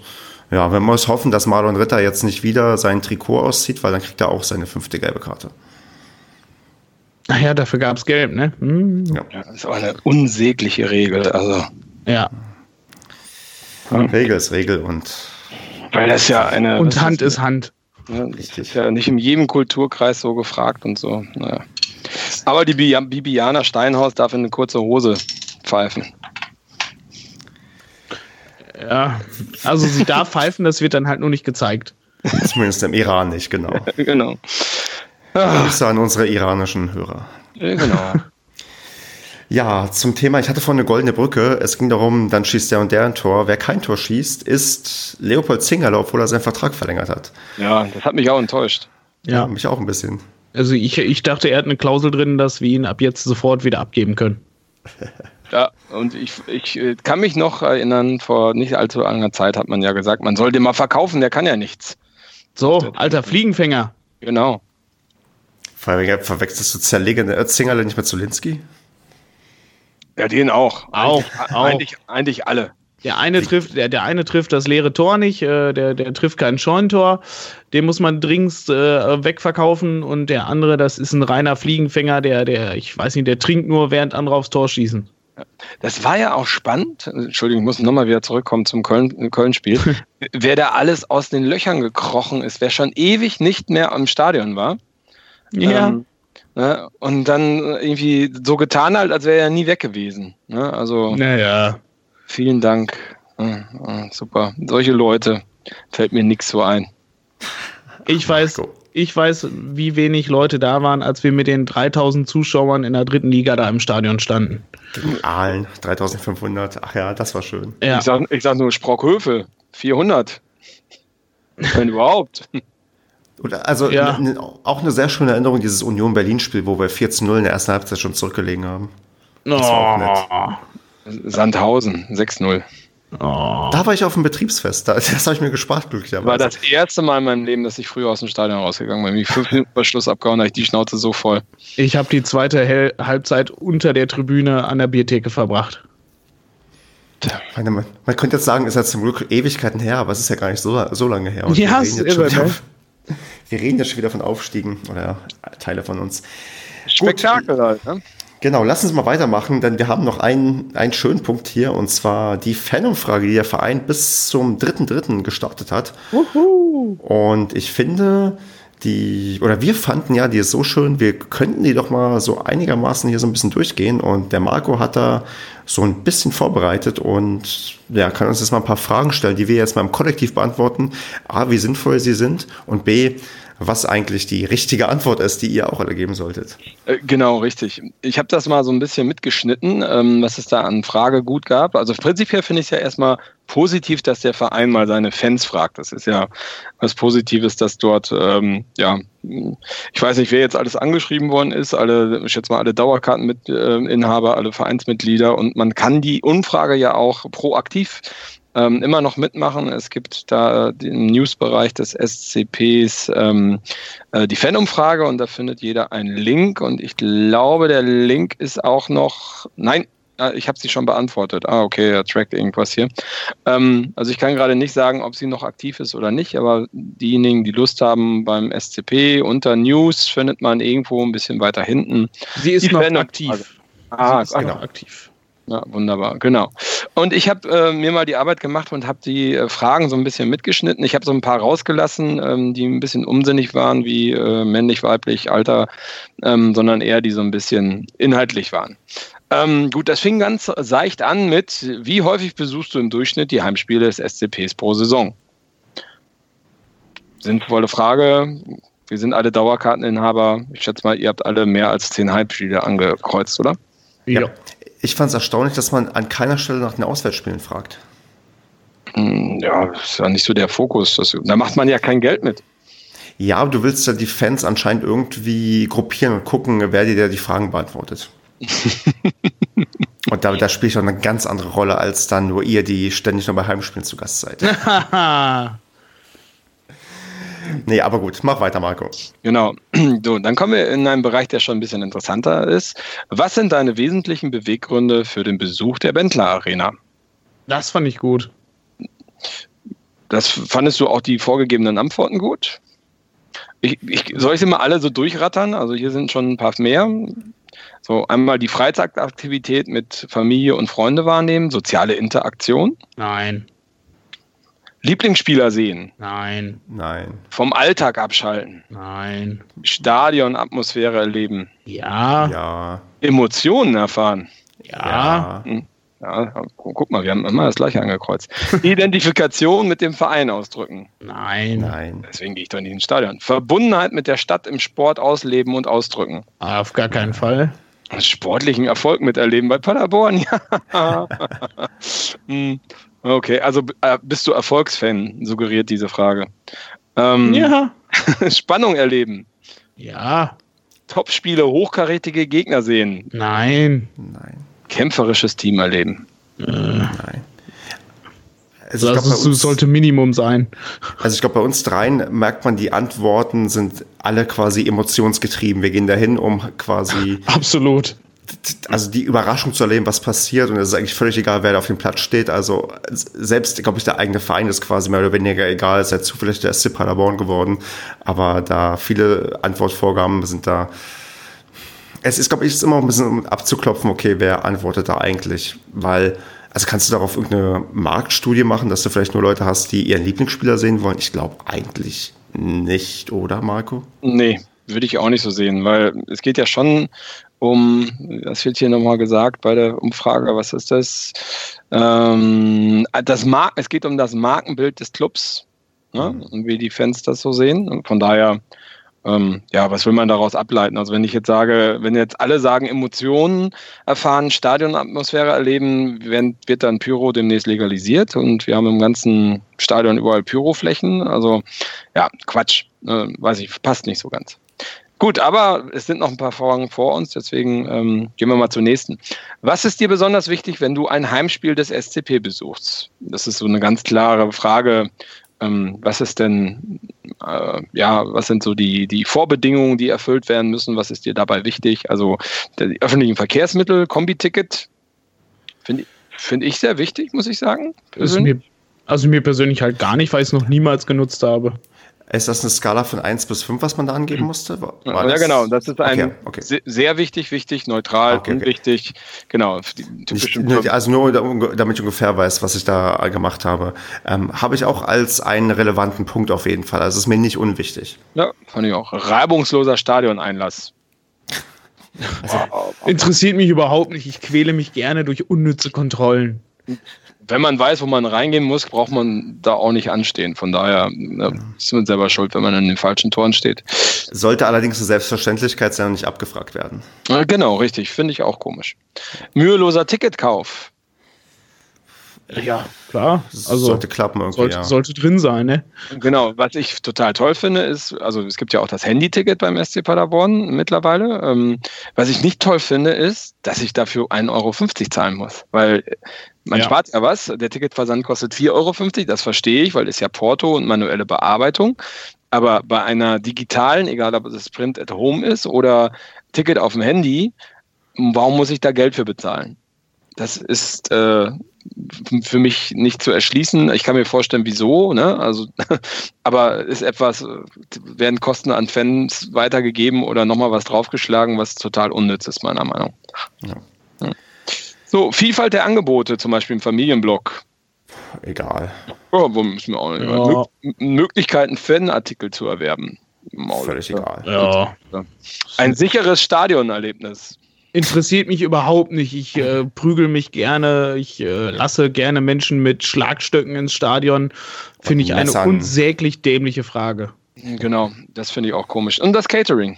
[SPEAKER 2] Ja, wir müssen hoffen, dass Marlon Ritter jetzt nicht wieder sein Trikot auszieht, weil dann kriegt er auch seine fünfte gelbe Karte.
[SPEAKER 4] Naja, dafür gab es Gelb, ne? Hm.
[SPEAKER 3] Ja. ja. das ist aber eine unsägliche Regel. Also.
[SPEAKER 4] Ja.
[SPEAKER 2] Regel ist Regel und.
[SPEAKER 3] Weil das ja eine.
[SPEAKER 4] Und Hand ist, ist Hand.
[SPEAKER 3] Ja, das ist ja nicht in jedem Kulturkreis so gefragt und so. Naja. Aber die Bibiana Steinhaus darf in eine kurze Hose pfeifen.
[SPEAKER 4] Ja, also sie darf pfeifen, das wird dann halt nur nicht gezeigt.
[SPEAKER 2] Zumindest im Iran nicht, genau.
[SPEAKER 3] genau.
[SPEAKER 2] Grüße an unsere iranischen Hörer.
[SPEAKER 3] Ja, genau.
[SPEAKER 2] Ja, zum Thema, ich hatte vorhin eine goldene Brücke. Es ging darum, dann schießt der und der ein Tor. Wer kein Tor schießt, ist Leopold Zingerle, obwohl er seinen Vertrag verlängert hat.
[SPEAKER 3] Ja, das hat mich auch enttäuscht.
[SPEAKER 2] Ja, ja mich auch ein bisschen.
[SPEAKER 4] Also ich, ich dachte, er hat eine Klausel drin, dass wir ihn ab jetzt sofort wieder abgeben können.
[SPEAKER 3] Ja, und ich, ich äh, kann mich noch erinnern, vor nicht allzu langer Zeit hat man ja gesagt, man soll den mal verkaufen, der kann ja nichts.
[SPEAKER 4] So, alter Fliegenfänger.
[SPEAKER 3] Genau.
[SPEAKER 2] Verwechselst du zerlegende Zingerle nicht mit Zulinski?
[SPEAKER 3] Ja, den auch.
[SPEAKER 4] Auch.
[SPEAKER 3] Eigentlich, auch. eigentlich, eigentlich alle.
[SPEAKER 4] Der eine trifft, der, der eine trifft das leere Tor nicht, äh, der, der trifft kein Scheunentor. Den muss man dringend äh, wegverkaufen und der andere, das ist ein reiner Fliegenfänger, der, der, ich weiß nicht, der trinkt nur, während andere aufs Tor schießen.
[SPEAKER 3] Das war ja auch spannend. Entschuldigung, ich muss nochmal wieder zurückkommen zum Köln-Spiel. Köln wer da alles aus den Löchern gekrochen ist, wer schon ewig nicht mehr am Stadion war.
[SPEAKER 4] Ja. Ähm,
[SPEAKER 3] Ne? Und dann irgendwie so getan halt, als wäre er nie weg gewesen. Ne? Also
[SPEAKER 4] naja.
[SPEAKER 3] vielen Dank. Super. Solche Leute fällt mir nichts so ein.
[SPEAKER 4] Ich weiß, ich weiß, wie wenig Leute da waren, als wir mit den 3000 Zuschauern in der dritten Liga da im Stadion standen.
[SPEAKER 2] Gegen Aalen, 3500. Ach ja, das war schön.
[SPEAKER 3] Ja. Ich, sag, ich sag nur Sprockhöfe, 400. Wenn überhaupt.
[SPEAKER 2] Oder, also ja. ne, auch eine sehr schöne Erinnerung, dieses Union Berlin-Spiel, wo wir 14-0 in der ersten Halbzeit schon zurückgelegen haben.
[SPEAKER 3] Das oh. Sandhausen, 6-0.
[SPEAKER 2] Oh. Da war ich auf dem Betriebsfest. Das habe ich mir gespart, glücklicherweise.
[SPEAKER 3] War das erste Mal in meinem Leben, dass ich früher aus dem Stadion rausgegangen bin. Wie fünf Minuten vor Schluss abgehauen, habe ich die Schnauze so voll.
[SPEAKER 4] Ich habe die zweite Hel Halbzeit unter der Tribüne an der Biertheke verbracht.
[SPEAKER 2] Meine, man, man, könnte jetzt sagen, es ist ja zum Glück Ewigkeiten her, aber es ist ja gar nicht so, so lange her.
[SPEAKER 4] Und ja, ist irre, ne?
[SPEAKER 2] Wir reden ja schon wieder von Aufstiegen oder Teile von uns.
[SPEAKER 3] Spektakel halt, ne?
[SPEAKER 2] Genau, lass uns mal weitermachen, denn wir haben noch einen, einen schönen Punkt hier und zwar die Fanumfrage, die der Verein bis zum 3.3. gestartet hat.
[SPEAKER 4] Uhu.
[SPEAKER 2] Und ich finde, die, oder wir fanden ja, die ist so schön, wir könnten die doch mal so einigermaßen hier so ein bisschen durchgehen. Und der Marco hat da so ein bisschen vorbereitet und ja, kann uns jetzt mal ein paar Fragen stellen, die wir jetzt mal im Kollektiv beantworten. A, wie sinnvoll sie sind und B, was eigentlich die richtige Antwort ist, die ihr auch alle geben solltet.
[SPEAKER 3] Äh, genau, richtig. Ich habe das mal so ein bisschen mitgeschnitten, ähm, was es da an Frage gut gab. Also prinzipiell finde ich es ja erstmal positiv, dass der Verein mal seine Fans fragt. Das ist ja was Positives, dass dort, ähm, ja, ich weiß nicht, wer jetzt alles angeschrieben worden ist, alle, ich schätze mal, alle Dauerkarteninhaber, alle Vereinsmitglieder und man kann die Umfrage ja auch proaktiv ähm, immer noch mitmachen. Es gibt da den Newsbereich des SCPs ähm, äh, die Fanumfrage und da findet jeder einen Link und ich glaube, der Link ist auch noch, nein, äh, ich habe sie schon beantwortet. Ah, okay, er trackt irgendwas hier. Ähm, also ich kann gerade nicht sagen, ob sie noch aktiv ist oder nicht, aber diejenigen, die Lust haben beim SCP unter News, findet man irgendwo ein bisschen weiter hinten.
[SPEAKER 4] Sie ist noch aktiv.
[SPEAKER 3] Ah, sie ist genau. aktiv. Ja, wunderbar, genau. Und ich habe äh, mir mal die Arbeit gemacht und habe die äh, Fragen so ein bisschen mitgeschnitten. Ich habe so ein paar rausgelassen, ähm, die ein bisschen unsinnig waren, wie äh, männlich, weiblich, Alter, ähm, sondern eher die so ein bisschen inhaltlich waren. Ähm, gut, das fing ganz seicht an mit, wie häufig besuchst du im Durchschnitt die Heimspiele des SCPs pro Saison? Sinnvolle Frage. Wir sind alle Dauerkarteninhaber. Ich schätze mal, ihr habt alle mehr als zehn Heimspiele angekreuzt, oder?
[SPEAKER 2] Ja. Ich fand es erstaunlich, dass man an keiner Stelle nach den Auswärtsspielen fragt.
[SPEAKER 3] Hm, ja, ist ja nicht so der Fokus. Das, da macht man ja kein Geld mit.
[SPEAKER 2] Ja, aber du willst ja die Fans anscheinend irgendwie gruppieren und gucken, wer dir die Fragen beantwortet. und da, da spielt schon eine ganz andere Rolle, als dann nur ihr, die ständig nur bei Heimspielen zu Gast seid. Nee, aber gut, mach weiter, Marco.
[SPEAKER 3] Genau. So, dann kommen wir in einen Bereich, der schon ein bisschen interessanter ist. Was sind deine wesentlichen Beweggründe für den Besuch der Bentler Arena?
[SPEAKER 4] Das fand ich gut.
[SPEAKER 3] Das fandest du auch die vorgegebenen Antworten gut? Ich, ich, soll ich sie mal alle so durchrattern? Also hier sind schon ein paar mehr. So einmal die Freizeitaktivität mit Familie und Freunde wahrnehmen, soziale Interaktion.
[SPEAKER 4] Nein.
[SPEAKER 3] Lieblingsspieler sehen.
[SPEAKER 4] Nein.
[SPEAKER 2] Nein.
[SPEAKER 3] Vom Alltag abschalten.
[SPEAKER 4] Nein.
[SPEAKER 3] Stadionatmosphäre erleben.
[SPEAKER 4] Ja.
[SPEAKER 2] Ja.
[SPEAKER 3] Emotionen erfahren.
[SPEAKER 4] Ja.
[SPEAKER 3] Hm. Ja, guck mal, wir haben immer das gleiche angekreuzt. Identifikation mit dem Verein ausdrücken.
[SPEAKER 4] Nein.
[SPEAKER 2] Nein.
[SPEAKER 3] Deswegen gehe ich doch nicht ins Stadion. Verbundenheit mit der Stadt im Sport ausleben und ausdrücken.
[SPEAKER 4] Auf gar keinen Fall.
[SPEAKER 3] Sportlichen Erfolg miterleben bei Paderborn, ja. Okay, also äh, bist du Erfolgsfan, suggeriert diese Frage. Ähm,
[SPEAKER 4] Ja.
[SPEAKER 3] Spannung erleben.
[SPEAKER 4] Ja.
[SPEAKER 3] Topspiele, hochkarätige Gegner sehen.
[SPEAKER 4] Nein.
[SPEAKER 2] Nein.
[SPEAKER 3] Kämpferisches Team erleben.
[SPEAKER 2] Nein. Also glaube,
[SPEAKER 4] ist,
[SPEAKER 2] bei, uns-
[SPEAKER 4] sollte Minimum sein.
[SPEAKER 2] also ich glaub, bei uns dreien merkt man, die Antworten sind alle quasi emotionsgetrieben. Wir gehen dahin, um quasi
[SPEAKER 4] Absolut.
[SPEAKER 2] Also die Überraschung zu erleben, was passiert. Und es ist eigentlich völlig egal, wer da auf dem Platz steht. Also selbst, glaube ich, der eigene Verein ist quasi mehr oder weniger egal. Es ist ja zufällig der SC Paderborn geworden. Aber da viele Antwortvorgaben sind da. Es ist, glaube ich, ist immer ein bisschen abzuklopfen, okay, wer antwortet da eigentlich? Weil, also kannst du darauf irgendeine Marktstudie machen, dass du vielleicht nur Leute hast, die ihren Lieblingsspieler sehen wollen? Ich glaube eigentlich nicht, oder Marco?
[SPEAKER 3] Nee, würde ich auch nicht so sehen, weil es geht ja schon um, das wird hier nochmal gesagt bei der Umfrage, was ist das? Ähm, das Mar es geht um das Markenbild des Clubs ne? und wie die Fans das so sehen. Und von daher, ähm, ja, was will man daraus ableiten? Also wenn ich jetzt sage, wenn jetzt alle sagen, Emotionen erfahren, Stadionatmosphäre erleben, wird dann Pyro demnächst legalisiert und wir haben im ganzen Stadion überall Pyroflächen. Also ja, Quatsch, äh, weiß ich, passt nicht so ganz. Gut, aber es sind noch ein paar Fragen vor uns, deswegen ähm, gehen wir mal zur nächsten. Was ist dir besonders wichtig, wenn du ein Heimspiel des SCP besuchst? Das ist so eine ganz klare Frage. Ähm, was ist denn, äh, ja, was sind so die, die Vorbedingungen, die erfüllt werden müssen? Was ist dir dabei wichtig? Also die öffentlichen Verkehrsmittel, Kombiticket, finde ich, find ich sehr wichtig, muss ich sagen.
[SPEAKER 4] Mir, also mir persönlich halt gar nicht, weil ich es noch niemals genutzt habe.
[SPEAKER 2] Ist das eine Skala von 1 bis 5, was man da angeben musste? War
[SPEAKER 3] Ja,
[SPEAKER 2] das-
[SPEAKER 3] genau, das ist ein
[SPEAKER 2] Okay, okay.
[SPEAKER 3] se- sehr wichtig, wichtig, neutral,
[SPEAKER 2] Okay, okay.
[SPEAKER 3] unwichtig. Genau, die
[SPEAKER 2] Nicht, also nur da- damit ich ungefähr weiß, was ich da gemacht habe. Ähm, habe ich auch als einen relevanten Punkt auf jeden Fall. Also ist mir nicht unwichtig.
[SPEAKER 3] Ja, fand ich auch. Reibungsloser Stadioneinlass.
[SPEAKER 4] Interessiert mich überhaupt nicht. Ich quäle mich gerne durch unnütze Kontrollen.
[SPEAKER 3] Wenn man weiß, wo man reingehen muss, braucht man da auch nicht anstehen. Von daher ja, ist man selber schuld, wenn man an den falschen Toren steht.
[SPEAKER 2] Sollte allerdings eine Selbstverständlichkeit sein und nicht abgefragt werden.
[SPEAKER 3] Äh, Genau, richtig. Finde ich auch komisch. Müheloser Ticketkauf.
[SPEAKER 4] Ja, klar. Also
[SPEAKER 2] sollte klappen irgendwie,
[SPEAKER 4] sollte,
[SPEAKER 2] ja.
[SPEAKER 4] sollte drin sein, ne?
[SPEAKER 3] Genau, was ich total toll finde, ist, also es gibt ja auch das Handy-Ticket beim SC Paderborn mittlerweile. Ähm, was ich nicht toll finde, ist, dass ich dafür 1,50 Euro zahlen muss. Weil man
[SPEAKER 4] Ja.
[SPEAKER 3] spart ja was. Der Ticketversand kostet 4,50 Euro, das verstehe ich, weil es ja Porto und manuelle Bearbeitung. Aber bei einer digitalen, egal ob es Print at Home ist oder Ticket auf dem Handy, warum muss ich da Geld für bezahlen? Das ist äh, für mich nicht zu erschließen. Ich kann mir vorstellen, wieso, ne? Also, aber ist etwas, werden Kosten an Fans weitergegeben oder nochmal was draufgeschlagen, was total unnütz ist, meiner Meinung nach.
[SPEAKER 2] Ja.
[SPEAKER 3] Ja. So, Vielfalt der Angebote, zum Beispiel im Familienblog.
[SPEAKER 2] Egal.
[SPEAKER 3] Oh, wo müssen wir auch nicht.
[SPEAKER 4] Ja.
[SPEAKER 3] Mö Möglichkeiten, Fanartikel zu erwerben. Maul.
[SPEAKER 2] Völlig egal.
[SPEAKER 4] Ja.
[SPEAKER 3] Ein sicheres Stadionerlebnis.
[SPEAKER 4] Interessiert mich überhaupt nicht. Ich äh, prügel mich gerne. Ich äh, lasse gerne Menschen mit Schlagstöcken ins Stadion. Finde ich eine unsäglich dämliche Frage.
[SPEAKER 3] Genau, das finde ich auch komisch. Und das Catering.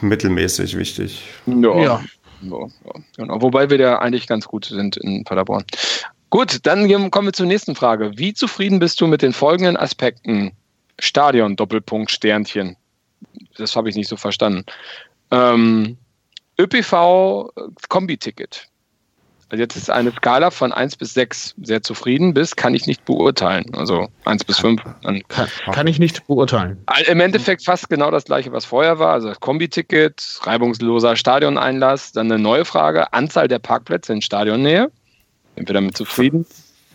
[SPEAKER 2] Mittelmäßig wichtig.
[SPEAKER 3] Ja.
[SPEAKER 4] Ja.
[SPEAKER 3] Ja, ja, genau. Wobei wir da eigentlich ganz gut sind in Paderborn. Gut, dann kommen wir zur nächsten Frage. Wie zufrieden bist du mit den folgenden Aspekten? Stadion, Doppelpunkt, Sternchen. Das habe ich nicht so verstanden. Ähm, ÖPV äh, Kombi-Ticket. Also jetzt ist eine Skala von 1 bis 6 sehr zufrieden bis, kann ich nicht beurteilen. Also 1 bis 5. Dann
[SPEAKER 4] Kann, kann ich nicht beurteilen.
[SPEAKER 3] im Endeffekt fast genau das gleiche, was vorher war. Also Kombi-Ticket, reibungsloser Stadioneinlass. Dann eine neue Frage: Anzahl der Parkplätze in Stadionnähe. Sind wir damit zufrieden?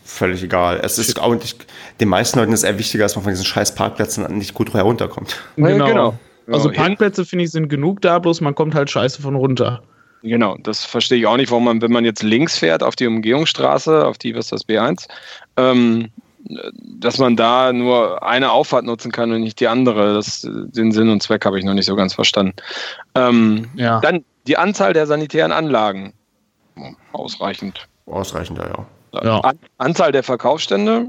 [SPEAKER 2] völlig egal. Es ist auch nicht, den meisten Leuten ist eher wichtiger, dass man von diesen scheiß Parkplätzen nicht gut herunterkommt.
[SPEAKER 4] Genau. genau. Also Parkplätze finde ich sind genug da, bloß man kommt halt scheiße von runter.
[SPEAKER 3] Genau, das verstehe ich auch nicht, warum man, wenn man jetzt links fährt auf die Umgehungsstraße, auf die, was ist das, B1, ähm, dass man da nur eine Auffahrt nutzen kann und nicht die andere. Das, den Sinn und Zweck habe ich noch nicht so ganz verstanden. Ähm, ja. Dann die Anzahl der sanitären Anlagen. Ausreichend.
[SPEAKER 2] Ausreichend, ja.
[SPEAKER 3] ja. An Anzahl der Verkaufsstände.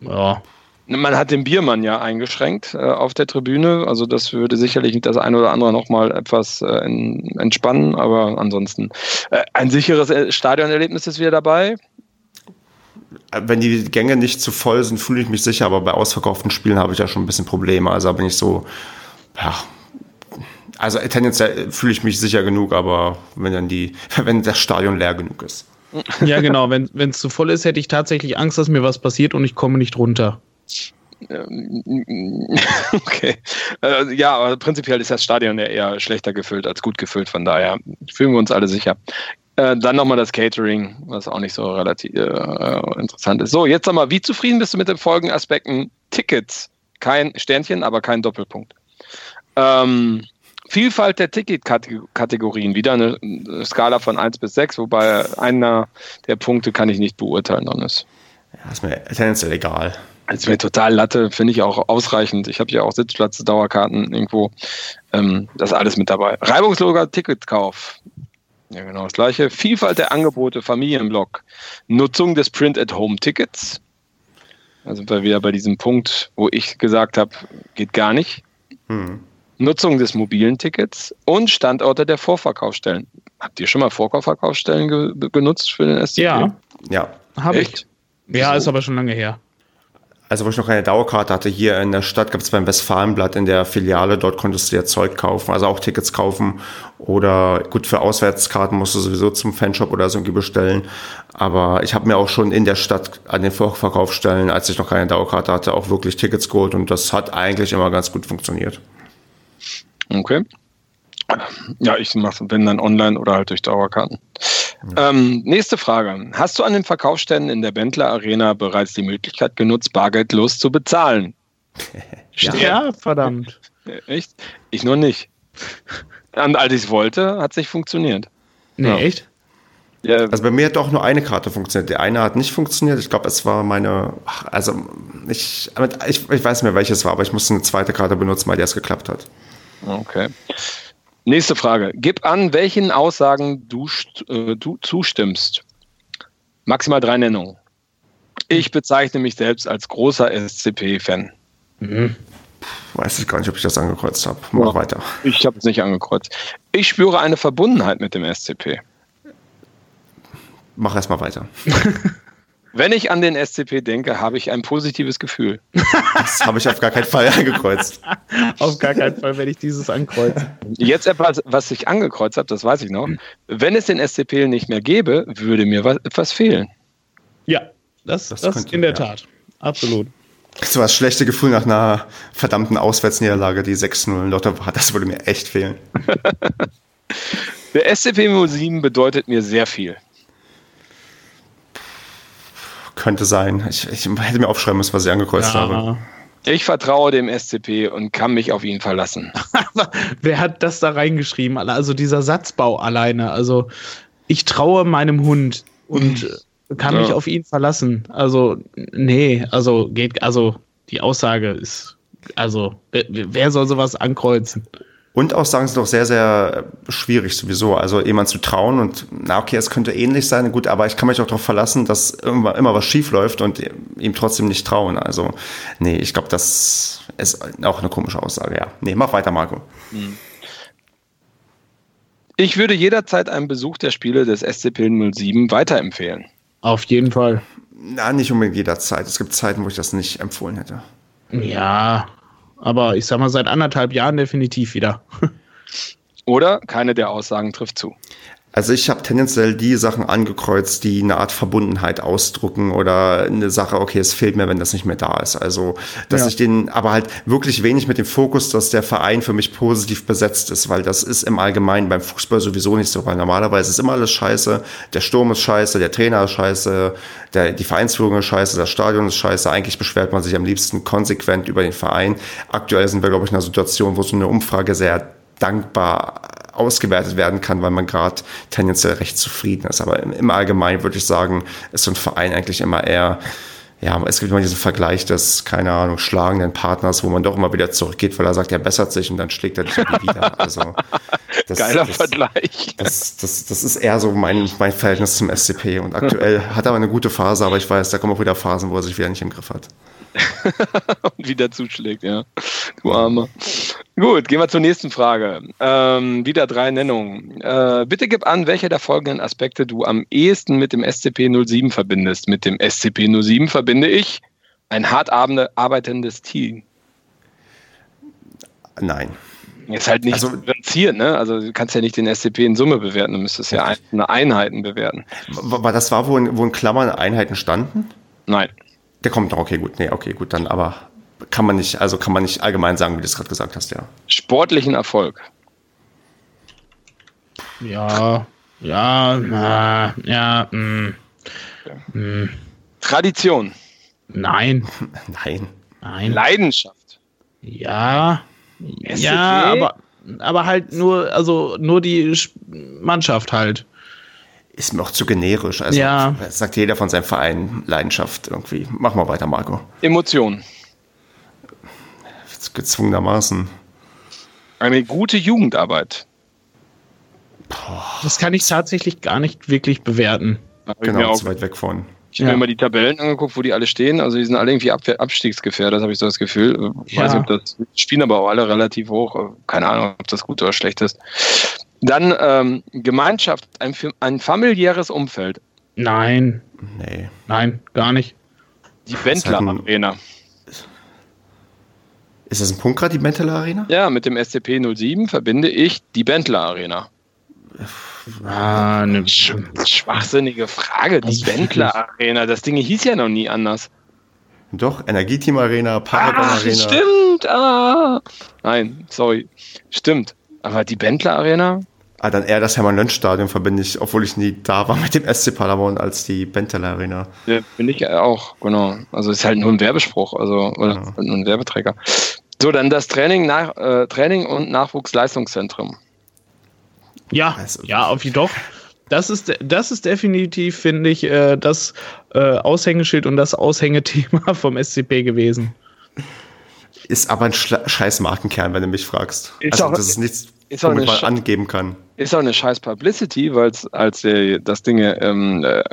[SPEAKER 3] Ja. Man hat den Biermann ja eingeschränkt äh, auf der Tribüne. Also das würde sicherlich das eine oder andere nochmal etwas äh, entspannen. Aber ansonsten äh, ein sicheres äh, Stadionerlebnis ist wieder dabei.
[SPEAKER 2] Wenn die Gänge nicht zu voll sind, fühle ich mich sicher. Aber bei ausverkauften Spielen habe ich ja schon ein bisschen Probleme. Also bin ich so, ja, also tendenziell fühle ich mich sicher genug, aber wenn dann die, wenn das Stadion leer genug ist.
[SPEAKER 4] Ja, genau. Wenn es zu voll ist, hätte ich tatsächlich Angst, dass mir was passiert und ich komme nicht runter.
[SPEAKER 3] Okay. Äh, ja, aber prinzipiell ist das Stadion ja eher schlechter gefüllt als gut gefüllt, von daher fühlen wir uns alle sicher. Äh, dann nochmal das Catering, was auch nicht so relativ äh, interessant ist. So, jetzt nochmal, wie zufrieden bist du mit den folgenden Aspekten? Tickets, kein Sternchen, aber kein Doppelpunkt. Ähm, Vielfalt der Ticketkategorien, wieder eine Skala von 1 bis 6, wobei einer der Punkte kann ich nicht beurteilen, Donnes.
[SPEAKER 2] Ja, ist mir tendenziell egal.
[SPEAKER 3] Das ist mir total Latte, finde ich auch ausreichend. Ich habe ja auch Sitzplatz, Dauerkarten irgendwo. Ähm, das ist alles mit dabei. Reibungsloser Ticketkauf. Ja, genau das gleiche. Vielfalt der Angebote, Familienblock. Nutzung des Print-at-Home-Tickets. Da sind wir wieder bei diesem Punkt, wo ich gesagt habe, geht gar nicht. Hm. Nutzung des mobilen Tickets und Standorte der Vorverkaufsstellen. Habt ihr schon mal Vorverkaufsstellen ge genutzt für den SCP?
[SPEAKER 4] Ja. Ja. Habe ich. Ja, ist aber schon lange her.
[SPEAKER 2] Also wo ich noch keine Dauerkarte hatte, hier in der Stadt gab es beim Westfalenblatt in der Filiale, dort konntest du ja Zeug kaufen, also auch Tickets kaufen oder gut für Auswärtskarten musst du sowieso zum Fanshop oder so bestellen. Aber ich habe mir auch schon in der Stadt an den Vorverkaufsstellen, als ich noch keine Dauerkarte hatte, auch wirklich Tickets geholt und das hat eigentlich immer ganz gut funktioniert.
[SPEAKER 3] Okay. Ja, ich mache wenn dann online oder halt durch Dauerkarten. Ähm, nächste Frage. Hast du an den Verkaufsständen in der Bentler Arena bereits die Möglichkeit genutzt, bargeldlos zu bezahlen?
[SPEAKER 4] ja, ja, verdammt.
[SPEAKER 3] Echt? Ich nur nicht. Und als ich es wollte, hat es nicht funktioniert.
[SPEAKER 4] Nee, ja. echt?
[SPEAKER 2] Ja. Also bei mir hat auch nur eine Karte funktioniert. Die eine hat nicht funktioniert. Ich glaube, es war meine, also ich, ich, ich weiß nicht mehr, welches war, aber ich musste eine zweite Karte benutzen, weil die erst geklappt hat.
[SPEAKER 3] Okay. Nächste Frage. Gib an, welchen Aussagen du, äh, du zustimmst. Maximal drei Nennungen. Ich bezeichne mich selbst als großer SCP-Fan.
[SPEAKER 2] Mhm. Weiß ich gar nicht, ob ich das angekreuzt habe. Mach ja, weiter.
[SPEAKER 3] Ich habe es nicht angekreuzt. Ich spüre eine Verbundenheit mit dem SCP.
[SPEAKER 2] Mach erstmal weiter.
[SPEAKER 3] Wenn ich an den SCP denke, habe ich ein positives Gefühl.
[SPEAKER 2] Das habe ich auf gar keinen Fall angekreuzt.
[SPEAKER 4] auf gar keinen Fall werde ich dieses ankreuzen.
[SPEAKER 3] Jetzt etwas, was ich angekreuzt habe, das weiß ich noch. Wenn es den SCP nicht mehr gäbe, würde mir was, etwas fehlen.
[SPEAKER 4] Ja, das, das, das könnte, in der ja. Tat. Absolut.
[SPEAKER 2] So das schlechte Gefühl nach einer verdammten Auswärtsniederlage, die 6-0 in Lotte war, das würde mir echt fehlen.
[SPEAKER 3] Der SCP-07 bedeutet mir sehr viel.
[SPEAKER 2] Könnte sein. Ich, ich hätte mir aufschreiben müssen, was ich angekreuzt ja. habe.
[SPEAKER 3] Ich vertraue dem SCP und kann mich auf ihn verlassen.
[SPEAKER 4] Wer hat das da reingeschrieben? Also dieser Satzbau alleine. Also ich traue meinem Hund und kann ja. mich auf ihn verlassen. Also nee, also geht, also die Aussage ist, also wer, wer soll sowas ankreuzen?
[SPEAKER 2] Und Aussagen sind doch sehr, sehr schwierig sowieso. Also jemand zu trauen und, na okay, es könnte ähnlich sein, gut, aber ich kann mich auch darauf verlassen, dass irgendwann immer was schief läuft und ihm trotzdem nicht trauen. Also, nee, ich glaube, das ist auch eine komische Aussage, ja. Nee, mach weiter, Marco. Hm.
[SPEAKER 3] Ich würde jederzeit einen Besuch der Spiele des SCP-07 weiterempfehlen.
[SPEAKER 4] Auf jeden Fall.
[SPEAKER 2] Na, nicht unbedingt jederzeit. Es gibt Zeiten, wo ich das nicht empfohlen hätte.
[SPEAKER 4] Ja, aber ich sag mal, seit anderthalb Jahren definitiv wieder.
[SPEAKER 3] Oder keine der Aussagen trifft zu.
[SPEAKER 2] Also ich habe tendenziell die Sachen angekreuzt, die eine Art Verbundenheit ausdrucken oder eine Sache, okay, es fehlt mir, wenn das nicht mehr da ist. Also, dass ja. ich den, aber halt wirklich wenig mit dem Fokus, dass der Verein für mich positiv besetzt ist, weil das ist im Allgemeinen beim Fußball sowieso nicht so, weil normalerweise ist immer alles scheiße, der Sturm ist scheiße, der Trainer ist scheiße, der, die Vereinsführung ist scheiße, das Stadion ist scheiße. Eigentlich beschwert man sich am liebsten konsequent über den Verein. Aktuell sind wir, glaube ich, in einer Situation, wo so eine Umfrage sehr dankbar ausgewertet werden kann, weil man gerade tendenziell recht zufrieden ist. Aber im, im Allgemeinen würde ich sagen, ist so ein Verein eigentlich immer eher ja, es gibt immer diesen Vergleich des, keine Ahnung, schlagenden Partners, wo man doch immer wieder zurückgeht, weil er sagt, er bessert sich und dann schlägt er dich wieder. Also,
[SPEAKER 3] das, Geiler das, Vergleich.
[SPEAKER 2] Das, das, das ist eher so mein, mein Verhältnis zum SCP. Und aktuell hat er eine gute Phase, aber ich weiß, da kommen auch wieder Phasen, wo er sich wieder nicht im Griff hat.
[SPEAKER 3] und wieder zuschlägt, ja. Du Arme. Gut, gehen wir zur nächsten Frage. Ähm, wieder drei Nennungen. Äh, bitte gib an, welche der folgenden Aspekte du am ehesten mit dem SCP-07 verbindest. Mit dem SCP-07 verbinde ich ein hart arbeitendes Team.
[SPEAKER 2] Nein.
[SPEAKER 3] Ist halt nicht also, differenziert, ne? Also du kannst ja nicht den SCP in Summe bewerten, du müsstest ja eine Einheiten bewerten.
[SPEAKER 2] War das war, wo in, wo in Klammern Einheiten standen?
[SPEAKER 3] Nein.
[SPEAKER 2] Der kommt noch, okay, gut. Nee, okay, gut, dann aber kann man nicht, also kann man nicht allgemein sagen, wie du es gerade gesagt hast, ja.
[SPEAKER 3] Sportlichen Erfolg.
[SPEAKER 4] Ja, ja, na, ja, mh,
[SPEAKER 3] mm, mh. Mm. Tradition.
[SPEAKER 4] Nein.
[SPEAKER 2] Nein.
[SPEAKER 3] Nein. Leidenschaft.
[SPEAKER 4] Ja. Ja, aber, aber halt nur, also nur die Mannschaft halt
[SPEAKER 2] ist mir auch zu generisch. Also ja. sagt jeder von seinem Verein Leidenschaft irgendwie. Mach mal weiter, Marco.
[SPEAKER 3] Emotionen.
[SPEAKER 2] Gezwungenermaßen.
[SPEAKER 3] Eine gute Jugendarbeit.
[SPEAKER 4] Das kann ich tatsächlich gar nicht wirklich bewerten.
[SPEAKER 2] Genau, zu weit weg von.
[SPEAKER 3] Ich habe ja. mir mal die Tabellen angeguckt, wo die alle stehen. Also die sind alle irgendwie abstiegsgefährdet, habe ich so das Gefühl. Ich ja. weiß nicht, ob das spielen aber auch alle relativ hoch. Keine Ahnung, ob das gut oder schlecht ist. Dann ähm, Gemeinschaft, ein, ein familiäres Umfeld.
[SPEAKER 4] Nein. Nee. Nein, gar nicht.
[SPEAKER 3] Die Bentler Arena.
[SPEAKER 2] Ist das ein Punkt gerade, die Bentler Arena?
[SPEAKER 3] Ja, mit dem SCP-07 verbinde ich die Bentler Arena.
[SPEAKER 4] Ah, eine Sch
[SPEAKER 3] schwachsinnige Frage. Die Bentler Arena. Das Ding hieß ja noch nie anders.
[SPEAKER 2] Doch, Energieteam Arena, Paragon
[SPEAKER 3] Ach,
[SPEAKER 2] Arena.
[SPEAKER 3] Stimmt. Ah. Nein, sorry. Stimmt. Aber die Bentler Arena?
[SPEAKER 2] Ah, dann eher das Hermann-Lönsch-Stadion verbinde ich, obwohl ich nie da war mit dem SC Paderborn als die Bentler Arena.
[SPEAKER 3] Ja, bin ich auch, genau. Also ist halt nur ein Werbespruch, also oder ja. halt nur ein Werbeträger. So, dann das Training, nach, äh, Training und Nachwuchsleistungszentrum.
[SPEAKER 4] Ja, also, ja, auf jeden Fall. Das ist, das ist definitiv, finde ich, äh, das äh, Aushängeschild und das Aushängethema vom SCP gewesen.
[SPEAKER 2] Ist aber ein scheiß Markenkern, wenn du mich fragst. Ist also, auch, das ist nichts, ist womit man angeben kann.
[SPEAKER 3] Ist auch eine scheiß Publicity, weil es, als der, das Ding ähm, äh,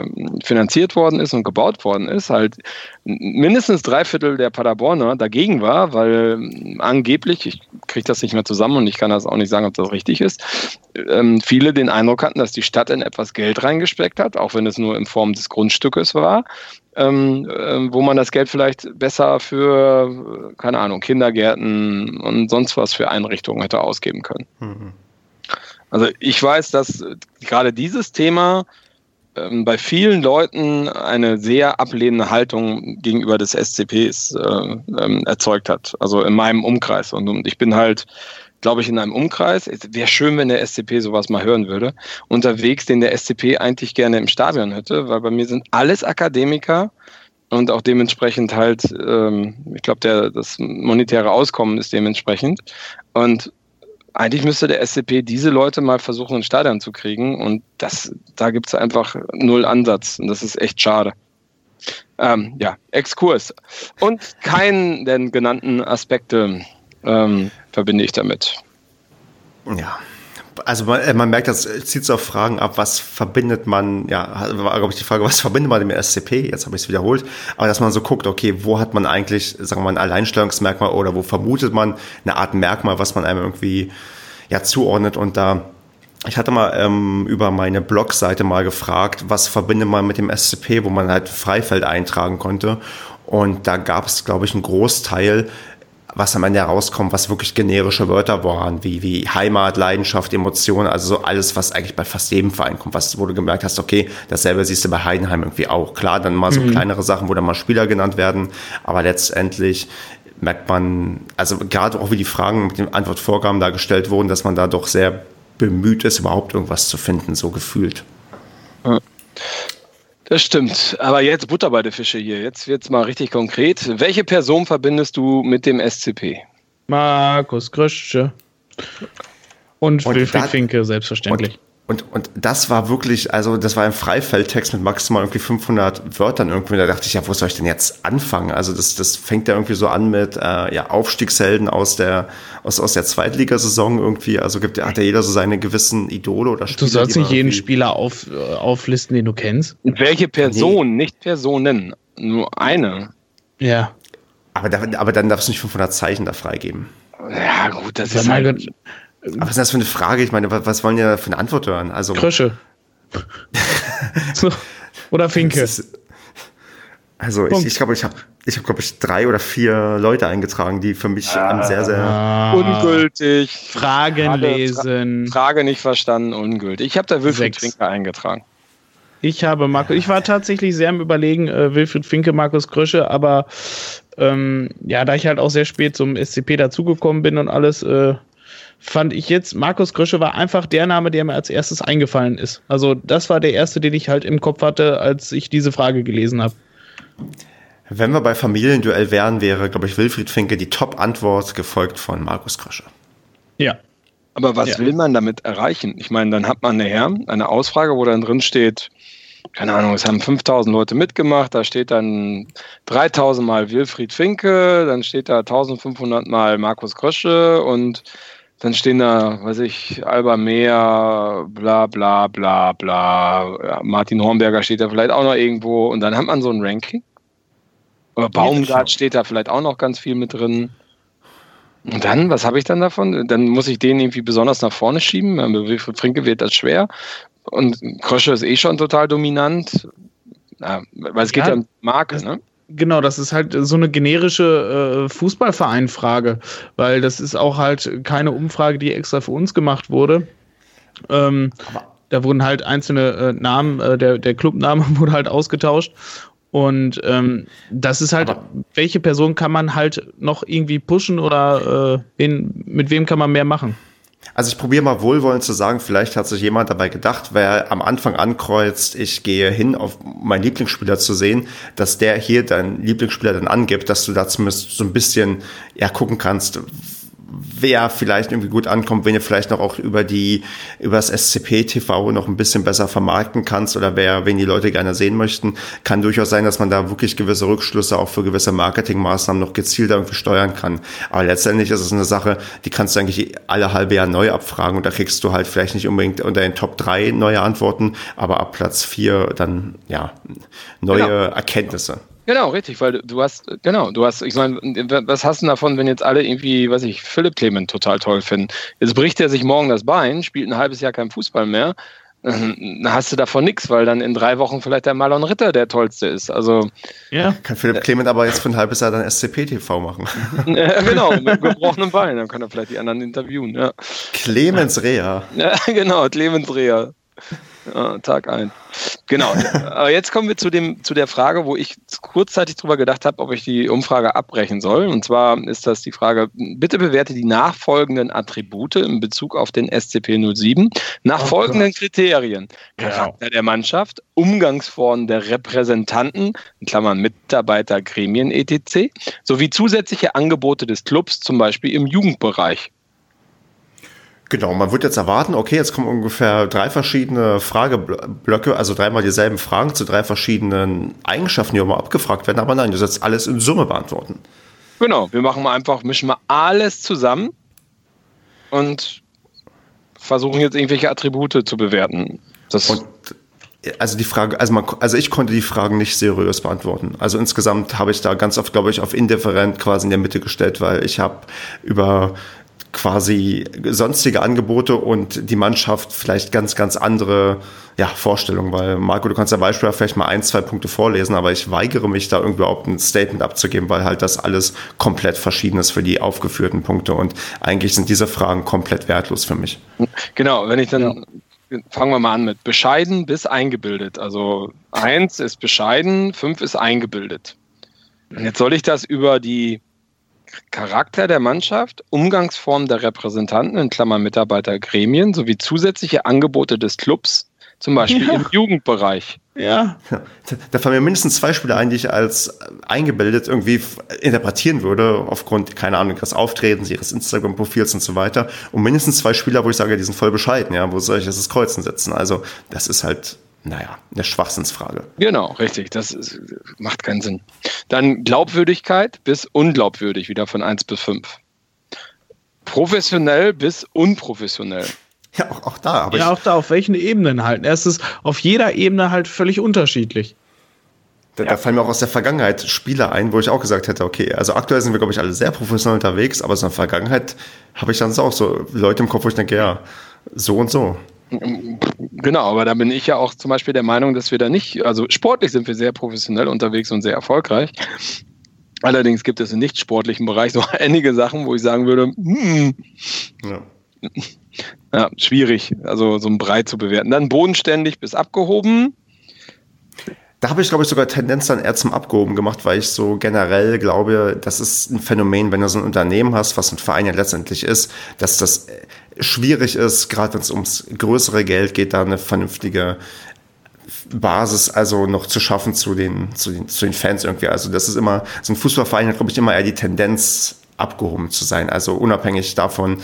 [SPEAKER 3] finanziert worden ist und gebaut worden ist, halt mindestens drei Viertel der Paderborner dagegen war, weil ähm, angeblich, ich kriege das nicht mehr zusammen und ich kann das auch nicht sagen, ob das richtig ist, ähm, viele den Eindruck hatten, dass die Stadt in etwas Geld reingesteckt hat, auch wenn es nur in Form des Grundstückes war, ähm, äh, wo man das Geld vielleicht besser für, keine Ahnung, Kindergärten und sonst was für Einrichtungen hätte ausgeben können. Mhm. Also ich weiß, dass gerade dieses Thema ähm, bei vielen Leuten eine sehr ablehnende Haltung gegenüber des SCPs äh, ähm, erzeugt hat. Also in meinem Umkreis. Und, und ich bin halt glaube ich, in einem Umkreis. Wäre schön, wenn der SCP sowas mal hören würde. Unterwegs, den der SCP eigentlich gerne im Stadion hätte, weil bei mir sind alles Akademiker und auch dementsprechend halt, ähm, ich glaube, das monetäre Auskommen ist dementsprechend. Und eigentlich müsste der SCP diese Leute mal versuchen, ins Stadion zu kriegen. Und das, da gibt es einfach null Ansatz. Und das ist echt schade. Ähm, ja, Exkurs. Und keinen der genannten Aspekte ähm, verbinde ich damit.
[SPEAKER 2] Ja. Also man, äh, man merkt, das zieht so auf Fragen ab, was verbindet man, ja, war glaube ich die Frage, was verbindet man dem SCP, jetzt habe ich es wiederholt, aber dass man so guckt, okay, wo hat man eigentlich, sagen wir mal, ein Alleinstellungsmerkmal oder wo vermutet man eine Art Merkmal, was man einem irgendwie ja zuordnet und da ich hatte mal ähm, über meine Blogseite mal gefragt, was verbindet man mit dem SCP, wo man halt Freifeld eintragen konnte. Und da gab es, glaube ich, einen Großteil was am Ende herauskommt, was wirklich generische Wörter waren, wie, wie Heimat, Leidenschaft, Emotionen, also so alles, was eigentlich bei fast jedem Verein kommt, was wo du gemerkt hast, okay, dasselbe siehst du bei Heidenheim irgendwie auch. Klar, dann mal so mhm. kleinere Sachen, wo dann mal Spieler genannt werden, aber letztendlich merkt man, also gerade auch wie die Fragen mit den Antwortvorgaben da gestellt wurden, dass man da doch sehr bemüht ist, überhaupt irgendwas zu finden, so gefühlt.
[SPEAKER 3] Das stimmt. Aber jetzt Butter bei der Fische hier. Jetzt wird es mal richtig konkret. Welche Person verbindest du mit dem SCP?
[SPEAKER 4] Markus Krösche. Und, und Wilfried Finke, selbstverständlich.
[SPEAKER 2] Und, und das war wirklich, also das war ein Freifeldtext mit maximal irgendwie 500 Wörtern irgendwie. Da dachte ich, ja, wo soll ich denn jetzt anfangen? Also das, das fängt ja irgendwie so an mit äh, ja, Aufstiegshelden aus der, aus, aus der Zweitligasaison irgendwie. Also gibt, hat ja jeder so seine gewissen Idole oder
[SPEAKER 4] Spieler. Du sollst nicht jeden Spieler auf, äh, auflisten, den du kennst.
[SPEAKER 3] Welche Person, nee. nicht Personen, nur eine.
[SPEAKER 4] Ja.
[SPEAKER 2] Aber, da, aber dann darfst du nicht 500 Zeichen da freigeben.
[SPEAKER 3] Ja, gut, das, das ist halt,
[SPEAKER 2] was ist das für eine Frage? Ich meine, was, wollen ja für eine Antwort hören? Also
[SPEAKER 4] Krösche. Oder Finke.
[SPEAKER 2] Ist, also Punkt. ich, ich glaube, ich habe ich hab, glaube ich, drei oder vier Leute eingetragen, die für mich ah, sehr, sehr
[SPEAKER 3] ah, ungültig.
[SPEAKER 4] Fragen Frage, lesen.
[SPEAKER 3] Frage nicht verstanden, ungültig. Ich habe da Wilfried Sechs. Finke eingetragen.
[SPEAKER 4] Ich habe Markus, ich war tatsächlich sehr am überlegen, äh, Wilfried Finke, Markus Krösche, aber ähm, ja, da ich halt auch sehr spät zum SCP dazugekommen bin und alles, äh, fand ich jetzt, Markus Grösche war einfach der Name, der mir als erstes eingefallen ist. Also das war der erste, den ich halt im Kopf hatte, als ich diese Frage gelesen habe.
[SPEAKER 2] Wenn wir bei Familienduell wären, wäre, glaube ich, Wilfried Finke die Top-Antwort gefolgt von Markus Krösche.
[SPEAKER 3] Ja. Aber was ja. will man damit erreichen? Ich meine, dann hat man nachher eine Ausfrage, wo dann drin steht, keine Ahnung, es haben 5000 Leute mitgemacht, da steht dann 3000 mal Wilfried Finke, dann steht da 1500 mal Markus Krösche und dann stehen da, weiß ich, Alba Meer, bla bla bla bla. Ja, Martin Hornberger steht da vielleicht auch noch irgendwo und dann hat man so ein Ranking. Oder Baumgart steht da vielleicht auch noch ganz viel mit drin. Und dann, was habe ich dann davon? Dann muss ich den irgendwie besonders nach vorne schieben. Für Frinke wird das schwer. Und Krösche ist eh schon total dominant. Ja, weil es geht ja um Marke, ne?
[SPEAKER 4] Genau, das ist halt so eine generische äh, Fußballverein-Frage, weil das ist auch halt keine Umfrage, die extra für uns gemacht wurde. Ähm, da wurden halt einzelne äh, Namen, äh, der, der Clubname wurde halt ausgetauscht. Und ähm, das ist halt, Aber welche Person kann man halt noch irgendwie pushen oder äh, wen, mit wem kann man mehr machen?
[SPEAKER 2] Also ich probiere mal wohlwollend zu sagen, vielleicht hat sich jemand dabei gedacht, wer am Anfang ankreuzt, ich gehe hin, auf meinen Lieblingsspieler zu sehen, dass der hier deinen Lieblingsspieler dann angibt, dass du da zumindest so ein bisschen ja gucken kannst, wer vielleicht irgendwie gut ankommt, wenn du vielleicht noch auch über die, über das SCP-TV noch ein bisschen besser vermarkten kannst oder wer, wenn die Leute gerne sehen möchten, kann durchaus sein, dass man da wirklich gewisse Rückschlüsse auch für gewisse Marketingmaßnahmen noch gezielt irgendwie steuern kann. Aber letztendlich ist es eine Sache, die kannst du eigentlich alle halbe Jahr neu abfragen und da kriegst du halt vielleicht nicht unbedingt unter den Top 3 neue Antworten, aber ab Platz 4 dann, ja, neue genau. Erkenntnisse.
[SPEAKER 3] Genau, richtig, weil du hast, genau, du hast, ich meine, was hast du davon, wenn jetzt alle irgendwie, weiß ich, Philipp Clement total toll finden? Jetzt bricht er sich morgen das Bein, spielt ein halbes Jahr kein Fußball mehr, dann hast du davon nichts, weil dann in drei Wochen vielleicht der Marlon Ritter der tollste ist. Also
[SPEAKER 2] ja. kann Philipp Clement aber jetzt für ein halbes Jahr dann SCP-TV machen.
[SPEAKER 3] ja, genau, mit gebrochenem Bein, dann kann er vielleicht die anderen interviewen. Ja.
[SPEAKER 2] Clemens Rea.
[SPEAKER 3] Ja, genau, Clemens Rea. Ja, Tag ein. Genau. Aber jetzt kommen wir zu, dem, zu der Frage, wo ich kurzzeitig drüber gedacht habe, ob ich die Umfrage abbrechen soll. Und zwar ist das die Frage, bitte bewerte die nachfolgenden Attribute in Bezug auf den SCP-07 nach oh, folgenden Gott. Kriterien. Genau. Charakter der Mannschaft, Umgangsformen der Repräsentanten, in Klammern Mitarbeiter, Gremien, etc., sowie zusätzliche Angebote des Clubs, zum Beispiel im Jugendbereich.
[SPEAKER 2] Genau, man wird jetzt erwarten, okay, jetzt kommen ungefähr drei verschiedene Frageblöcke, also dreimal dieselben Fragen zu drei verschiedenen Eigenschaften, die auch mal abgefragt werden, aber nein, du sollst alles in Summe beantworten.
[SPEAKER 3] Genau, wir machen mal einfach, mischen wir alles zusammen und versuchen jetzt irgendwelche Attribute zu bewerten.
[SPEAKER 2] Das und also die Frage, also, man, also ich konnte die Fragen nicht seriös beantworten. Also insgesamt habe ich da ganz oft, glaube ich, auf indifferent quasi in der Mitte gestellt, weil ich habe über quasi sonstige Angebote und die Mannschaft vielleicht ganz, ganz andere ja, Vorstellungen. Weil, Marco, du kannst ja Beispiel vielleicht mal ein, zwei Punkte vorlesen, aber ich weigere mich da irgendwie überhaupt ein Statement abzugeben, weil halt das alles komplett verschieden ist für die aufgeführten Punkte und eigentlich sind diese Fragen komplett wertlos für mich.
[SPEAKER 3] Genau, wenn ich dann ja fangen wir mal an mit bescheiden bis eingebildet. Also eins ist bescheiden, fünf ist eingebildet. Und jetzt soll ich das über die Charakter der Mannschaft, Umgangsform der Repräsentanten, in Klammern Mitarbeiter, Gremien, sowie zusätzliche Angebote des Clubs, zum Beispiel ja. im Jugendbereich.
[SPEAKER 2] Ja. Da fallen mir mindestens zwei Spiele ein, die ich als eingebildet irgendwie interpretieren würde, aufgrund, keine Ahnung, ihres Auftretens, ihres Instagram-Profils und so weiter. Und mindestens zwei Spieler, wo ich sage, die sind voll bescheiden, ja, wo soll ich das Kreuzen setzen? Also, das ist halt, naja, eine Schwachsinnsfrage.
[SPEAKER 3] Genau, richtig. Das ist, macht keinen Sinn. Dann Glaubwürdigkeit bis unglaubwürdig, wieder von 1 bis 5. Professionell bis unprofessionell.
[SPEAKER 2] Ja, auch, auch da.
[SPEAKER 4] Aber ja, auch da, auf welchen Ebenen halt. Es ist auf jeder Ebene halt völlig unterschiedlich.
[SPEAKER 2] Da, ja. da, fallen mir auch aus der Vergangenheit Spieler ein, wo ich auch gesagt hätte, okay, also aktuell sind wir, glaube ich, alle sehr professionell unterwegs, aber so in der Vergangenheit habe ich dann auch so Leute im Kopf, wo ich denke, ja, so und so.
[SPEAKER 3] Genau, aber da bin ich ja auch zum Beispiel der Meinung, dass wir da nicht, also sportlich sind wir sehr professionell unterwegs und sehr erfolgreich. Allerdings gibt es im nicht sportlichen Bereich so einige Sachen, wo ich sagen würde, hm, ja. ja, schwierig, also so ein Brei zu bewerten. Dann bodenständig bis abgehoben.
[SPEAKER 2] Da habe ich, glaube ich, sogar Tendenz dann eher zum Abgehoben gemacht, weil ich so generell glaube, das ist ein Phänomen, wenn du so ein Unternehmen hast, was ein Verein ja letztendlich ist, dass das schwierig ist, gerade wenn es ums größere Geld geht, da eine vernünftige Basis also noch zu schaffen zu den, zu den, zu den Fans irgendwie. Also das ist immer, so ein Fußballverein hat, glaube ich, immer eher die Tendenz, abgehoben zu sein. Also unabhängig davon,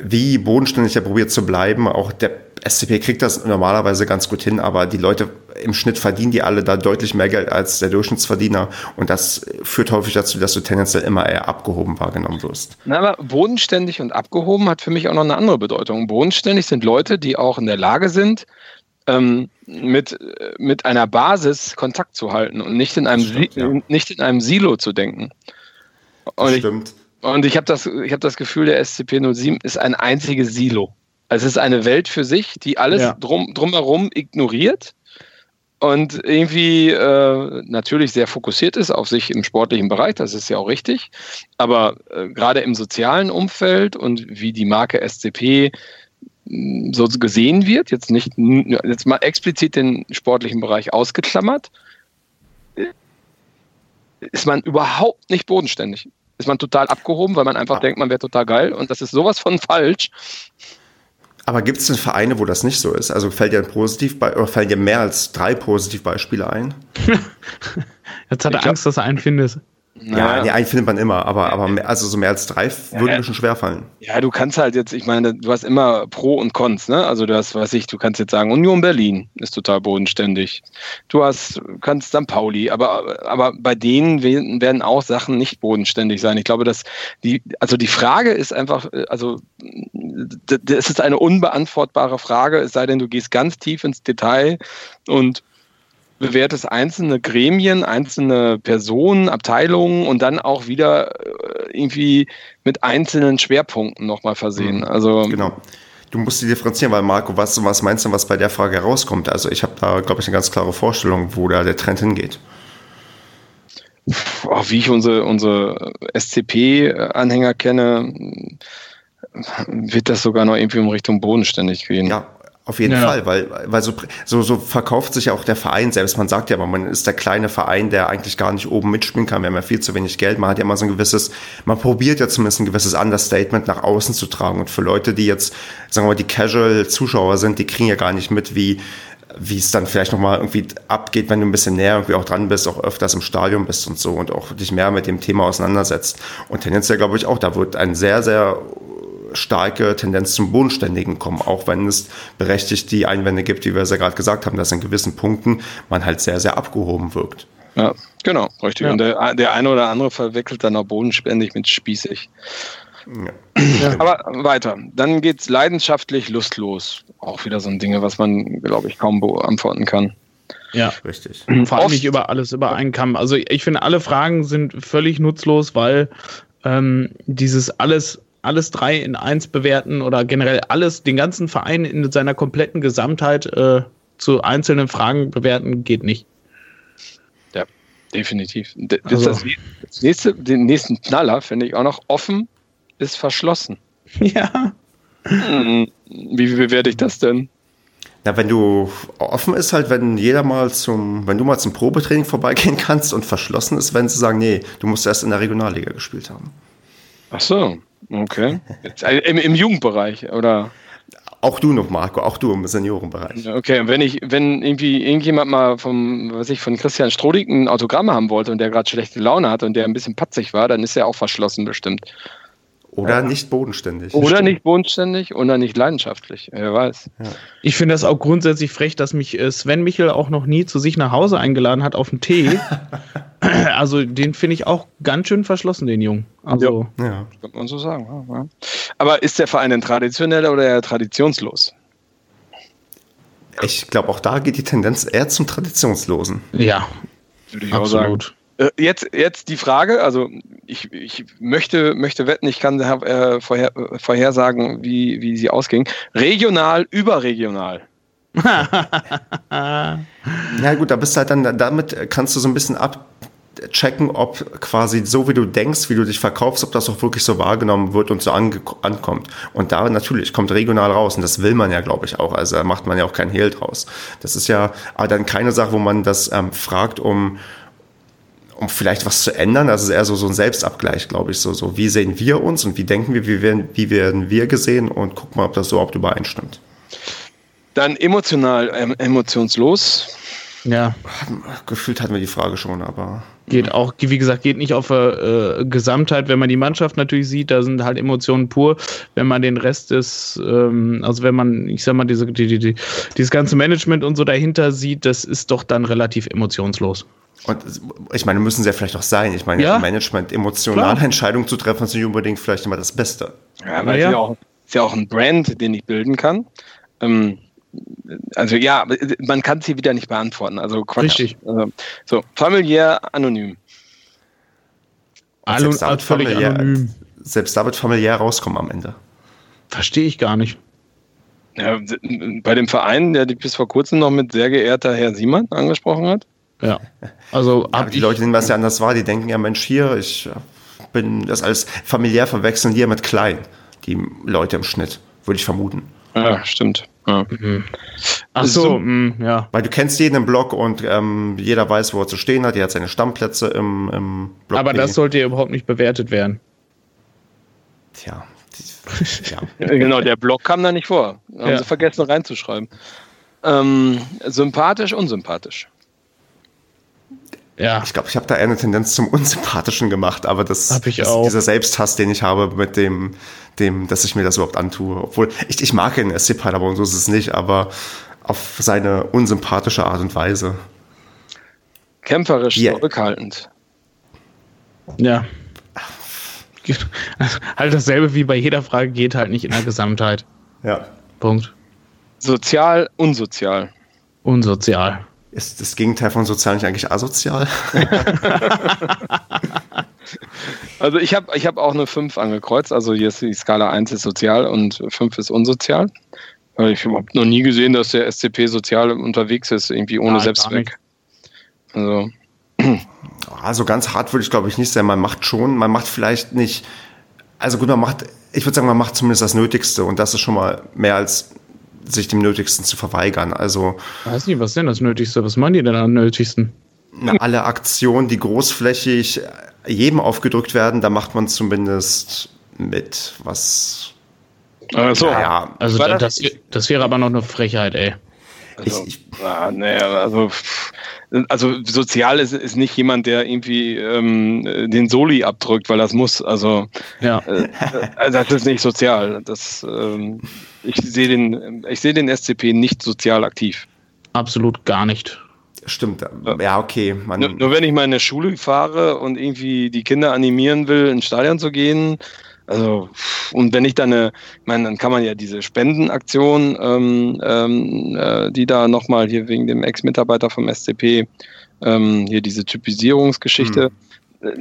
[SPEAKER 2] wie bodenständig er probiert zu bleiben. Auch der SCP kriegt das normalerweise ganz gut hin, aber die Leute im Schnitt verdienen die alle da deutlich mehr Geld als der Durchschnittsverdiener. Und das führt häufig dazu, dass du tendenziell immer eher abgehoben wahrgenommen wirst.
[SPEAKER 3] Na, aber bodenständig und abgehoben hat für mich auch noch eine andere Bedeutung. Bodenständig sind Leute, die auch in der Lage sind, ähm, mit, mit einer Basis Kontakt zu halten und nicht in einem, stimmt, ja. nicht in einem Silo zu denken. Und das stimmt. Und ich habe das, hab das Gefühl, der SCP-07 ist ein einziges Silo. Also es ist eine Welt für sich, die alles ja. drum, drumherum ignoriert und irgendwie äh, natürlich sehr fokussiert ist auf sich im sportlichen Bereich, das ist ja auch richtig, aber äh, gerade im sozialen Umfeld und wie die Marke SCP hm, so gesehen wird, jetzt nicht jetzt mal explizit den sportlichen Bereich ausgeklammert, ist man überhaupt nicht bodenständig ist man total abgehoben, weil man einfach ah. denkt, man wäre total geil und das ist sowas von falsch.
[SPEAKER 2] Aber gibt es denn Vereine, wo das nicht so ist? Also fällt dir ein Positivbeispiel oder fallen dir mehr als drei Positivbeispiele ein?
[SPEAKER 4] Jetzt hat er Angst, dass er einen findet.
[SPEAKER 2] Ja, ja, nee, einen findet man immer, aber, aber mehr, also so mehr als drei ja, würde mir schon schwerfallen.
[SPEAKER 3] Ja, du kannst halt jetzt, ich meine, du hast immer Pro und Cons, ne? Also du hast, was ich, du kannst jetzt sagen, Union Berlin ist total bodenständig. Du hast, kannst St. Pauli, aber, aber bei denen werden auch Sachen nicht bodenständig sein. Ich glaube, dass die, also die Frage ist einfach, also es ist eine unbeantwortbare Frage, es sei denn, du gehst ganz tief ins Detail und bewertest einzelne Gremien, einzelne Personen, Abteilungen und dann auch wieder äh, irgendwie mit einzelnen Schwerpunkten nochmal versehen. Mhm. Also
[SPEAKER 2] genau. Du musst die differenzieren, weil Marco, was, was meinst du, was bei der Frage herauskommt? Also ich habe da, glaube ich, eine ganz klare Vorstellung, wo da der Trend hingeht.
[SPEAKER 3] wie ich unsere, unsere SCP-Anhänger kenne, wird das sogar noch irgendwie in Richtung bodenständig gehen.
[SPEAKER 2] Ja, auf jeden ja. Fall, weil, weil so, so, so verkauft sich ja auch der Verein selbst. Man sagt ja immer, man ist der kleine Verein, der eigentlich gar nicht oben mitspielen kann. Wir haben ja viel zu wenig Geld. Man hat ja immer so ein gewisses, man probiert ja zumindest ein gewisses Understatement nach außen zu tragen. Und für Leute, die jetzt, sagen wir mal, die Casual-Zuschauer sind, die kriegen ja gar nicht mit, wie, wie es dann vielleicht nochmal irgendwie abgeht, wenn du ein bisschen näher irgendwie auch dran bist, auch öfters im Stadion bist und so und auch dich mehr mit dem Thema auseinandersetzt. Und tendenziell glaube ich auch, da wird ein sehr, sehr starke Tendenz zum Bodenständigen kommen, auch wenn es berechtigt die Einwände gibt, wie wir ja gerade gesagt haben, dass in gewissen Punkten man halt sehr, sehr abgehoben wirkt.
[SPEAKER 3] Ja, genau, richtig. Ja. Und der, der eine oder andere verwickelt dann auch bodenständig mit spießig. Ja. Aber weiter. Dann geht es leidenschaftlich lustlos. Auch wieder so ein Ding, was man, glaube ich, kaum beantworten kann.
[SPEAKER 4] Ja, richtig. Vor allem nicht über alles über einen Kamm. Also ich finde, alle Fragen sind völlig nutzlos, weil ähm, dieses alles alles drei in eins bewerten oder generell alles, den ganzen Verein in seiner kompletten Gesamtheit äh, zu einzelnen Fragen bewerten, geht nicht.
[SPEAKER 3] Ja, definitiv. Das, also. das nächste, den nächsten Knaller finde ich auch noch offen ist verschlossen.
[SPEAKER 4] Ja.
[SPEAKER 3] Hm, wie bewerte ich das denn?
[SPEAKER 2] Na, wenn du offen ist halt, wenn jeder mal zum, wenn du mal zum Probetraining vorbeigehen kannst und verschlossen ist, wenn sie sagen, nee, du musst erst in der Regionalliga gespielt haben.
[SPEAKER 3] Ach so, okay. Äh, Im, Im Jugendbereich, oder?
[SPEAKER 2] Auch du noch, Marco, auch du im Seniorenbereich.
[SPEAKER 3] Okay, und wenn ich, wenn irgendwie irgendjemand mal vom, was ich, von Christian Strodig ein Autogramm haben wollte und der gerade schlechte Laune hat und der ein bisschen patzig war, dann ist er auch verschlossen bestimmt.
[SPEAKER 2] Oder nicht bodenständig.
[SPEAKER 3] Oder nicht bodenständig oder nicht leidenschaftlich. Wer weiß. Ja.
[SPEAKER 4] Ich finde das auch grundsätzlich frech, dass mich äh, Sven Michel auch noch nie zu sich nach Hause eingeladen hat auf einen Tee. also den finde ich auch ganz schön verschlossen, den Jungen. Also,
[SPEAKER 3] ja, ja. kann man so sagen. Ja. Aber ist der Verein denn traditionell oder eher traditionslos?
[SPEAKER 2] Ich glaube, auch da geht die Tendenz eher zum Traditionslosen.
[SPEAKER 4] Ja,
[SPEAKER 3] würde ich Absolut. auch sagen. Äh, jetzt, jetzt die Frage, also ich, ich möchte, möchte wetten, ich kann äh, vorher, vorhersagen, wie, wie sie ausging. Regional, überregional.
[SPEAKER 2] Na gut, da bist halt dann, damit kannst du so ein bisschen abchecken, ob quasi so wie du denkst, wie du dich verkaufst, ob das auch wirklich so wahrgenommen wird und so ankommt. Und da natürlich kommt regional raus und das will man ja, glaube ich, auch. Also da macht man ja auch kein Hehl draus. Das ist ja dann keine Sache, wo man das ähm, fragt, um um vielleicht was zu ändern. Das ist eher so, so ein Selbstabgleich, glaube ich. So, so, wie sehen wir uns und wie denken wir, wie werden, wie werden wir gesehen und guck mal, ob das überhaupt übereinstimmt.
[SPEAKER 3] Dann emotional, ähm, emotionslos.
[SPEAKER 4] Ja.
[SPEAKER 2] Gefühlt hatten wir die Frage schon, aber.
[SPEAKER 4] Geht auch, wie gesagt, geht nicht auf äh, Gesamtheit. Wenn man die Mannschaft natürlich sieht, da sind halt Emotionen pur. Wenn man den Rest des, ähm, also wenn man, ich sag mal, diese, die, die, die, dieses ganze Management und so dahinter sieht, das ist doch dann relativ emotionslos.
[SPEAKER 2] Und ich meine, müssen sie ja vielleicht auch sein. Ich meine, ja, Management, emotionale Klar. Entscheidungen zu treffen, ist nicht unbedingt vielleicht immer das Beste.
[SPEAKER 3] Ja, weil ja. es ja auch, ist ja auch ein Brand, den ich bilden kann. Ähm, also ja, man kann sie wieder nicht beantworten. Also
[SPEAKER 4] Quatsch. Richtig.
[SPEAKER 3] Also, so, familiär anonym.
[SPEAKER 2] Allo, selbst damit familiär, anonym. Selbst damit familiär rauskommen am Ende.
[SPEAKER 4] Verstehe ich gar nicht.
[SPEAKER 3] Ja, bei dem Verein, der dich bis vor kurzem noch mit sehr geehrter Herr Siemann angesprochen hat.
[SPEAKER 4] Ja. Also
[SPEAKER 2] ja, die Leute nehmen das ja anders wahr, die denken ja, Mensch, hier, ich bin das als familiär verwechseln hier mit klein, die Leute im Schnitt, würde ich vermuten.
[SPEAKER 3] Ja, stimmt. Ja.
[SPEAKER 4] Mhm. Ach so, mh, ja.
[SPEAKER 2] Weil du kennst jeden im Blog und ähm, jeder weiß, wo er zu stehen hat, der hat seine Stammplätze im, im
[SPEAKER 4] Blog. Aber das sollte ja überhaupt nicht bewertet werden.
[SPEAKER 2] Tja.
[SPEAKER 3] ja. genau, der Blog kam da nicht vor. Haben ja. sie vergessen reinzuschreiben. Ähm, sympathisch, unsympathisch.
[SPEAKER 2] Ja. Ich glaube, ich habe da eher eine Tendenz zum Unsympathischen gemacht, aber das
[SPEAKER 4] hab ich
[SPEAKER 2] ist
[SPEAKER 4] auch.
[SPEAKER 2] dieser Selbsthass, den ich habe mit dem, dem, dass ich mir das überhaupt antue. Obwohl, ich, ich mag den SC Paderborn, so ist es nicht, aber auf seine unsympathische Art und Weise.
[SPEAKER 3] Kämpferisch, yeah. zurückhaltend.
[SPEAKER 4] Ja. halt dasselbe wie bei jeder Frage geht halt nicht in der Gesamtheit.
[SPEAKER 2] Ja.
[SPEAKER 4] Punkt.
[SPEAKER 3] Sozial, unsozial.
[SPEAKER 4] Unsozial.
[SPEAKER 2] Ist das Gegenteil von sozial nicht eigentlich asozial?
[SPEAKER 3] also ich habe ich hab auch eine 5 angekreuzt. Also hier ist die Skala 1 ist sozial und 5 ist unsozial. Ich habe noch nie gesehen, dass der SCP sozial unterwegs ist, irgendwie ohne ja, Selbstzweck.
[SPEAKER 2] Also. also ganz hart würde ich glaube ich nicht sein. Man macht schon, man macht vielleicht nicht, also gut, man macht, ich würde sagen, man macht zumindest das Nötigste und das ist schon mal mehr als sich dem Nötigsten zu verweigern. Also.
[SPEAKER 4] Weiß nicht, was ist denn das Nötigste? Was meinen die denn am Nötigsten?
[SPEAKER 2] Alle Aktionen, die großflächig jedem aufgedrückt werden, da macht man zumindest mit, was.
[SPEAKER 4] Also, ja, also das, das wäre aber noch eine Frechheit, ey.
[SPEAKER 3] Also, ich, ich, ah, nee, also, also sozial ist, ist nicht jemand, der irgendwie ähm, den Soli abdrückt, weil das muss. Also,
[SPEAKER 4] ja.
[SPEAKER 3] Äh, also das ist nicht sozial. Das, ähm, ich sehe den, ich sehe den SCP nicht sozial aktiv.
[SPEAKER 4] Absolut gar nicht.
[SPEAKER 2] Stimmt, ja, okay.
[SPEAKER 3] Nur, nur, wenn ich mal in der Schule fahre und irgendwie die Kinder animieren will, ins Stadion zu gehen, also, und wenn ich dann eine, ich meine, dann kann man ja diese Spendenaktion, ähm, ähm, äh, die da nochmal hier wegen dem Ex-Mitarbeiter vom SCP, ähm, hier diese Typisierungsgeschichte, Äh,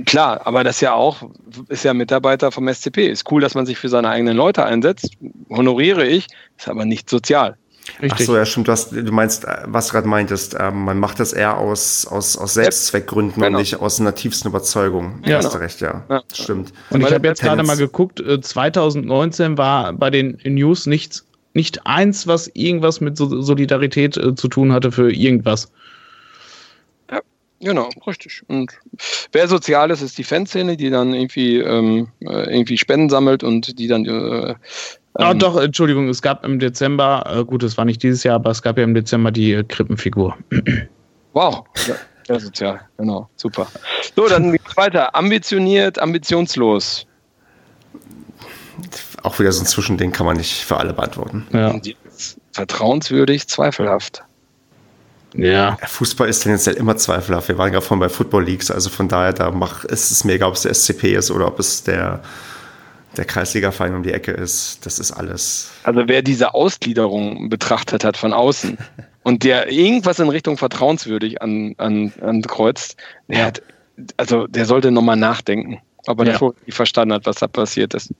[SPEAKER 3] klar, aber das ja auch, ist ja Mitarbeiter vom SCP. Ist cool, dass man sich für seine eigenen Leute einsetzt. Honoriere ich, ist aber nicht sozial.
[SPEAKER 2] Richtig. Ach so, ja, stimmt. Du, hast, du meinst, äh, was du gerade meintest, äh, man macht das eher aus, aus, aus Selbstzweckgründen genau. und nicht aus einer tiefsten Überzeugung. Ja, hast du recht, ja. ja. Stimmt.
[SPEAKER 4] Und ich habe jetzt gerade mal geguckt, 2019 äh, war bei den News nichts, nicht eins, was irgendwas mit Solidarität äh, zu tun hatte für irgendwas.
[SPEAKER 3] Genau, richtig. Und wer sozial ist, ist die Fanszene, die dann irgendwie, ähm, äh, irgendwie Spenden sammelt und die dann äh,
[SPEAKER 4] Ah, ähm, doch, Entschuldigung, es gab im Dezember, äh, gut, es war nicht dieses Jahr, aber es gab ja im Dezember die äh, Krippenfigur.
[SPEAKER 3] Wow, ja, sozial, genau, super. So, dann geht's weiter. Ambitioniert, ambitionslos.
[SPEAKER 2] Auch wieder so ein Zwischending kann man nicht für alle beantworten.
[SPEAKER 3] Ja. Vertrauenswürdig, zweifelhaft.
[SPEAKER 2] Ja. Fußball ist tendenziell immer zweifelhaft. Wir waren gerade vorhin bei Football Leagues, also von daher, da mach, ist es mir egal, ob es der SCP ist oder ob es der der Kreisliga-Verein um die Ecke ist. Das ist alles.
[SPEAKER 3] Also wer diese Ausgliederung betrachtet hat von außen und der irgendwas in Richtung vertrauenswürdig an, an, ankreuzt, der hat, also der sollte nochmal nachdenken, ob er ja. davor nicht verstanden hat, was da passiert ist.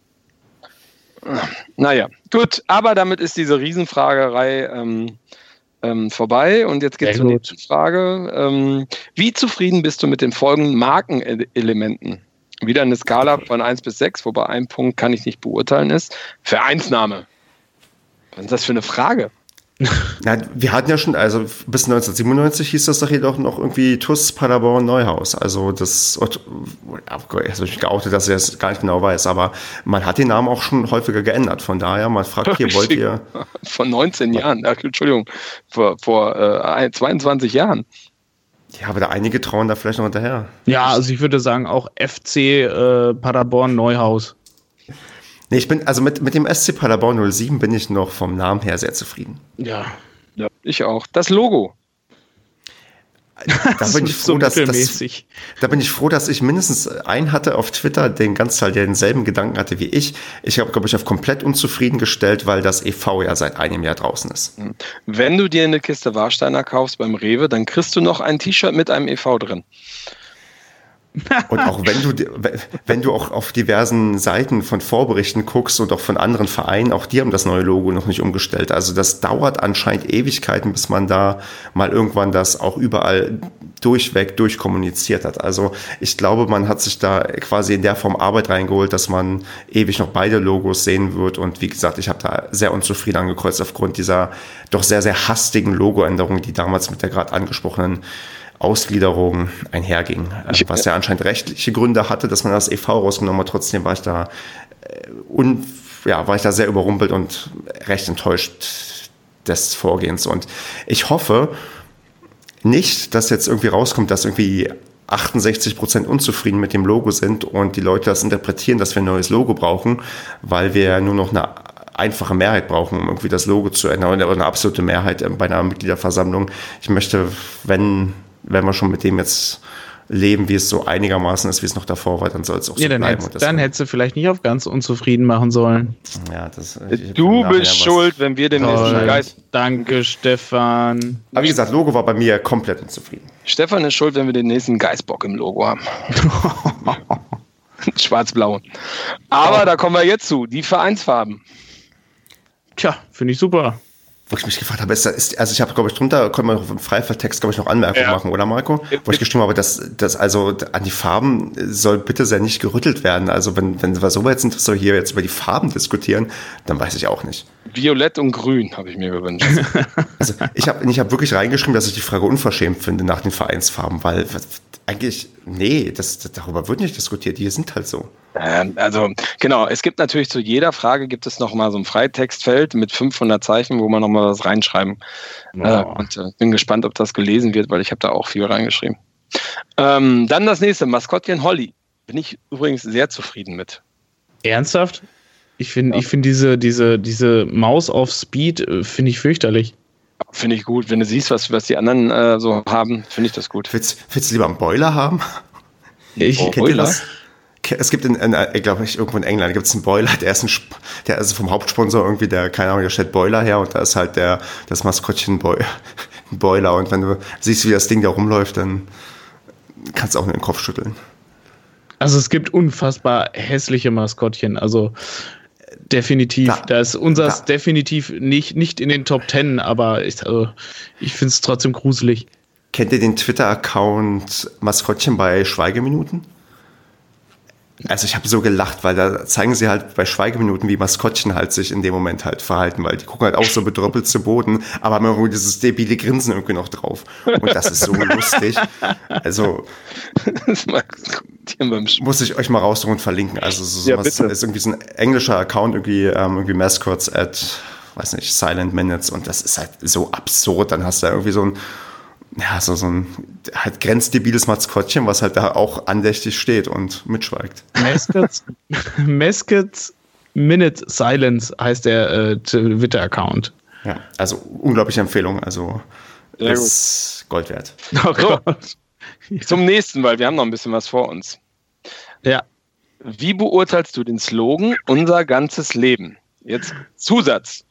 [SPEAKER 3] Naja, gut, aber damit ist diese Riesenfragerei ähm, ähm, vorbei und jetzt geht es zur nächsten Frage. Ähm, wie zufrieden bist du mit den folgenden Markenelementen? wieder eine Skala von 1 bis 6, wobei ein Punkt kann ich nicht beurteilen ist. Vereinsname. Was ist das für eine Frage?
[SPEAKER 2] Na, wir hatten ja schon, also bis 1997 hieß das doch jedoch noch irgendwie TUS Paderborn Neuhaus. Also das, jetzt habe ich mich geoutet, dass ich das gar nicht genau weiß, aber man hat den Namen auch schon häufiger geändert. Von daher, man fragt hier, wollt ihr.
[SPEAKER 3] Von 19 Jahren, Entschuldigung, vor, vor äh, 22 Jahren.
[SPEAKER 2] Ja, aber da einige trauen da vielleicht noch hinterher.
[SPEAKER 4] Ja, also ich würde sagen auch FC äh, Paderborn Neuhaus.
[SPEAKER 2] Nee, ich bin, also mit, mit dem SC Paderborn 07 bin ich noch vom Namen her sehr zufrieden.
[SPEAKER 3] Ja. Ja, ich auch. Das Logo.
[SPEAKER 2] Da bin ich froh, so dass, dass, da bin ich froh, dass ich mindestens einen hatte auf Twitter, den Ganzteil, der denselben Gedanken hatte wie ich. Ich habe, glaube ich, auf komplett unzufrieden gestellt, weil das EV ja seit einem Jahr draußen ist. Hm.
[SPEAKER 3] Wenn du dir eine Kiste Warsteiner kaufst beim Rewe, dann kriegst du noch ein T-Shirt mit einem EV drin.
[SPEAKER 2] Und auch wenn du, wenn du auch auf diversen Seiten von Vorberichten guckst und auch von anderen Vereinen, auch die haben das neue Logo noch nicht umgestellt. Also das dauert anscheinend Ewigkeiten, bis man da mal irgendwann das auch überall durchweg durchkommuniziert hat. Also ich glaube, man hat sich da quasi in der Form Arbeit reingeholt, dass man ewig noch beide Logos sehen wird. Und wie gesagt, ich habe da sehr unzufrieden angekreuzt aufgrund dieser doch sehr, sehr hastigen Logoänderung, die damals mit der gerade angesprochenen Ausgliederung einherging. Ich, was ja anscheinend rechtliche Gründe hatte, dass man das EV rausgenommen hat. Trotzdem war ich da, äh, un, ja, war ich da sehr überrumpelt und recht enttäuscht des Vorgehens. Und ich hoffe nicht, dass jetzt irgendwie rauskommt, dass irgendwie 68 Prozent unzufrieden mit dem Logo sind und die Leute das interpretieren, dass wir ein neues Logo brauchen, weil wir nur noch eine einfache Mehrheit brauchen, um irgendwie das Logo zu ändern oder eine absolute Mehrheit bei einer Mitgliederversammlung. Ich möchte, wenn wenn wir schon mit dem jetzt leben, wie es so einigermaßen ist, wie es noch davor war, dann soll es auch so
[SPEAKER 4] ja, dann bleiben. Hättest, dann hättest du vielleicht nicht auf ganz unzufrieden machen sollen.
[SPEAKER 3] Ja, das, du bist schuld, wenn wir den nächsten Geist.
[SPEAKER 4] Danke, Stefan.
[SPEAKER 2] Aber wie gesagt, Logo war bei mir komplett unzufrieden.
[SPEAKER 3] Stefan ist schuld, wenn wir den nächsten Geistbock im Logo haben. Schwarz-blau. Aber oh. da kommen wir jetzt zu. Die Vereinsfarben.
[SPEAKER 4] Tja, finde ich super
[SPEAKER 2] wo ich mich gefragt habe, ist, ist also ich habe, glaube ich, drunter, können wir im Freivertext, glaube ich, noch Anmerkungen ja. machen, oder Marco? Wo ich geschrieben habe, dass, dass also an die Farben soll bitte sehr nicht gerüttelt werden. Also wenn, wenn wir so weit sind, dass wir hier jetzt über die Farben diskutieren, dann weiß ich auch nicht.
[SPEAKER 3] Violett und Grün habe ich mir gewünscht.
[SPEAKER 2] also ich habe ich hab wirklich reingeschrieben, dass ich die Frage unverschämt finde nach den Vereinsfarben, weil eigentlich, nee, das, darüber wird nicht diskutiert, die sind halt so.
[SPEAKER 3] Ähm, also genau, es gibt natürlich zu jeder Frage gibt es nochmal so ein Freitextfeld mit 500 Zeichen, wo man nochmal was reinschreiben. Oh. Äh, und äh, bin gespannt, ob das gelesen wird, weil ich habe da auch viel reingeschrieben. Ähm, dann das nächste, Maskottchen Holly. Bin ich übrigens sehr zufrieden mit.
[SPEAKER 4] Ernsthaft? Ich finde ja. ich find diese, diese, diese Maus auf Speed, äh, finde ich fürchterlich.
[SPEAKER 3] Finde ich gut. Wenn du siehst, was, was die anderen äh, so haben, finde ich das gut.
[SPEAKER 2] Willst, willst du lieber einen Boiler haben?
[SPEAKER 3] Ich oh, kennt ihr das?
[SPEAKER 2] Es gibt in, in ich glaube ich, irgendwo in England gibt es einen Boiler, der ist ein, der ist vom Hauptsponsor irgendwie, der, keine Ahnung, der stellt Boiler her und da ist halt der, das Maskottchen Boy, Boiler und wenn du siehst, wie das Ding da rumläuft, dann kannst du auch nur den Kopf schütteln.
[SPEAKER 4] Also es gibt unfassbar hässliche Maskottchen. Also definitiv. Da, da ist unseres da. definitiv nicht, nicht in den Top Ten, aber ich, also, ich finde es trotzdem gruselig.
[SPEAKER 2] Kennt ihr den Twitter-Account Maskottchen bei Schweigeminuten? Also ich habe so gelacht, weil da zeigen sie halt bei Schweigeminuten, wie Maskottchen halt sich in dem Moment halt verhalten, weil die gucken halt auch so bedröppelt zu Boden, aber haben irgendwie dieses debile Grinsen irgendwie noch drauf. Und das ist so lustig. Also muss ich euch mal raussuchen und verlinken. Also so ja, was ist irgendwie so ein englischer Account, irgendwie, ähm, irgendwie Mascots at, weiß nicht, Silent Minutes und das ist halt so absurd. Dann hast du da irgendwie so ein ja, so, so ein halt grenzdebiles Maskottchen, was halt da auch andächtig steht und mitschweigt.
[SPEAKER 4] Mascots, Mascots Minute Silence heißt der äh, Twitter-Account.
[SPEAKER 2] Ja, also unglaubliche Empfehlung. Also Sehr ist gut. Gold wert.
[SPEAKER 3] Oh Gott. Zum nächsten, weil wir haben noch ein bisschen was vor uns.
[SPEAKER 4] Ja.
[SPEAKER 3] Wie beurteilst du den Slogan Unser ganzes Leben? Jetzt Zusatz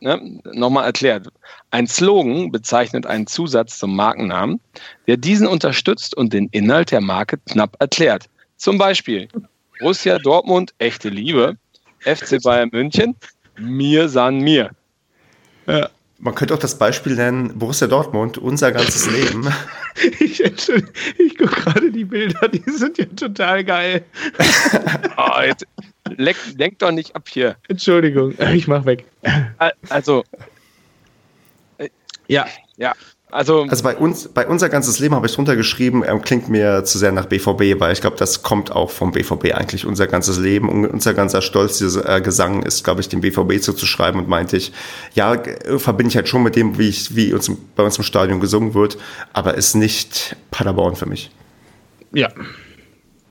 [SPEAKER 3] ne, nochmal erklärt. Ein Slogan bezeichnet einen Zusatz zum Markennamen, der diesen unterstützt und den Inhalt der Marke knapp erklärt. Zum Beispiel Borussia Dortmund, echte Liebe, FC Bayern München, mir san mir.
[SPEAKER 2] Ja. Man könnte auch das Beispiel nennen, Borussia Dortmund, unser ganzes Leben.
[SPEAKER 4] ich ich gucke gerade die Bilder, die sind ja total geil.
[SPEAKER 3] oh, jetzt, leck, lenk doch nicht ab hier.
[SPEAKER 4] Entschuldigung, ich mach weg.
[SPEAKER 3] Also.
[SPEAKER 4] Ja.
[SPEAKER 3] Ja. Also,
[SPEAKER 2] also bei uns, bei unser ganzes Leben habe ich drunter geschrieben, ähm, klingt mir zu sehr nach BVB, weil ich glaube, das kommt auch vom BVB eigentlich. Unser ganzes Leben und unser ganzer Stolz, dieser äh, Gesang ist, glaube ich, dem BVB zuzuschreiben und meinte ich, ja, äh, verbinde ich halt schon mit dem, wie ich, wie uns bei uns im Stadion gesungen wird, aber ist nicht Paderborn für mich.
[SPEAKER 3] Ja.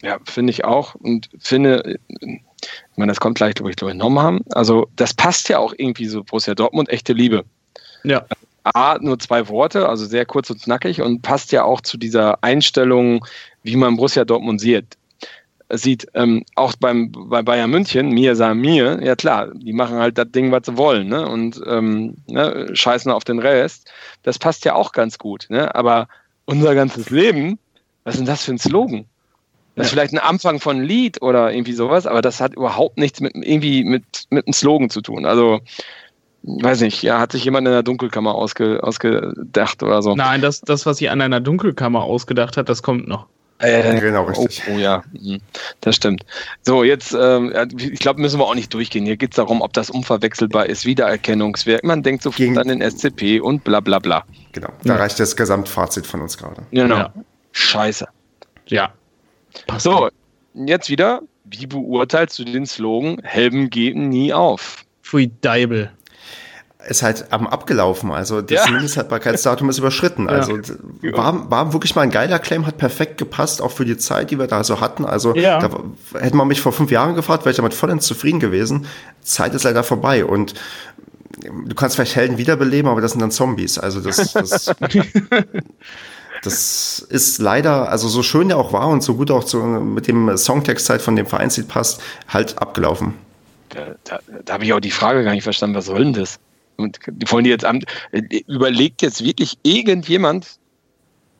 [SPEAKER 3] Ja, finde ich auch und finde, ich meine, das kommt gleich, glaube ich, genommen haben. Also, das passt ja auch irgendwie so Borussia Dortmund, echte Liebe.
[SPEAKER 4] Ja.
[SPEAKER 3] A, nur zwei Worte, also sehr kurz und knackig und passt ja auch zu dieser Einstellung, wie man Borussia Dortmund sieht. Sieht ähm, auch beim, bei Bayern München, mir sah mir, ja klar, die machen halt das Ding, was sie wollen, ne? Und ähm, ne, scheißen auf den Rest. Das passt ja auch ganz gut, ne? Aber unser ganzes Leben, was ist denn das für ein Slogan? Das ist vielleicht ein Anfang von ein Lied oder irgendwie sowas, aber das hat überhaupt nichts mit irgendwie mit, mit einem Slogan zu tun. Also weiß nicht, ja, hat sich jemand in der Dunkelkammer ausge, ausgedacht oder so.
[SPEAKER 4] Nein, das, das, was sich an einer Dunkelkammer ausgedacht hat, das kommt noch.
[SPEAKER 3] Äh, genau, richtig. Oh, oh, ja, mhm. das stimmt. So, jetzt, ähm, ich glaube, müssen wir auch nicht durchgehen. Hier geht es darum, ob das unverwechselbar ist, Wiedererkennungswert. Man denkt sofort Gegen, an den SCP und bla bla bla.
[SPEAKER 2] Genau, da ja. reicht das Gesamtfazit von uns gerade.
[SPEAKER 3] Genau. Ja. Scheiße.
[SPEAKER 4] Ja.
[SPEAKER 3] Passt so, jetzt wieder, wie beurteilst du den Slogan, Helden geben nie auf?
[SPEAKER 4] Pfui Deibel
[SPEAKER 2] ist halt am abgelaufen. Also das ja. Mindesthaltbarkeitsdatum ist überschritten. Ja. Also war, war wirklich mal ein geiler Claim, hat perfekt gepasst, auch für die Zeit, die wir da so hatten. Also ja. da hätte man mich vor fünf Jahren gefragt, wäre ich damit vollends zufrieden gewesen. Zeit ist leider vorbei und du kannst vielleicht Helden wiederbeleben, aber das sind dann Zombies. Also das, das, das ist leider, also so schön der auch war und so gut auch zu, mit dem Songtext halt von dem Vereinslied passt, halt abgelaufen.
[SPEAKER 3] Da, da, da habe ich auch die Frage gar nicht verstanden, was soll denn das? Und die wollen die jetzt am, überlegt jetzt wirklich irgendjemand,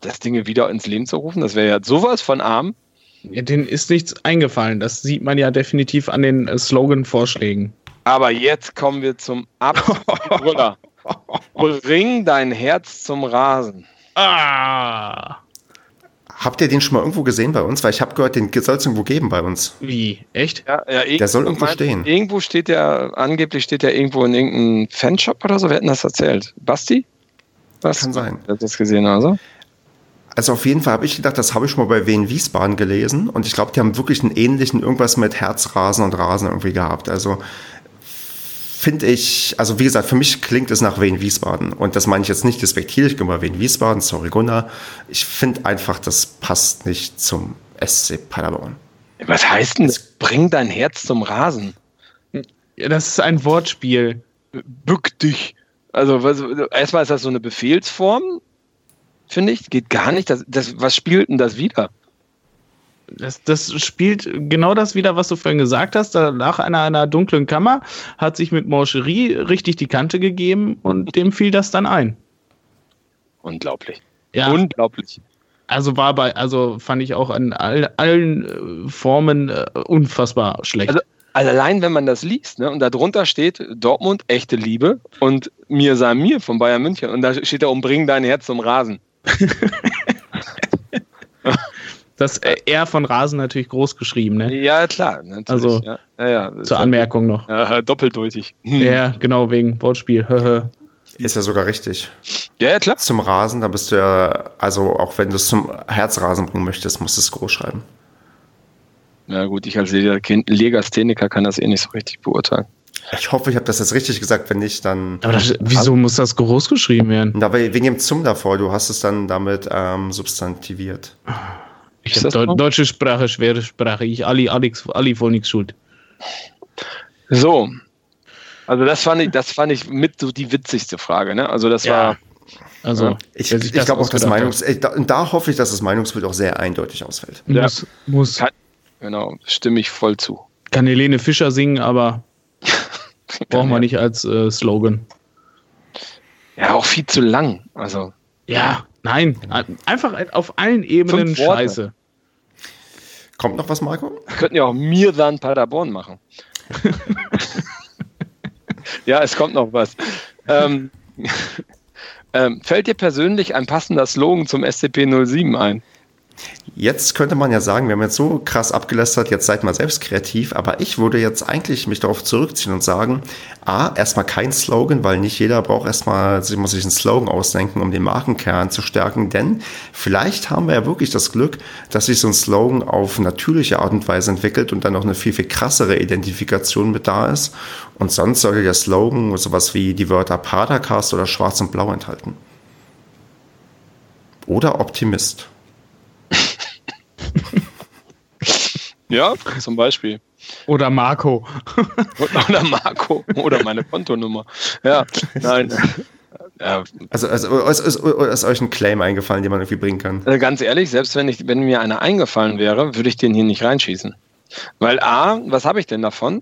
[SPEAKER 3] das Ding wieder ins Leben zu rufen? Das wäre ja sowas von arm.
[SPEAKER 4] Ja, denen ist nichts eingefallen. Das sieht man ja definitiv an den äh, Slogan-Vorschlägen.
[SPEAKER 3] Aber jetzt kommen wir zum Abbrüller. Bring dein Herz zum Rasen.
[SPEAKER 4] Ah.
[SPEAKER 2] Habt ihr den schon mal irgendwo gesehen bei uns? Weil ich habe gehört, den soll es irgendwo geben bei uns.
[SPEAKER 4] Wie? Echt?
[SPEAKER 3] Ja, ja
[SPEAKER 2] der soll irgendwo stehen.
[SPEAKER 3] Irgendwo steht der, angeblich steht der irgendwo in irgendeinem Fanshop oder so. Wer hat denn das erzählt? Basti?
[SPEAKER 2] Was? Kann sein.
[SPEAKER 3] Wer hat das gesehen, also?
[SPEAKER 2] Also auf jeden Fall habe ich gedacht, das habe ich schon mal bei Wien Wiesbaden gelesen und ich glaube, die haben wirklich einen ähnlichen irgendwas mit Herzrasen und Rasen irgendwie gehabt. Also finde ich, also wie gesagt, für mich klingt es nach Wien Wiesbaden. Und das meine ich jetzt nicht despektierlich gegenüber Wien Wiesbaden, sorry Gunnar. Ich finde einfach, das passt nicht zum SC Paderborn.
[SPEAKER 3] Was heißt denn das? Bring dein Herz zum Rasen.
[SPEAKER 4] Ja, das ist ein Wortspiel.
[SPEAKER 3] Bück dich. Also, was, erstmal ist das so eine Befehlsform, finde ich. Geht gar nicht. Das, das, was spielt denn das wieder?
[SPEAKER 4] Das, das spielt genau das wieder, was du vorhin gesagt hast. Nach einer, einer dunklen Kammer hat sich mit Mancherie richtig die Kante gegeben und dem fiel das dann ein.
[SPEAKER 3] Unglaublich.
[SPEAKER 4] Ja.
[SPEAKER 3] Unglaublich.
[SPEAKER 4] also war bei, also fand ich auch an all, allen äh, Formen äh, unfassbar schlecht.
[SPEAKER 3] Also, also allein wenn man das liest, ne, und da drunter steht Dortmund, echte Liebe und mir sei mir von Bayern München und da steht da umbringen dein Herz zum Rasen.
[SPEAKER 4] das äh, R von Rasen natürlich groß geschrieben, ne?
[SPEAKER 3] Ja, klar. Natürlich,
[SPEAKER 4] Also,
[SPEAKER 3] ja. Ja, ja,
[SPEAKER 4] Zur Anmerkung noch.
[SPEAKER 3] Ja, doppeldeutig.
[SPEAKER 4] Ja, genau, wegen Wortspiel.
[SPEAKER 2] Ist ja sogar richtig.
[SPEAKER 3] Ja, ja, klar.
[SPEAKER 2] Zum Rasen, da bist du ja, also auch wenn du es zum Herzrasen bringen möchtest, musst du es groß schreiben.
[SPEAKER 3] Ja gut, ich als Legastheniker kann das eh nicht so richtig beurteilen.
[SPEAKER 2] Ich hoffe, ich habe das jetzt richtig gesagt. Wenn nicht, dann.
[SPEAKER 4] Aber das, wieso muss das groß geschrieben werden?
[SPEAKER 2] Na, weil wegen dem Zum davor, du hast es dann damit ähm, substantiviert.
[SPEAKER 4] Ich
[SPEAKER 3] Ist
[SPEAKER 4] hab
[SPEAKER 3] das
[SPEAKER 4] Deu
[SPEAKER 3] so?
[SPEAKER 4] deutsche Sprache, schwere Sprache. Ich, Ali, Alex, Ali voll nichts schuld.
[SPEAKER 3] So. Also das fand ich, das fand ich mit so die witzigste Frage, ne? Also das
[SPEAKER 4] Ja.
[SPEAKER 3] war.
[SPEAKER 4] Also,
[SPEAKER 2] Ich,
[SPEAKER 4] wer
[SPEAKER 2] ich
[SPEAKER 4] das
[SPEAKER 2] glaube auch, das. Meinungs. äh, Da, und da hoffe ich, dass das Meinungsbild auch sehr eindeutig ausfällt.
[SPEAKER 3] Ja.
[SPEAKER 4] Muss, muss.
[SPEAKER 3] Kann- Genau, stimme ich voll zu.
[SPEAKER 4] Kann Helene Fischer singen, aber brauchen wir nicht als äh, Slogan.
[SPEAKER 3] Ja, auch viel zu lang. Also.
[SPEAKER 4] Ja, nein. Einfach auf allen Ebenen
[SPEAKER 3] Fünf Worte.
[SPEAKER 4] scheiße.
[SPEAKER 2] Kommt noch was, Marco?
[SPEAKER 3] Könnten ja auch mir dann Paderborn machen. ja, es kommt noch was. Ähm, ähm, fällt dir persönlich ein passender Slogan zum SCP-07 ein?
[SPEAKER 2] Jetzt könnte man ja sagen, wir haben jetzt so krass abgelästert, jetzt seid mal selbst kreativ, aber ich würde jetzt eigentlich mich darauf zurückziehen und sagen, A, erstmal kein Slogan, weil nicht jeder braucht erstmal, sie muss sich einen Slogan ausdenken, um den Markenkern zu stärken, denn vielleicht haben wir ja wirklich das Glück, dass sich so ein Slogan auf natürliche Art und Weise entwickelt und dann noch eine viel, viel krassere Identifikation mit da ist und sonst sollte der Slogan sowas wie die Wörter Padercast oder Schwarz und Blau enthalten. Oder Optimist.
[SPEAKER 3] Ja, zum Beispiel.
[SPEAKER 4] Oder Marco.
[SPEAKER 3] Oder Marco. Oder meine Kontonummer. Ja, nein. Ja,
[SPEAKER 2] Also, also ist, ist, ist euch ein Claim eingefallen, den man irgendwie bringen kann?
[SPEAKER 3] Also ganz ehrlich, selbst wenn, ich, wenn mir einer eingefallen wäre, würde ich den hier nicht reinschießen. Weil A, was habe ich denn davon?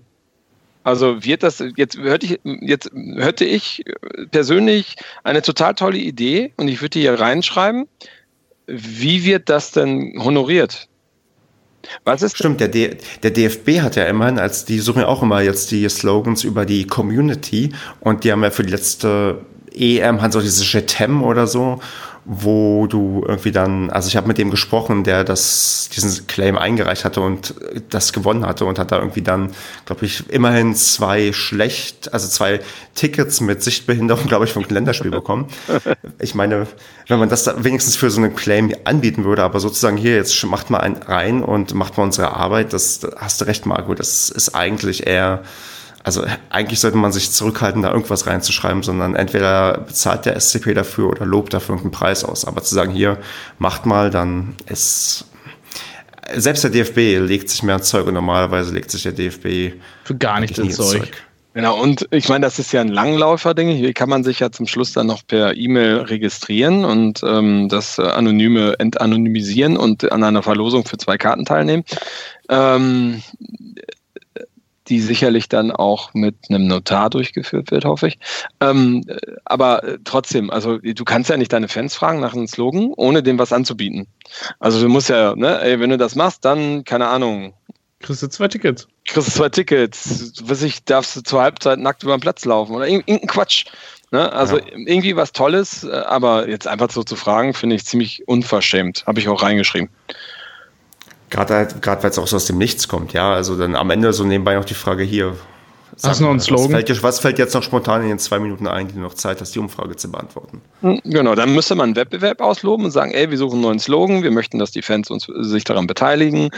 [SPEAKER 3] Also wird das, jetzt hörte ich, jetzt hörte ich persönlich eine total tolle Idee und ich würde die hier reinschreiben. Wie wird das denn honoriert? Was ist
[SPEAKER 2] Stimmt, der, D der DFB hat ja immerhin, als die suchen ja auch immer jetzt die Slogans über die Community und die haben ja für die letzte EM hat so dieses Jetem oder so, wo du irgendwie dann, also ich habe mit dem gesprochen, der das, diesen Claim eingereicht hatte und das gewonnen hatte und hat da irgendwie dann, glaube ich, immerhin zwei schlecht, also zwei Tickets mit Sichtbehinderung, glaube ich, vom Länderspiel bekommen. Ich meine, wenn man das da wenigstens für so einen Claim anbieten würde, aber sozusagen hier jetzt macht mal einen rein und macht mal unsere Arbeit, das da hast du recht, Marco, das ist eigentlich eher, also eigentlich sollte man sich zurückhalten, da irgendwas reinzuschreiben, sondern entweder bezahlt der SCP dafür oder lobt dafür irgendeinen Preis aus. Aber zu sagen, hier, macht mal, dann ist selbst der DFB legt sich mehr ins Zeug und normalerweise legt sich der DFB
[SPEAKER 4] Für gar nichts
[SPEAKER 2] nie
[SPEAKER 4] ins Zeug.
[SPEAKER 3] Genau, und ich meine, das ist ja ein Langläufer-Ding. Hier kann man sich ja zum Schluss dann noch per E-Mail registrieren und ähm, das äh, Anonyme entanonymisieren und an einer Verlosung für zwei Karten teilnehmen. Ähm, die sicherlich dann auch mit einem Notar durchgeführt wird, hoffe ich. Ähm, äh, aber äh, trotzdem, also du kannst ja nicht deine Fans fragen nach einem Slogan, ohne dem was anzubieten. Also du musst ja, ne, ey, wenn du das machst, dann, keine Ahnung,
[SPEAKER 4] Kriegst du zwei Tickets.
[SPEAKER 3] kriegst du zwei Tickets, was ich, darfst du zur Halbzeit nackt über den Platz laufen oder irg- irgendein Quatsch. Ne? Also
[SPEAKER 2] Ja.
[SPEAKER 3] irgendwie was Tolles, äh, aber jetzt einfach so zu fragen, finde ich ziemlich unverschämt. Habe ich auch reingeschrieben.
[SPEAKER 2] Gerade gerade weil es auch so aus dem Nichts kommt, ja. Also dann am Ende so nebenbei noch die Frage hier.
[SPEAKER 4] Hast du noch einen
[SPEAKER 2] was
[SPEAKER 4] Slogan?
[SPEAKER 2] fällt, dir, was fällt jetzt noch spontan in den zwei Minuten ein, die du noch Zeit hast, die Umfrage zu beantworten?
[SPEAKER 3] Hm, Genau, dann müsste man einen Wettbewerb ausloben und sagen, ey, wir suchen einen neuen Slogan, wir möchten, dass die Fans uns, sich daran beteiligen,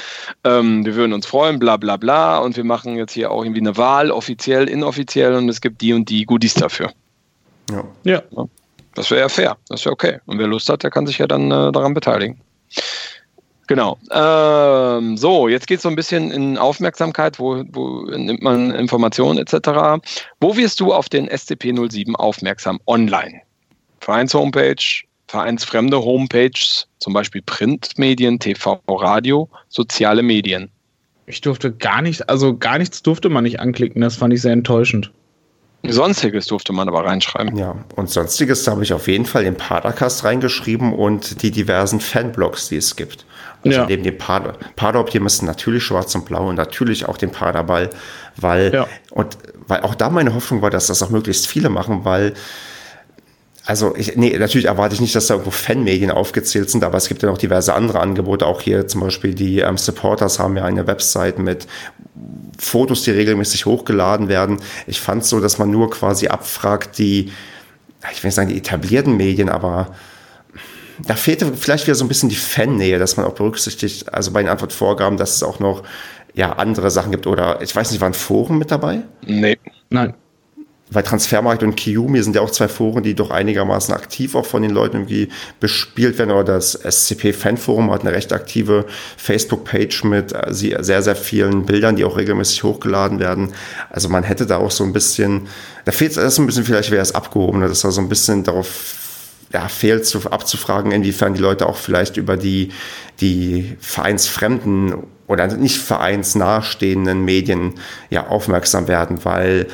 [SPEAKER 3] ähm, wir würden uns freuen, bla bla bla und wir machen jetzt hier auch irgendwie eine Wahl, offiziell, inoffiziell und es gibt die und die Goodies dafür.
[SPEAKER 2] Ja.
[SPEAKER 4] Ja.
[SPEAKER 3] Das wäre ja fair, das wäre okay. Und wer Lust hat, der kann sich ja dann äh, daran beteiligen. Genau. Ähm, so, jetzt geht es so ein bisschen in Aufmerksamkeit, wo, wo nimmt man Informationen etc. Wo wirst du auf den SCP-07 aufmerksam? Online. Vereins-Homepage, vereinsfremde Homepages, zum Beispiel Printmedien, TV, Radio, soziale Medien.
[SPEAKER 4] Ich durfte gar nicht, also gar nichts durfte man nicht anklicken. Das fand ich sehr enttäuschend.
[SPEAKER 3] Sonstiges durfte man aber reinschreiben.
[SPEAKER 2] Ja, und Sonstiges da habe ich auf jeden Fall den Padercast reingeschrieben und die diversen Fanblogs, die es gibt. Also ja. neben dem Pader, Pader-Optimisten natürlich schwarz und blau und natürlich auch den Paderball, weil, ja. und, weil auch da meine Hoffnung war, dass das auch möglichst viele machen, weil also ich, nee, natürlich erwarte ich nicht, dass da irgendwo Fanmedien aufgezählt sind, aber es gibt ja noch diverse andere Angebote. Auch hier zum Beispiel die ähm, Supporters haben ja eine Website mit Fotos, die regelmäßig hochgeladen werden. Ich fand so, dass man nur quasi abfragt, die, ich will nicht sagen die etablierten Medien, aber da fehlte vielleicht wieder so ein bisschen die Fannähe, dass man auch berücksichtigt, also bei den Antwortvorgaben, dass es auch noch ja andere Sachen gibt oder ich weiß nicht, waren Foren mit dabei?
[SPEAKER 3] Nee. Nein
[SPEAKER 2] weil Transfermarkt und Kiumi sind ja auch zwei Foren, die doch einigermaßen aktiv auch von den Leuten irgendwie bespielt werden. Oder das SCP-Fanforum hat eine recht aktive Facebook-Page mit äh, sehr, sehr vielen Bildern, die auch regelmäßig hochgeladen werden. Also man hätte da auch so ein bisschen, da fehlt es ein bisschen, vielleicht wäre es abgehoben, dass da so ein bisschen darauf ja, fehlt zu, abzufragen, inwiefern die Leute auch vielleicht über die, die vereinsfremden oder nicht vereinsnahestehenden Medien ja aufmerksam werden, weil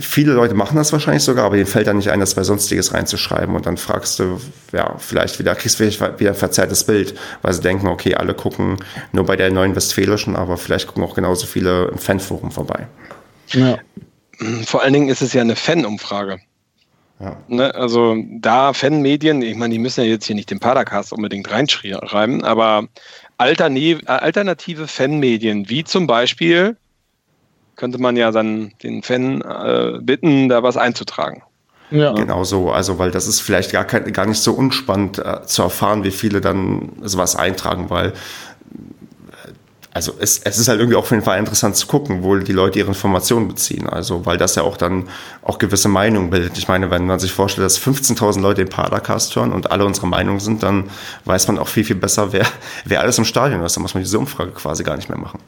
[SPEAKER 2] viele Leute machen das wahrscheinlich sogar, aber denen fällt dann nicht ein, das bei Sonstiges reinzuschreiben. Und dann fragst du, ja, vielleicht wieder, kriegst du wieder ein verzerrtes Bild, weil sie denken, okay, alle gucken nur bei der neuen Westfälischen, aber vielleicht gucken auch genauso viele im Fanforum vorbei.
[SPEAKER 3] Ja. Vor allen Dingen ist es ja eine Fanumfrage. Ja. Ne, also da Fanmedien, ich meine, die müssen ja jetzt hier nicht den Padercast unbedingt reinschreiben, aber alternative Fanmedien, wie zum Beispiel könnte man ja dann den Fan äh, bitten, da was einzutragen.
[SPEAKER 2] Ja. Genau so, also weil das ist vielleicht gar, kein, gar nicht so unspannend äh, zu erfahren, wie viele dann sowas eintragen, weil äh, also es, es ist halt irgendwie auch für den Fall interessant zu gucken, wo die Leute ihre Informationen beziehen. Also, weil das ja auch dann auch gewisse Meinungen bildet. Ich meine, wenn man sich vorstellt, dass 15.000 Leute den Padercast hören und alle unsere Meinungen sind, dann weiß man auch viel, viel besser, wer, wer alles im Stadion ist. Dann muss man diese Umfrage quasi gar nicht mehr machen.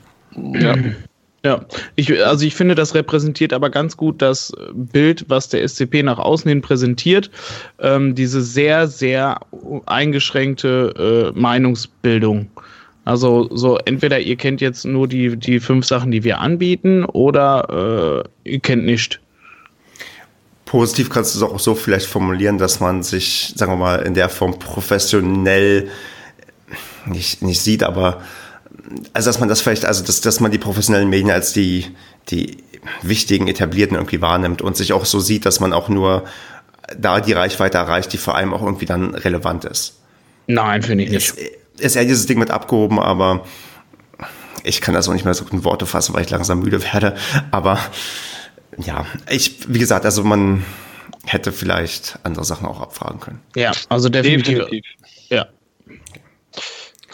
[SPEAKER 4] Ja. Ja, ich, also ich finde, das repräsentiert aber ganz gut das Bild, was der SCP nach außen hin präsentiert. Ähm, diese sehr, sehr eingeschränkte äh, Meinungsbildung. Also so entweder ihr kennt jetzt nur die, die fünf Sachen, die wir anbieten, oder äh, ihr kennt nicht.
[SPEAKER 2] Positiv kannst du es auch so vielleicht formulieren, dass man sich, sagen wir mal, in der Form professionell nicht, nicht sieht, aber also dass man das vielleicht, also dass, dass man die professionellen Medien als die, die wichtigen, etablierten irgendwie wahrnimmt und sich auch so sieht, dass man auch nur da die Reichweite erreicht, die vor allem auch irgendwie dann relevant ist.
[SPEAKER 4] Nein, finde ich nicht.
[SPEAKER 2] Ist, ist eher dieses Ding mit abgehoben, aber ich kann das auch nicht mehr so gut in Worte fassen, weil ich langsam müde werde. Aber ja, ich, wie gesagt, also man hätte vielleicht andere Sachen auch abfragen können.
[SPEAKER 4] Ja, also definitiv. definitiv. Ja,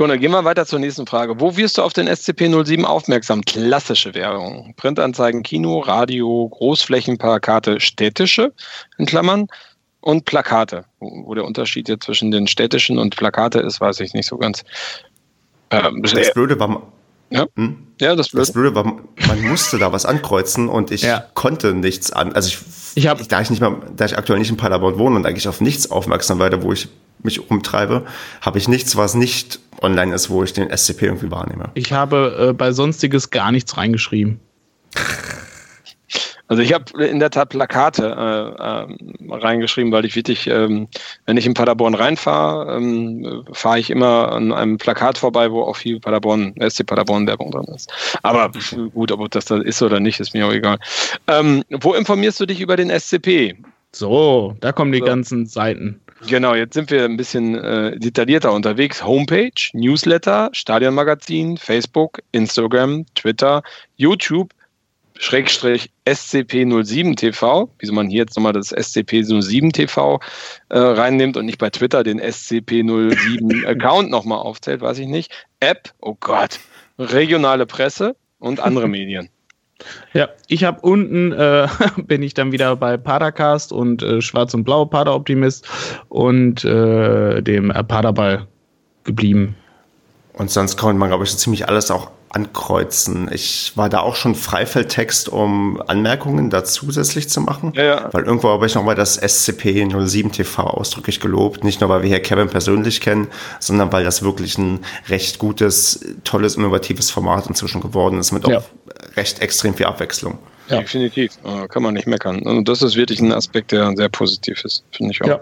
[SPEAKER 3] dann gehen wir weiter zur nächsten Frage. Wo wirst du auf den SCP-07 aufmerksam? Klassische Werbung. Printanzeigen, Kino, Radio, Großflächenplakate, städtische, in Klammern, und Plakate. Wo der Unterschied jetzt zwischen den städtischen und Plakate ist, weiß ich nicht so ganz.
[SPEAKER 2] Ähm, das Blöde war,
[SPEAKER 3] ja, hm? ja das, Blöde.
[SPEAKER 2] das Blöde war, man musste da was ankreuzen und ich ja. konnte nichts an. Also ich, ich habe, da ich nicht mehr, da ich aktuell nicht in Paderborn wohne und eigentlich auf nichts aufmerksam werde, wo ich mich umtreibe, habe ich nichts, was nicht online ist, wo ich den SCP irgendwie wahrnehme.
[SPEAKER 4] Ich habe äh, bei Sonstiges gar nichts reingeschrieben.
[SPEAKER 3] Also ich habe in der Tat Plakate äh, äh, reingeschrieben, weil ich wirklich, ähm, wenn ich in Paderborn reinfahre, ähm, fahre ich immer an einem Plakat vorbei, wo auch viel Paderborn, SC Paderborn Werbung drin ist. Aber gut, ob das da ist oder nicht, ist mir auch egal. Ähm, wo informierst du dich über den SCP?
[SPEAKER 4] So, da kommen die so. ganzen Seiten.
[SPEAKER 3] Genau, jetzt sind wir ein bisschen äh, detaillierter unterwegs. Homepage, Newsletter, Stadionmagazin, Facebook, Instagram, Twitter, YouTube, Schrägstrich SCP-07 TV, wieso man hier jetzt nochmal das SCP-07 TV äh, reinnimmt und nicht bei Twitter den SCP-07 Account nochmal aufzählt, weiß ich nicht. App, oh Gott, regionale Presse und andere Medien.
[SPEAKER 4] Ja, ich habe unten, äh, bin ich dann wieder bei Padercast und äh, Schwarz und Blau, Paderoptimist und äh, dem äh, Paderball geblieben.
[SPEAKER 2] Und sonst kann man, glaube ich, so ziemlich alles auch ankreuzen. Ich war da auch schon Freifeldtext, um Anmerkungen da zusätzlich zu machen.
[SPEAKER 3] Ja, ja.
[SPEAKER 2] Weil irgendwo habe ich nochmal das SCP 07 TV ausdrücklich gelobt. Nicht nur, weil wir hier Kevin persönlich kennen, sondern weil das wirklich ein recht gutes, tolles, innovatives Format inzwischen geworden ist mit
[SPEAKER 4] Ja.
[SPEAKER 2] auch recht extrem viel Abwechslung.
[SPEAKER 4] Ja.
[SPEAKER 3] Definitiv. Äh, Kann man nicht meckern. Und das ist wirklich ein Aspekt, der sehr positiv ist, finde ich auch.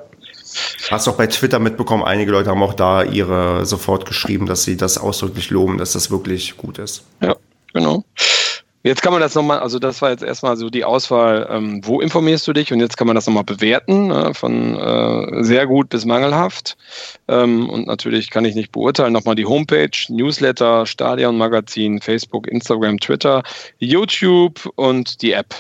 [SPEAKER 2] Hast auch bei Twitter mitbekommen, einige Leute haben auch da ihre sofort geschrieben, dass sie das ausdrücklich loben, dass das wirklich gut ist.
[SPEAKER 3] Ja, genau. Jetzt kann man das nochmal, also das war jetzt erstmal so die Auswahl, ähm, wo informierst du dich und jetzt kann man das nochmal bewerten, ne, von äh, sehr gut bis mangelhaft. Ähm, und natürlich kann ich nicht beurteilen, nochmal die Homepage, Newsletter, Stadion-Magazin, Facebook, Instagram, Twitter, YouTube und die App.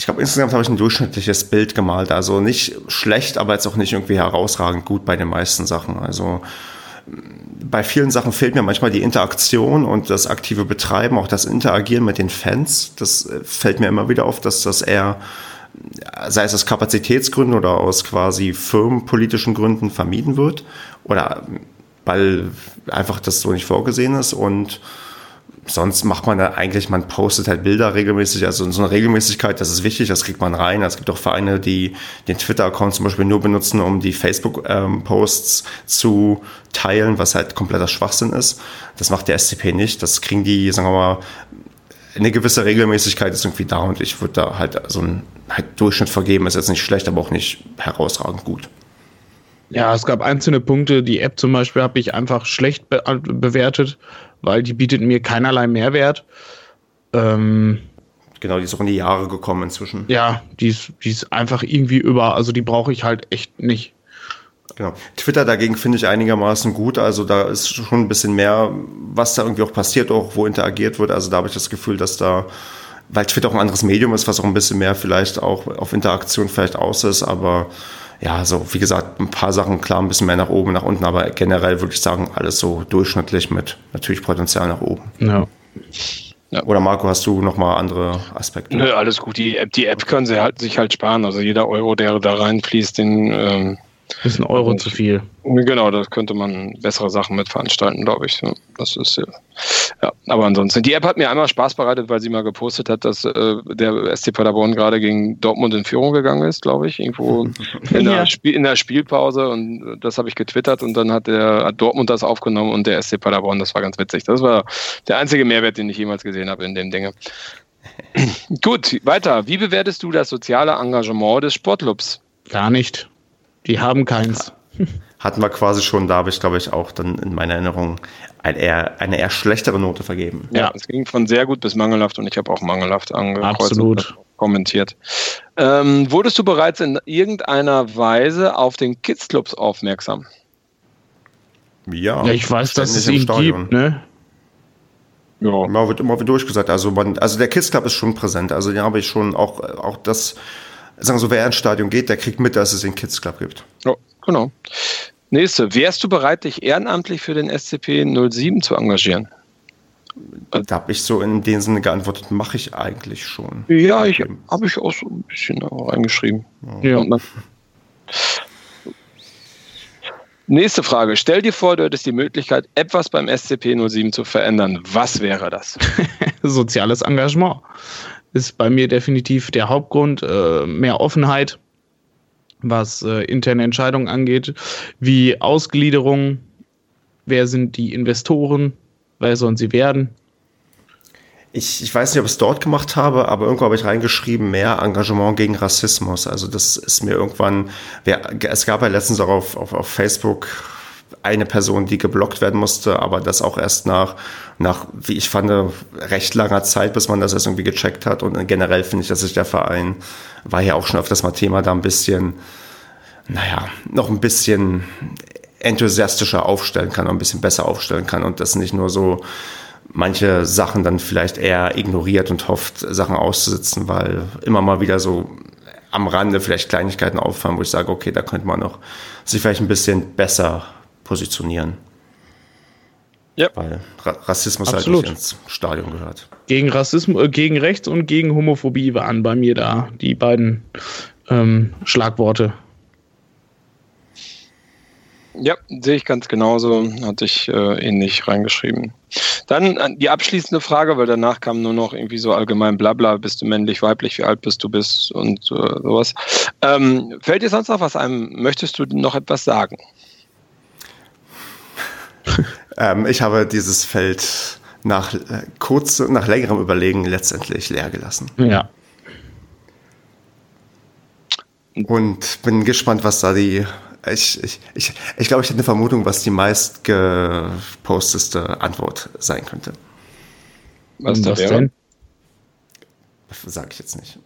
[SPEAKER 2] Ich glaube, insgesamt habe ich ein durchschnittliches Bild gemalt. Also nicht schlecht, aber jetzt auch nicht irgendwie herausragend gut bei den meisten Sachen. Also bei vielen Sachen fehlt mir manchmal die Interaktion und das aktive Betreiben, auch das Interagieren mit den Fans. Das äh, fällt mir immer wieder auf, dass das eher, sei es aus Kapazitätsgründen oder aus quasi firmenpolitischen Gründen vermieden wird. Oder weil einfach das so nicht vorgesehen ist und sonst macht man da eigentlich, man postet halt Bilder regelmäßig, also so eine Regelmäßigkeit, das ist wichtig, das kriegt man rein. Es gibt auch Vereine, die den Twitter-Account zum Beispiel nur benutzen, um die Facebook-Posts zu teilen, was halt kompletter Schwachsinn ist. Das macht der SCP nicht. Das kriegen die, sagen wir mal, eine gewisse Regelmäßigkeit ist irgendwie da und ich würde da halt so einen halt Durchschnitt vergeben. Ist jetzt nicht schlecht, aber auch nicht herausragend gut.
[SPEAKER 4] Ja, es gab einzelne Punkte. Die App zum Beispiel habe ich einfach schlecht be bewertet, weil die bietet mir keinerlei Mehrwert. Ähm,
[SPEAKER 2] Genau, die ist auch in die Jahre gekommen inzwischen.
[SPEAKER 4] ja, die ist, die ist einfach irgendwie über, also die brauche ich halt echt nicht.
[SPEAKER 2] Genau. Twitter dagegen finde ich einigermaßen gut. Also da ist schon ein bisschen mehr, was da irgendwie auch passiert, auch wo interagiert wird. Also da habe ich das Gefühl, dass da, weil Twitter auch ein anderes Medium ist, was auch ein bisschen mehr vielleicht auch auf Interaktion vielleicht aus ist. Aber ja, so wie gesagt, ein paar Sachen klar ein bisschen mehr nach oben, nach unten. Aber generell würde ich sagen, alles so durchschnittlich mit natürlich Potenzial nach oben.
[SPEAKER 4] Ja.
[SPEAKER 2] Oder Marco, hast du noch mal andere Aspekte?
[SPEAKER 3] Nö, alles gut. Die App, die App können sie halt, sich halt sparen. Also jeder Euro, der da reinfließt, den ähm,
[SPEAKER 4] Ist ein Euro zu viel.
[SPEAKER 3] Genau, da könnte man bessere Sachen mit veranstalten, glaube ich. Das ist ja. ja. Aber ansonsten, die App hat mir einmal Spaß bereitet, weil sie mal gepostet hat, dass äh, der SC Paderborn gerade gegen Dortmund in Führung gegangen ist, glaube ich, irgendwo in der,
[SPEAKER 4] Ja.
[SPEAKER 3] Spiel, in der Spielpause und das habe ich getwittert und dann hat der hat Dortmund das aufgenommen und der SC Paderborn, das war ganz witzig. Das war der einzige Mehrwert, den ich jemals gesehen habe in dem Dinge. Gut, weiter. Wie bewertest du das soziale Engagement des Sportclubs?
[SPEAKER 4] Gar nicht. Die haben keins.
[SPEAKER 2] Hatten wir quasi schon, da habe ich, glaube ich, auch dann in meiner Erinnerung ein eher, eine eher schlechtere Note vergeben.
[SPEAKER 3] Ja,
[SPEAKER 4] Ja.
[SPEAKER 3] es ging von sehr gut bis mangelhaft und ich habe auch mangelhaft angekreuzt
[SPEAKER 4] Absolut.
[SPEAKER 3] und kommentiert. Ähm, wurdest du bereits in irgendeiner Weise auf den Kids Clubs aufmerksam?
[SPEAKER 2] Ja,
[SPEAKER 4] Ja, ich weiß, dass es ihn gibt, ne?
[SPEAKER 3] Ja.
[SPEAKER 2] Immer wird immer wieder durchgesagt. Also man, also der Kids Club ist schon präsent. Also den habe ich schon auch, auch das, sagen wir so, wer ins Stadion geht, der kriegt mit, dass es den Kids Club gibt.
[SPEAKER 3] ja, genau. Nächste. Wärst du bereit, dich ehrenamtlich für den SCP 07 zu engagieren?
[SPEAKER 2] Da habe ich so in dem Sinne geantwortet, mache ich eigentlich schon.
[SPEAKER 3] Ja, ich habe ich auch so ein bisschen reingeschrieben.
[SPEAKER 4] Ja.
[SPEAKER 3] Man- Nächste Frage. Stell dir vor, du hättest die Möglichkeit, etwas beim SCP 07 zu verändern. Was wäre das?
[SPEAKER 4] Soziales Engagement ist bei mir definitiv der Hauptgrund. Äh, mehr Offenheit, was äh, interne Entscheidungen angeht, wie Ausgliederung, wer sind die Investoren, wer sollen sie werden.
[SPEAKER 2] Ich, ich weiß nicht, ob ich es dort gemacht habe, aber irgendwo habe ich reingeschrieben, mehr Engagement gegen Rassismus. Also das ist mir irgendwann, wer, es gab ja letztens auch auf, auf, auf Facebook eine Person, die geblockt werden musste, aber das auch erst nach, nach, wie ich fand, recht langer Zeit, bis man das erst irgendwie gecheckt hat. Und generell finde ich, dass sich der Verein, war ja auch schon öfters mal Thema, da ein bisschen, naja, noch ein bisschen enthusiastischer aufstellen kann, und ein bisschen besser aufstellen kann und das nicht nur so manche Sachen dann vielleicht eher ignoriert und hofft, Sachen auszusitzen, weil immer mal wieder so am Rande vielleicht Kleinigkeiten auffallen, wo ich sage, okay, da könnte man noch sich vielleicht ein bisschen besser positionieren.
[SPEAKER 3] Ja.
[SPEAKER 2] Weil Ra Rassismus
[SPEAKER 4] Absolut.
[SPEAKER 2] halt nicht ins Stadion gehört.
[SPEAKER 4] Gegen Rassismus, äh, gegen Rechts und gegen Homophobie waren bei mir da die beiden ähm, Schlagworte.
[SPEAKER 3] Ja, sehe ich ganz genauso. Hatte ich äh, ähnlich reingeschrieben. Dann äh, die abschließende Frage, weil danach kam nur noch irgendwie so allgemein Blabla, bist du männlich, weiblich, wie alt bist du bist und äh, sowas. Ähm, fällt dir sonst noch was ein? Möchtest du noch etwas sagen?
[SPEAKER 2] ähm, ich habe dieses Feld nach äh, kurz, nach längerem Überlegen letztendlich leer gelassen.
[SPEAKER 4] Ja.
[SPEAKER 2] Und bin gespannt, was da die. Ich, ich, ich, ich glaube, ich hätte eine Vermutung, was die meist geposteste Antwort sein könnte.
[SPEAKER 4] Was, was denn?
[SPEAKER 2] Sag ich jetzt nicht.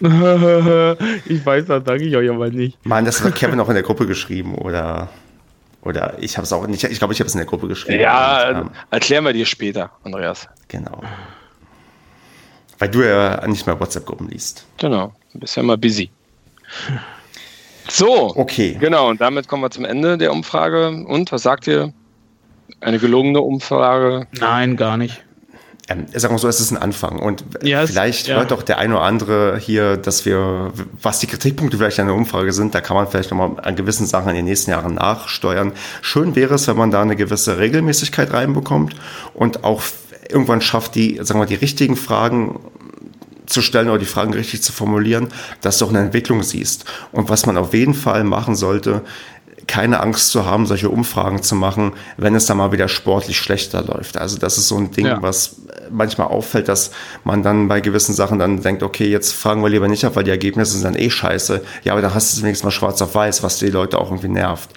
[SPEAKER 4] ich weiß, das sage ich euch aber nicht.
[SPEAKER 2] Mann, das hat Kevin auch in der Gruppe geschrieben oder oder ich habe es auch nicht. Ich glaube, ich habe es in der Gruppe geschrieben.
[SPEAKER 3] Ja, und, ähm, erklären wir dir später, Andreas.
[SPEAKER 2] Genau. Weil du ja nicht mehr WhatsApp-Gruppen liest.
[SPEAKER 3] Genau. Du bist ja mal busy. So,
[SPEAKER 2] okay.
[SPEAKER 3] Genau, und damit kommen wir zum Ende der Umfrage. Und was sagt ihr? Eine gelungene Umfrage?
[SPEAKER 4] Nein, gar nicht.
[SPEAKER 2] Ähm, sagen wir so, es ist ein Anfang. Und yes, vielleicht ja. hört doch der eine oder andere hier, dass wir, was die Kritikpunkte vielleicht an der Umfrage sind, da kann man vielleicht nochmal an gewissen Sachen in den nächsten Jahren nachsteuern. Schön wäre es, wenn man da eine gewisse Regelmäßigkeit reinbekommt und auch irgendwann schafft, die, sagen wir, die richtigen Fragen zu stellen oder die Fragen richtig zu formulieren, dass du auch eine Entwicklung siehst. Und was man auf jeden Fall machen sollte, keine Angst zu haben, solche Umfragen zu machen, wenn es dann mal wieder sportlich schlechter läuft. Also das ist so ein Ding, ja. was manchmal auffällt, dass man dann bei gewissen Sachen dann denkt, okay, jetzt fragen wir lieber nicht ab, weil die Ergebnisse sind dann eh scheiße. Ja, aber da hast du es wenigstens mal schwarz auf weiß, was die Leute auch irgendwie nervt.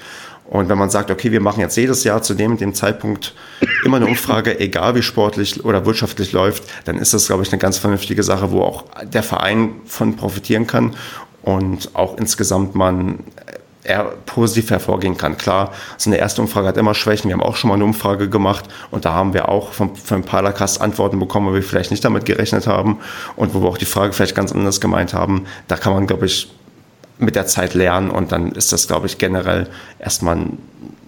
[SPEAKER 2] Und wenn man sagt, okay, wir machen jetzt jedes Jahr zu dem, dem Zeitpunkt immer eine Umfrage, egal wie sportlich oder wirtschaftlich läuft, dann ist das, glaube ich, eine ganz vernünftige Sache, wo auch der Verein von profitieren kann und auch insgesamt man eher positiv hervorgehen kann. Klar, so eine erste Umfrage hat immer Schwächen. Wir haben auch schon mal eine Umfrage gemacht und da haben wir auch vom, vom Paracast Antworten bekommen, wo wir vielleicht nicht damit gerechnet haben und wo wir auch die Frage vielleicht ganz anders gemeint haben. Da kann man, glaube ich, mit der Zeit lernen und dann ist das, glaube ich, generell erstmal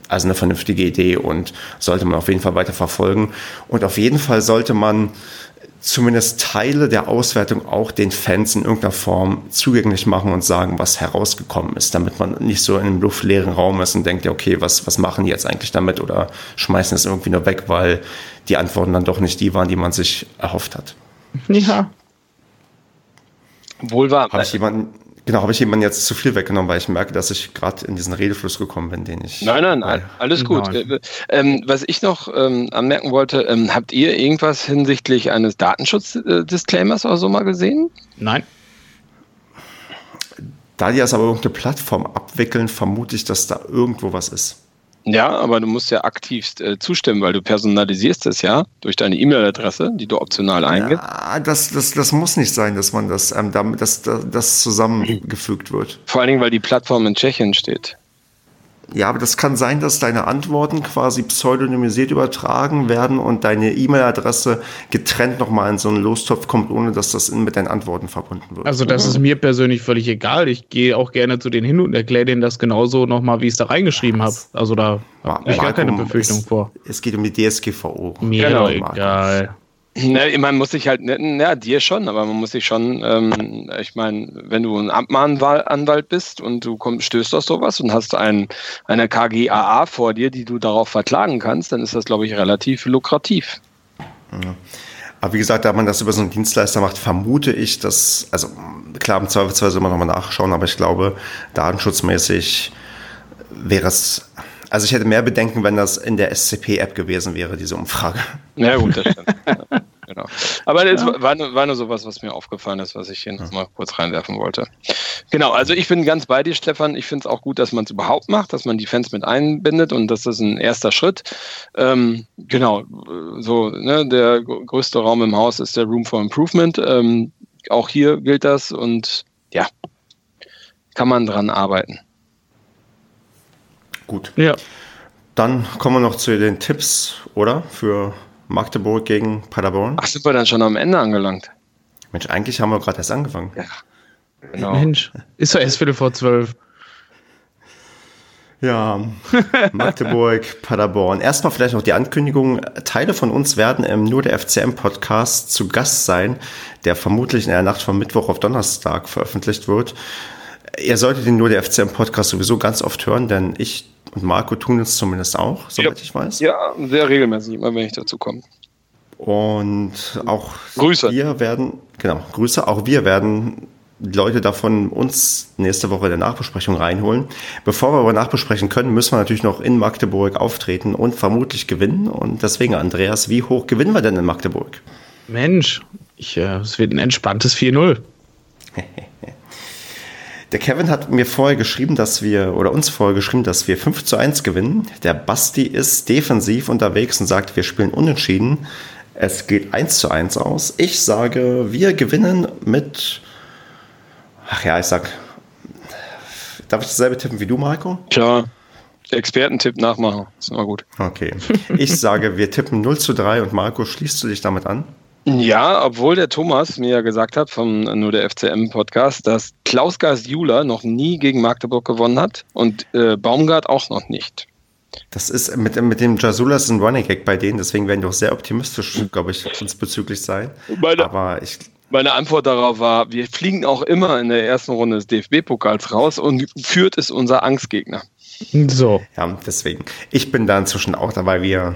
[SPEAKER 2] also eine vernünftige Idee und sollte man auf jeden Fall weiter verfolgen. Und auf jeden Fall sollte man zumindest Teile der Auswertung auch den Fans in irgendeiner Form zugänglich machen und sagen, was herausgekommen ist, damit man nicht so in einem luftleeren Raum ist und denkt, ja, okay, was, was machen die jetzt eigentlich damit oder schmeißen es irgendwie nur weg, weil die Antworten dann doch nicht die waren, die man sich erhofft hat.
[SPEAKER 4] Ja.
[SPEAKER 3] Wohl wahr.
[SPEAKER 2] Habe ich jemanden, Genau, habe ich jemanden jetzt zu viel weggenommen, weil ich merke, dass ich gerade in diesen Redefluss gekommen bin, den ich.
[SPEAKER 3] Nein, nein, nein alles gut. Nein. Äh, ähm, was ich noch ähm, anmerken wollte, ähm, habt ihr irgendwas hinsichtlich eines Datenschutzdisclaimers oder so mal gesehen?
[SPEAKER 4] Nein.
[SPEAKER 2] Da die das aber irgendeine Plattform abwickeln, vermute ich, dass da irgendwo was ist.
[SPEAKER 3] Ja, aber du musst ja aktiv äh, zustimmen, weil du personalisierst es ja durch deine E-Mail-Adresse, die du optional eingibst.
[SPEAKER 2] Ja, das, das, das muss nicht sein, dass man das, ähm, damit, dass, das zusammengefügt wird.
[SPEAKER 3] Vor allen Dingen, weil die Plattform in Tschechien steht.
[SPEAKER 2] Ja, aber das kann sein, dass deine Antworten quasi pseudonymisiert übertragen werden und deine E-Mail-Adresse getrennt nochmal in so einen Lostopf kommt, ohne dass das mit deinen Antworten verbunden wird.
[SPEAKER 4] Also das mhm. ist mir persönlich völlig egal. Ich gehe auch gerne zu denen hin und erkläre denen das genauso nochmal, wie ich es da reingeschrieben habe. Also da habe ich gar keine Befürchtung
[SPEAKER 2] es,
[SPEAKER 4] vor.
[SPEAKER 2] Es geht um die DSGVO.
[SPEAKER 4] Mir genau, egal.
[SPEAKER 3] Ne, man muss sich halt, ne, ja, dir schon, aber man muss sich schon, ähm, ich meine, wenn du ein Abmahnanwalt bist und du komm, stößt auf sowas und hast ein, eine KGAA vor dir, die du darauf verklagen kannst, dann ist das, glaube ich, relativ lukrativ.
[SPEAKER 2] Ja. Aber wie gesagt, da man das über so einen Dienstleister macht, vermute ich, dass, also klar, im Zweifelsfall soll man nochmal nachschauen, aber ich glaube, datenschutzmäßig wäre es also ich hätte mehr Bedenken, wenn das in der SCP-App gewesen wäre, diese Umfrage.
[SPEAKER 3] Ja gut, das stimmt. genau. Aber es ja. war, nur, war nur sowas, was mir aufgefallen ist, was ich hier noch mal kurz reinwerfen wollte. Genau, also ich bin ganz bei dir, Stefan. Ich finde es auch gut, dass man es überhaupt macht, dass man die Fans mit einbindet und das ist ein erster Schritt. Ähm, genau, so, ne, der größte Raum im Haus ist der Room for Improvement. Ähm, auch hier gilt das und ja, kann man dran arbeiten.
[SPEAKER 2] Gut.
[SPEAKER 4] Ja.
[SPEAKER 2] Dann kommen wir noch zu den Tipps, oder? Für Magdeburg gegen Paderborn.
[SPEAKER 3] Ach, sind wir dann schon am Ende angelangt?
[SPEAKER 2] Mensch, eigentlich haben wir gerade erst angefangen. Ja,
[SPEAKER 4] genau. Mensch, ist doch erst Viertel vor zwölf.
[SPEAKER 2] Ja, Magdeburg, Paderborn. Erstmal vielleicht noch die Ankündigung. Teile von uns werden im Nur der FCM Podcast zu Gast sein, der vermutlich in der Nacht von Mittwoch auf Donnerstag veröffentlicht wird. Ihr solltet den Nur der FCM Podcast sowieso ganz oft hören, denn ich und Marco tun es zumindest auch, soweit
[SPEAKER 3] ja.
[SPEAKER 2] ich weiß.
[SPEAKER 3] Ja, sehr regelmäßig, immer wenn ich dazu komme.
[SPEAKER 2] Und auch
[SPEAKER 3] Grüße.
[SPEAKER 2] wir werden, genau, Grüße, auch wir werden Leute davon uns nächste Woche in der Nachbesprechung reinholen. Bevor wir aber nachbesprechen können, müssen wir natürlich noch in Magdeburg auftreten und vermutlich gewinnen. Und deswegen, Andreas, wie hoch gewinnen wir denn in Magdeburg?
[SPEAKER 4] Mensch, ich, äh, es wird ein entspanntes 4-0.
[SPEAKER 2] Der Kevin hat mir vorher geschrieben, dass wir, oder uns vorher geschrieben, dass wir 5 zu 1 gewinnen. Der Basti ist defensiv unterwegs und sagt, wir spielen unentschieden. Es geht 1 zu 1 aus. Ich sage, wir gewinnen mit, ach ja, ich sag, darf ich dasselbe tippen wie du, Marco?
[SPEAKER 3] Klar. Expertentipp nachmachen. Ist immer gut.
[SPEAKER 2] Okay. Ich sage, wir tippen 0 zu 3 und Marco, schließt du dich damit an?
[SPEAKER 3] Ja, obwohl der Thomas mir ja gesagt hat vom nur der FCM-Podcast, dass Klaus Geist Jula noch nie gegen Magdeburg gewonnen hat und äh, Baumgart auch noch nicht.
[SPEAKER 2] Das ist mit, mit dem Jasulas ein Running Gag bei denen, deswegen werden die auch sehr optimistisch, glaube ich, diesbezüglich sein.
[SPEAKER 3] Meine,
[SPEAKER 2] Aber ich,
[SPEAKER 3] meine Antwort darauf war, wir fliegen auch immer in der ersten Runde des DFB-Pokals raus und führt ist unser Angstgegner.
[SPEAKER 4] So.
[SPEAKER 2] Ja, deswegen. Ich bin da inzwischen auch dabei. Wir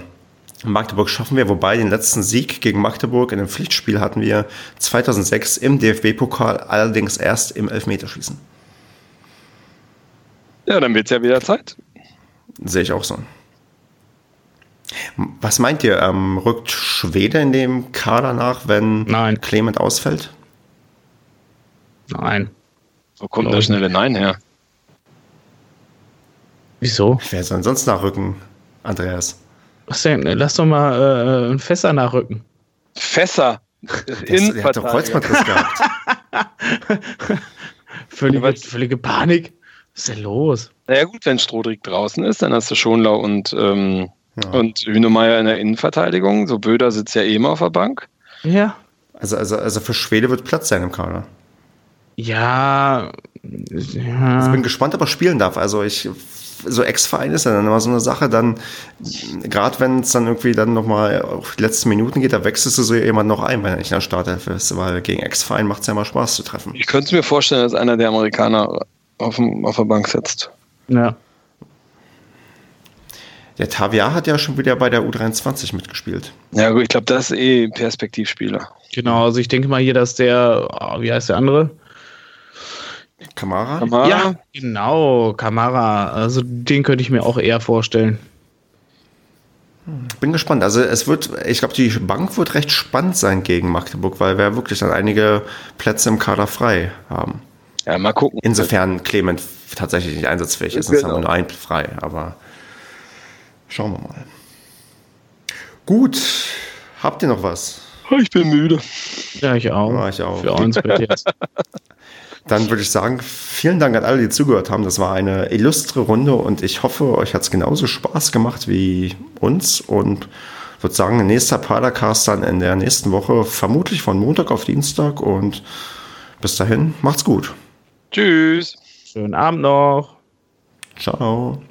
[SPEAKER 2] Magdeburg schaffen wir, wobei den letzten Sieg gegen Magdeburg in einem Pflichtspiel hatten wir 2006 im DFB-Pokal, allerdings erst im Elfmeterschießen.
[SPEAKER 3] Ja, dann wird es ja wieder Zeit.
[SPEAKER 2] Sehe ich auch so. Was meint ihr? Ähm, rückt Schwede in dem Kader nach, wenn
[SPEAKER 4] Nein.
[SPEAKER 2] Clement ausfällt?
[SPEAKER 4] Nein.
[SPEAKER 3] Wo kommt der schnelle Nein her?
[SPEAKER 4] Wieso?
[SPEAKER 2] Wer soll sonst nachrücken, Andreas?
[SPEAKER 4] Denn? Lass doch mal äh, ein Fässer nachrücken.
[SPEAKER 3] Fässer.
[SPEAKER 2] Der, ist, der hat doch Kreuzbandriss gehabt.
[SPEAKER 4] Völlige, völlige Panik. Was ist denn los?
[SPEAKER 3] Naja gut, wenn Strohdrick draußen ist, dann hast du Schonlau und, ähm,
[SPEAKER 2] Ja.
[SPEAKER 3] und Hünemeyer in der Innenverteidigung. So Böder sitzt ja eben auf der Bank.
[SPEAKER 4] Ja.
[SPEAKER 2] Also, also, also für Schwede wird Platz sein im Kader.
[SPEAKER 4] Ja.
[SPEAKER 2] Ich
[SPEAKER 4] ja.
[SPEAKER 2] bin gespannt, ob er spielen darf. Also ich, so Ex-Verein ist ja dann immer so eine Sache, dann, gerade wenn es dann irgendwie dann nochmal auf die letzten Minuten geht, da wechselst du so jemand noch ein, wenn er nicht in der Startelf ist, weil gegen Ex-Verein macht es ja mal Spaß zu treffen.
[SPEAKER 3] Ich könnte es mir vorstellen, dass einer der Amerikaner auf, dem, auf der Bank sitzt.
[SPEAKER 4] ja.
[SPEAKER 2] Der Taviar hat ja schon wieder bei der U23 mitgespielt.
[SPEAKER 3] Ja gut, ich glaube, das ist eh Perspektivspieler.
[SPEAKER 4] Genau, also ich denke mal hier, dass der, oh, wie heißt der andere?
[SPEAKER 2] Kamara?
[SPEAKER 3] Kamara?
[SPEAKER 4] Ja, genau, Kamara. Also den könnte ich mir auch eher vorstellen.
[SPEAKER 2] Bin gespannt. Also es wird, ich glaube, die Bank wird recht spannend sein gegen Magdeburg, weil wir wirklich dann einige Plätze im Kader frei haben.
[SPEAKER 3] Ja, mal gucken.
[SPEAKER 2] Insofern Clement tatsächlich nicht einsatzfähig ist, sonst
[SPEAKER 3] Genau.
[SPEAKER 2] haben wir nur einen frei. Aber schauen wir mal. Gut, habt ihr noch was?
[SPEAKER 3] Ich bin müde.
[SPEAKER 4] Ja, ich auch.
[SPEAKER 2] Ja, ich auch.
[SPEAKER 4] Für uns bitte jetzt.
[SPEAKER 2] Dann würde ich sagen, vielen Dank an alle, die zugehört haben. Das war eine illustre Runde und ich hoffe, euch hat es genauso Spaß gemacht wie uns. Und würde sagen, nächster Padercast dann in der nächsten Woche, vermutlich von Montag auf Dienstag. Und bis dahin, macht's gut.
[SPEAKER 3] Tschüss.
[SPEAKER 4] Schönen Abend noch.
[SPEAKER 2] Ciao.